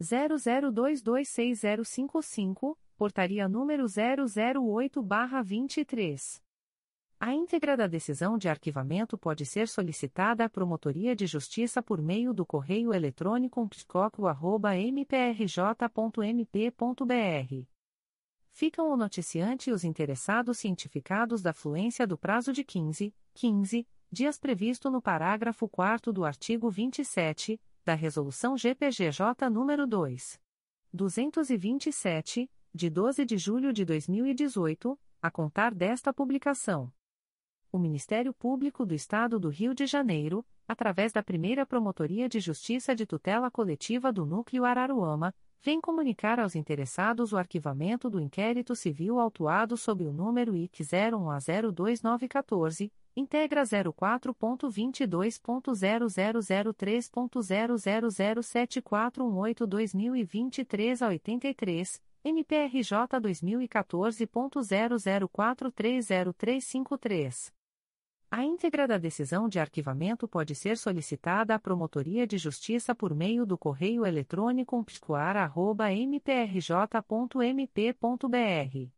00226055, portaria número 008-23. A íntegra da decisão de arquivamento pode ser solicitada à Promotoria de Justiça por meio do correio eletrônico psicoco.mprj.mp.br. Ficam o noticiante e os interessados cientificados da fluência do prazo de 15, 15 dias previsto no parágrafo 4 do artigo 27 da Resolução GPGJ nº 2. 227, de 12 de julho de 2018, a contar desta publicação. O Ministério Público do Estado do Rio de Janeiro, através da primeira Promotoria de Justiça de Tutela Coletiva do Núcleo Araruama, vem comunicar aos interessados o arquivamento do inquérito civil autuado sob o número IC 01 a 02914, integra 04.22.0003.0007418-2023 a 83, MPRJ 2014.00430353. A íntegra da decisão de arquivamento pode ser solicitada à Promotoria de Justiça por meio do correio eletrônico psicoar.mprj.mp.br.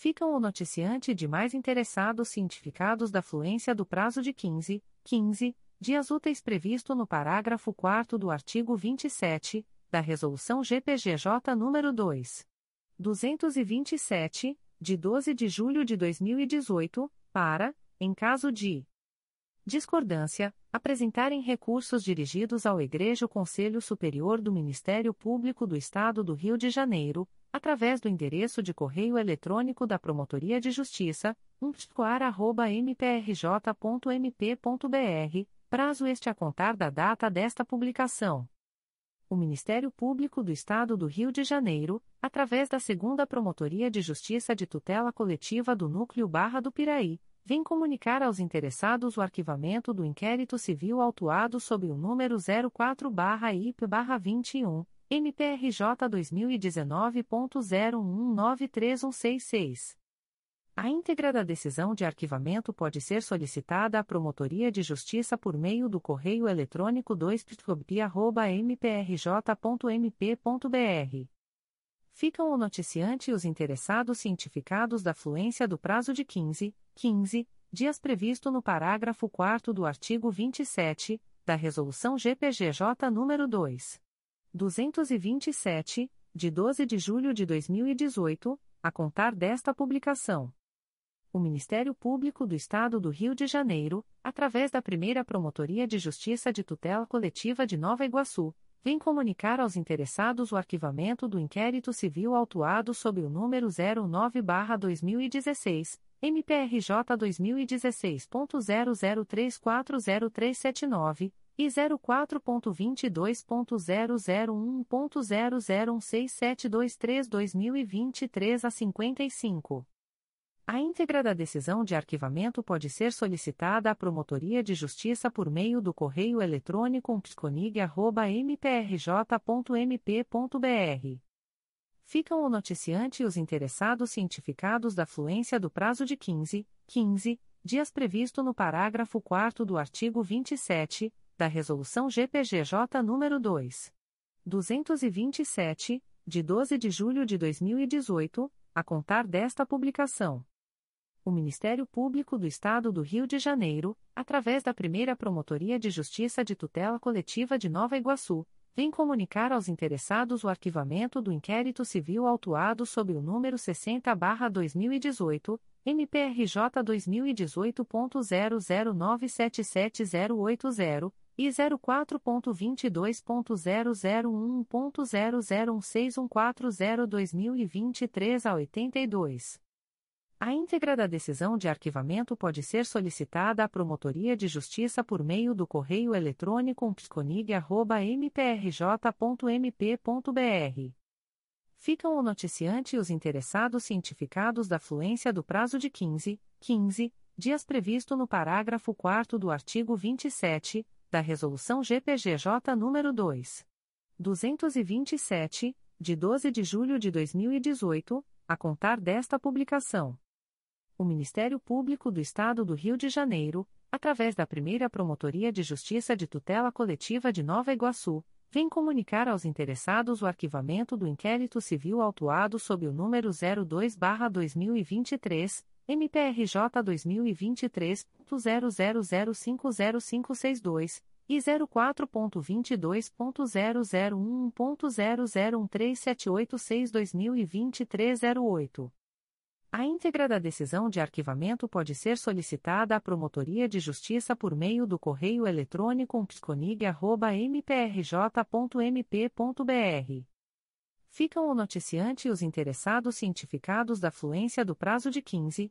Ficam o noticiante de mais interessados cientificados da fluência do prazo de 15, 15 dias úteis previsto no parágrafo 4 do artigo 27 da Resolução GPGJ nº 2. 227, de 12 de julho de 2018, para em caso de discordância, apresentarem recursos dirigidos ao Egrejo Conselho Superior do Ministério Público do Estado do Rio de Janeiro, através do endereço de correio eletrônico da Promotoria de Justiça, umpticoar.mprj.mp.br, prazo este a contar da data desta publicação. O Ministério Público do Estado do Rio de Janeiro, através da Segunda Promotoria de Justiça de Tutela Coletiva do Núcleo Barra do Piraí, vem comunicar aos interessados o arquivamento do inquérito civil autuado sob o número 04-IP-21, MPRJ 2019.01936166. A íntegra da decisão de arquivamento pode ser solicitada à Promotoria de Justiça por meio do correio eletrônico 2 mprj.mp.br. Ficam o noticiante e os interessados cientificados da fluência do prazo de 15, 15 dias previsto no parágrafo 4 do artigo 27 da Resolução GPGJ nº 2. 227, de 12 de julho de 2018, a contar desta publicação. O Ministério Público do Estado do Rio de Janeiro, através da primeira Promotoria de Justiça de Tutela Coletiva de Nova Iguaçu, vem comunicar aos interessados o arquivamento do inquérito civil autuado sob o número 09-2016 MPRJ 2016.00340379 e 04.22.0001.0016723-2023 a 55. A íntegra da decisão de arquivamento pode ser solicitada à Promotoria de Justiça por meio do correio eletrônico psiconig.mprj.mp.br ficam o noticiante e os interessados cientificados da fluência do prazo de 15, 15 dias previsto no parágrafo 4 do artigo 27 da Resolução GPGJ nº 2. 227, de 12 de julho de 2018, a contar desta publicação. O Ministério Público do Estado do Rio de Janeiro, através da primeira Promotoria de Justiça de Tutela Coletiva de Nova Iguaçu, vem comunicar aos interessados o arquivamento do inquérito civil autuado sob o número 60-2018, MPRJ 2018.00977080 e 04.22.0011.0016140-2023 a 82. A íntegra da decisão de arquivamento pode ser solicitada à Promotoria de Justiça por meio do correio eletrônico psconig.mprj.mp.br. Ficam o noticiante e os interessados cientificados da fluência do prazo de 15, 15 dias previsto no parágrafo 4 do artigo 27 da Resolução GPGJ nº 2. 227, de 12 de julho de 2018, a contar desta publicação o Ministério Público do Estado do Rio de Janeiro, através da primeira Promotoria de Justiça de Tutela Coletiva de Nova Iguaçu, vem comunicar aos interessados o arquivamento do inquérito civil autuado sob o número 02-2023, MPRJ 2023.00050562. E 04.22.0011.0013786-2023 08. A íntegra da decisão de arquivamento pode ser solicitada à Promotoria de Justiça por meio do correio eletrônico psconig.mprj.mp.br. Ficam o noticiante e os interessados cientificados da fluência do prazo de 15,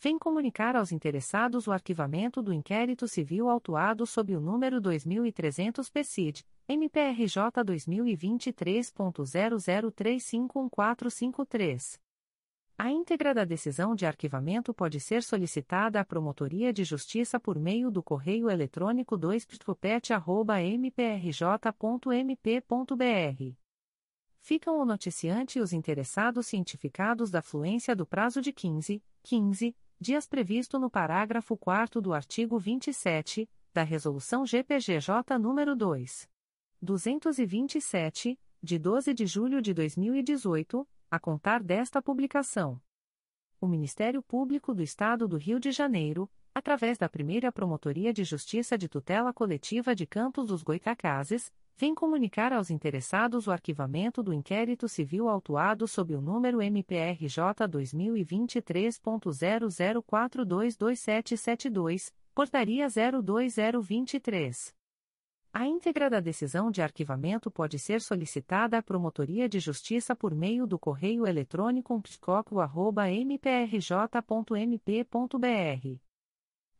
vem comunicar aos interessados o arquivamento do inquérito civil autuado sob o número 2300 PCID, MPRJ 2023.00351453. A íntegra da decisão de arquivamento pode ser solicitada à Promotoria de Justiça por meio do correio eletrônico 2 mprj.mp.br. Ficam o noticiante e os interessados cientificados da fluência do prazo de 15, 15 dias previsto no parágrafo 4 do artigo 27 da Resolução GPGJ nº 2. 227, de 12 de julho de 2018 a contar desta publicação. O Ministério Público do Estado do Rio de Janeiro, através da primeira Promotoria de Justiça de Tutela Coletiva de Campos dos Goitacazes, vem comunicar aos interessados o arquivamento do inquérito civil autuado sob o número MPRJ 2023.00422772, portaria 02023. A íntegra da decisão de arquivamento pode ser solicitada à Promotoria de Justiça por meio do correio eletrônico psicoco.mprj.mp.br.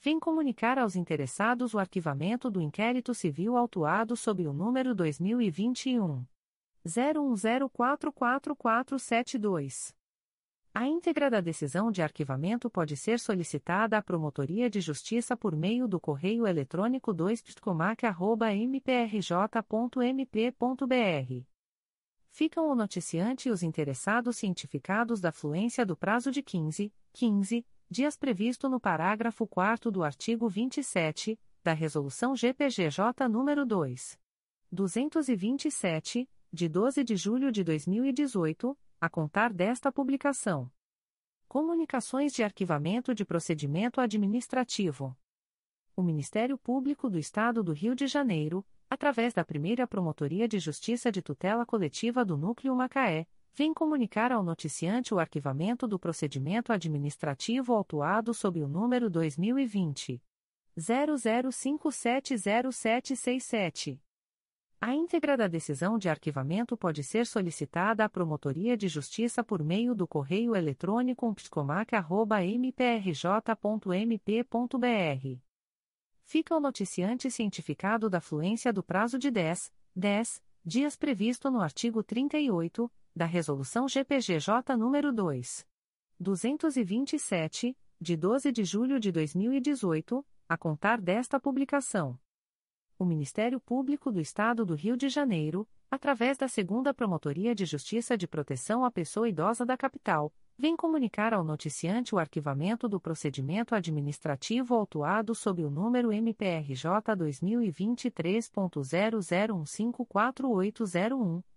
vem comunicar aos interessados o arquivamento do inquérito civil autuado sob o número 2021 01044472. A íntegra da decisão de arquivamento pode ser solicitada à Promotoria de Justiça por meio do correio eletrônico 2ptcomac.mprj.mp.br ficam o noticiante e os interessados cientificados da fluência do prazo de 15, 15 dias previsto no parágrafo 4 do artigo 27 da Resolução GPGJ nº 2. 227, de 12 de julho de 2018, a contar desta publicação. Comunicações de arquivamento de procedimento administrativo. O Ministério Público do Estado do Rio de Janeiro, através da primeira Promotoria de Justiça de Tutela Coletiva do Núcleo Macaé, vem comunicar ao noticiante o arquivamento do procedimento administrativo autuado sob o número 2020 00570767. A íntegra da decisão de arquivamento pode ser solicitada à Promotoria de Justiça por meio do correio eletrônico psicomac.mprj.mp.br. Fica o noticiante cientificado da fluência do prazo de 10, 10 dias previsto no artigo 38 da Resolução GPGJ nº 2. 227, de 12 de julho de 2018, a contar desta publicação. O Ministério Público do Estado do Rio de Janeiro, através da Segunda Promotoria de Justiça de Proteção à Pessoa Idosa da Capital, vem comunicar ao noticiante o arquivamento do procedimento administrativo autuado sob o número MPRJ 2023.00154801,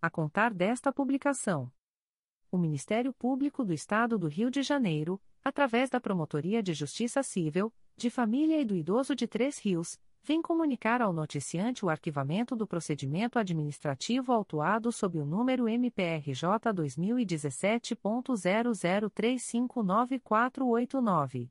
a contar desta publicação. O Ministério Público do Estado do Rio de Janeiro, através da Promotoria de Justiça Civil, de Família e do Idoso de Três Rios, vem comunicar ao noticiante o arquivamento do procedimento administrativo autuado sob o número MPRJ 2017.00359489.